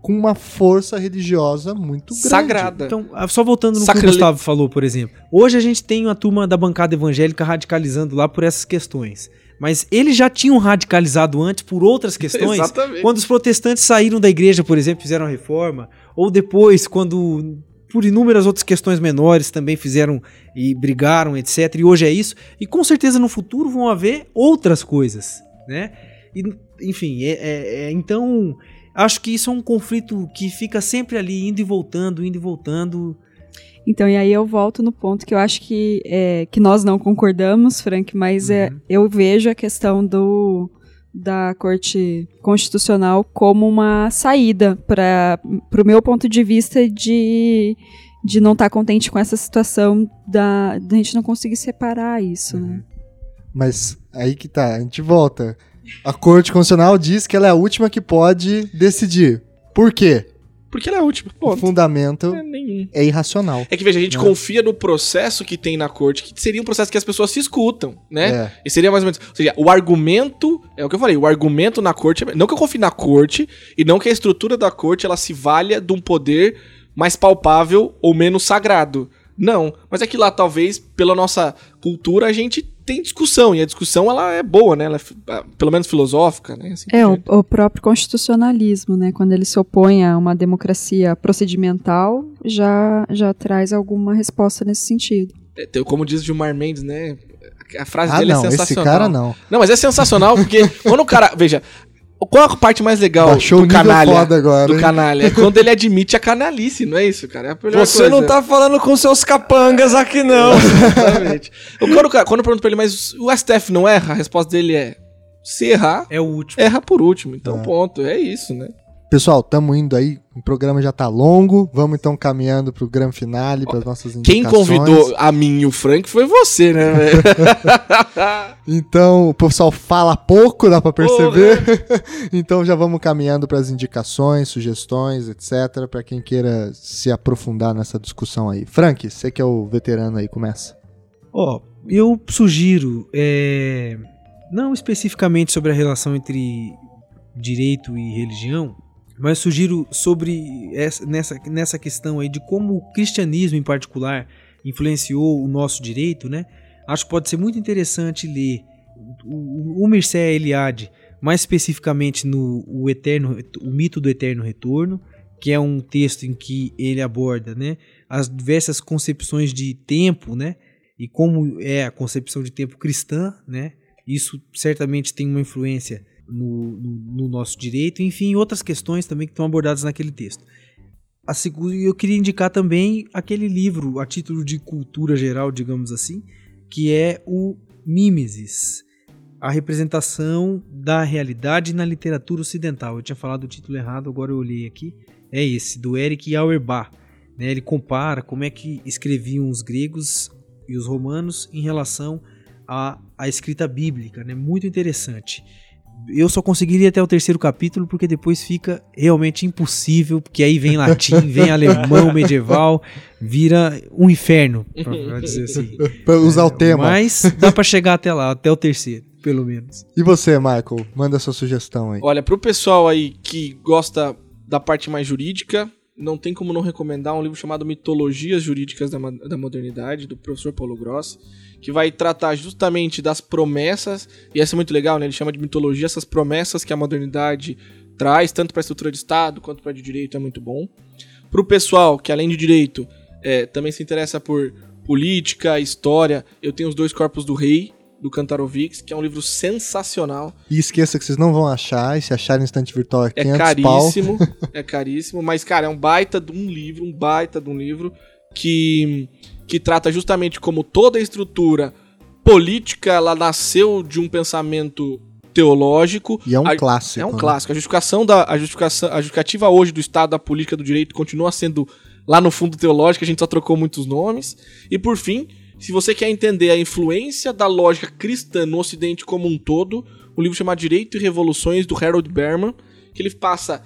com uma força religiosa muito grande. Sagrada. Então, ah, só voltando no que o Gustavo falou, por exemplo. Hoje a gente tem uma turma da bancada evangélica radicalizando lá por essas questões. Mas eles já tinham radicalizado antes por outras questões. Exatamente. Quando os protestantes saíram da igreja, por exemplo, fizeram a reforma. Ou depois, quando por inúmeras outras questões menores também fizeram e brigaram, etc. E hoje é isso. E com certeza no futuro vão haver outras coisas, né? E, enfim, é, é, é, então acho que isso é um conflito que fica sempre ali indo e voltando, indo e voltando. Então, e aí eu volto no ponto que eu acho que, é, que nós não concordamos, Frank, mas é, uhum. eu vejo a questão do da Corte Constitucional como uma saída para o meu ponto de vista de, de não estar tá contente com essa situação da, da gente não conseguir separar isso. Né? Uhum. Mas aí que tá, a gente volta. A Corte Constitucional diz que ela é a última que pode decidir. Por quê? Porque ela é a última. Ponto. O fundamento é, é, irracional. É que, veja, a gente né? confia no processo que tem na corte, que seria um processo que as pessoas se escutam, né? É. E seria mais ou menos. Ou seja, o argumento. É o que eu falei, o argumento na corte. Não que eu confie na corte, e não que a estrutura da corte ela se valha de um poder mais palpável ou menos sagrado. Não, mas é que lá talvez pela nossa cultura a gente tem discussão, e a discussão ela é boa, né? Ela é, ah, pelo menos filosófica, né? Assim, é, o, o, próprio constitucionalismo, né? Quando ele se opõe a uma democracia procedimental, já, já traz alguma resposta nesse sentido. É, como diz Gilmar Mendes, né? A frase ah, dele é não, é sensacional. Esse cara não. Não, mas é sensacional porque quando o cara. Veja, qual a parte mais legal Baixou do canalha? foda agora, do hein? canalha. É quando ele admite a canalice, não é isso, cara? É Você não coisa. tá falando com seus capangas aqui, não. Exatamente. Eu, quando, quando eu pergunto pra ele, mas o STF não erra? A resposta dele é: se errar, É o último. erra por último. Então, É. ponto. É isso, né? Pessoal, tamo indo aí, o programa já tá longo, vamos então caminhando pro grande finale, para nossas Quem indicações. convidou a mim e o Frank foi você, né? Então, o pessoal fala pouco, dá pra perceber. então já vamos caminhando para as indicações, sugestões, etc, para quem queira se aprofundar nessa discussão aí. Frank, você que é o veterano aí, começa. Ó, eu sugiro, é, não especificamente sobre a relação entre direito e religião, mas sugiro sobre essa, nessa, nessa questão aí de como o cristianismo em particular influenciou o nosso direito, né? Acho que pode ser muito interessante ler o, o Mircea Eliade, mais especificamente no o eterno, o mito do eterno retorno, que é um texto em que ele aborda, né, as diversas concepções de tempo, né, e como é a concepção de tempo cristã, né? Isso certamente tem uma influência no, no- no nosso direito, enfim, outras questões também que estão abordadas naquele texto. A segu- eu queria indicar também aquele livro, a título de cultura geral, digamos assim, que é o Mimesis, a representação da realidade na literatura ocidental. Eu tinha falado o título errado, agora eu olhei aqui. É esse, do Eric Auerbach. né? Ele compara como é que escreviam os gregos e os romanos em relação à, à escrita bíblica. Né? Muito interessante. Eu só conseguiria até o terceiro capítulo porque depois fica realmente impossível, porque aí vem latim, vem alemão medieval, vira um inferno, pra pra dizer assim. Pra usar o tema. Mas dá pra chegar até lá, até o terceiro, pelo menos. E você, Michael? Manda sua sugestão aí. Olha, pro pessoal aí que gosta da parte mais jurídica, não tem como não recomendar um livro chamado Mitologias Jurídicas da, da Modernidade, do professor Paulo Gross, que vai tratar justamente das promessas, e essa é muito legal, né? Ele chama de mitologia essas promessas que a modernidade traz, tanto para a estrutura de Estado quanto para de direito, é muito bom. Pro pessoal que, além de direito, é, também se interessa por política, história, eu tenho os dois corpos do rei, do Cantarovix, que é um livro sensacional. E esqueça que vocês não vão achar, e se acharem instante virtual é É 500 caríssimo, é caríssimo, mas, cara, é um baita de um livro, um baita de um livro que, que trata justamente como toda a estrutura política ela nasceu de um pensamento teológico. pau. E é um A- clássico. É um né? clássico. A justificação da a justificação, a justificativa hoje do Estado da política do direito continua sendo lá no fundo teológica, a gente só trocou muitos nomes. E por fim, se você quer entender a influência da lógica cristã no ocidente como um todo, um livro chamado Direito e Revoluções do Harold Berman, que ele passa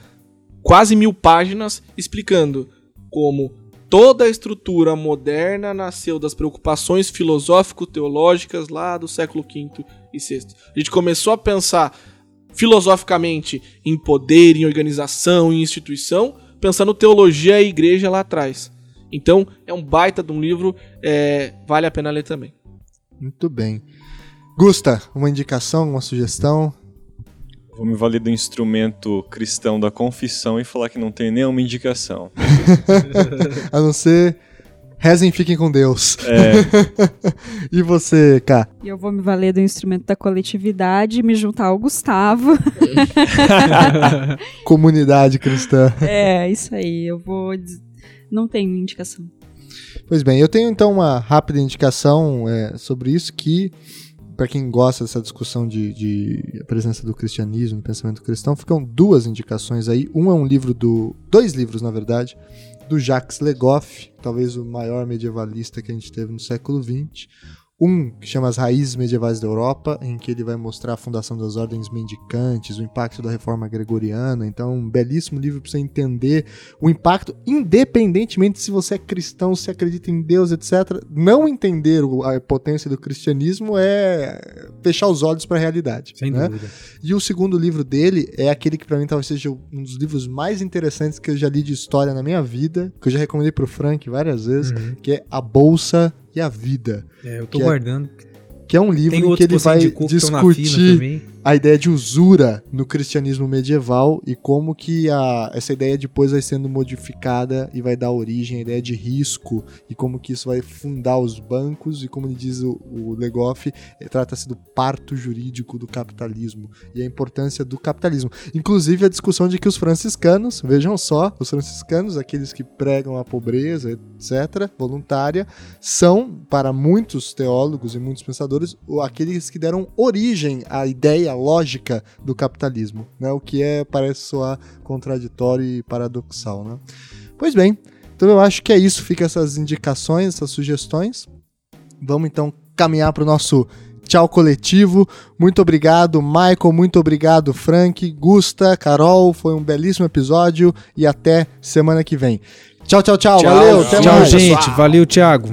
quase mil páginas explicando como toda a estrutura moderna nasceu das preocupações filosófico-teológicas lá do século V e VI. A gente começou a pensar filosoficamente em poder, em organização, em instituição, pensando teologia e igreja lá atrás. Então, é um baita de um livro, é, vale a pena ler também. Muito bem. Gusta, uma indicação, uma sugestão? Vou me valer do instrumento cristão da confissão e falar que não tem nenhuma indicação. A não ser rezem e fiquem com Deus. É, E você, Cá? E eu vou me valer do instrumento da coletividade e me juntar ao Gustavo. Comunidade cristã. é, isso aí. Eu vou. Não tenho indicação. Pois bem, eu tenho então uma rápida indicação é, sobre isso que, para quem gosta dessa discussão de, de presença do cristianismo, pensamento cristão, ficam duas indicações aí. Um é um livro do. Dois livros, na verdade, do Jacques Legoff, talvez o maior medievalista que a gente teve no século XX. Um que chama As Raízes Medievais da Europa, em que ele vai mostrar a fundação das ordens mendicantes, o impacto da reforma gregoriana. Então, um belíssimo livro para você entender o impacto, independentemente se você é cristão, se acredita em Deus, etc. Não entender o- a potência do cristianismo é fechar os olhos para a realidade. Sem né? dúvida. E o segundo livro dele é aquele que para mim talvez seja um dos livros mais interessantes que eu já li de história na minha vida, que eu já recomendei pro Frank várias vezes, Uhum. que é A Bolsa e a Vida, É, eu tô Que é- guardando. que é um livro Tem em que ele vai discutir. A ideia de usura no cristianismo medieval e como que a, essa ideia depois vai sendo modificada e vai dar origem à ideia de risco e como que isso vai fundar os bancos e como diz o, o Legoff, eh, trata-se do parto jurídico do capitalismo e a importância do capitalismo. Inclusive a discussão de que os franciscanos, vejam só, os franciscanos, aqueles que pregam a pobreza, etc., voluntária, são, para muitos teólogos e muitos pensadores, aqueles que deram origem à ideia lógica do capitalismo, né? O que é parece soar contraditório e paradoxal, né? Pois bem, então eu acho que é isso, fica essas indicações, essas sugestões. Vamos então caminhar para o nosso tchau coletivo. Muito obrigado, Michael. Muito obrigado, Frank, Gusta, Carol. Foi um belíssimo episódio e até semana que vem. Tchau, tchau, tchau. tchau Valeu. Tchau, gente. Valeu, Thiago.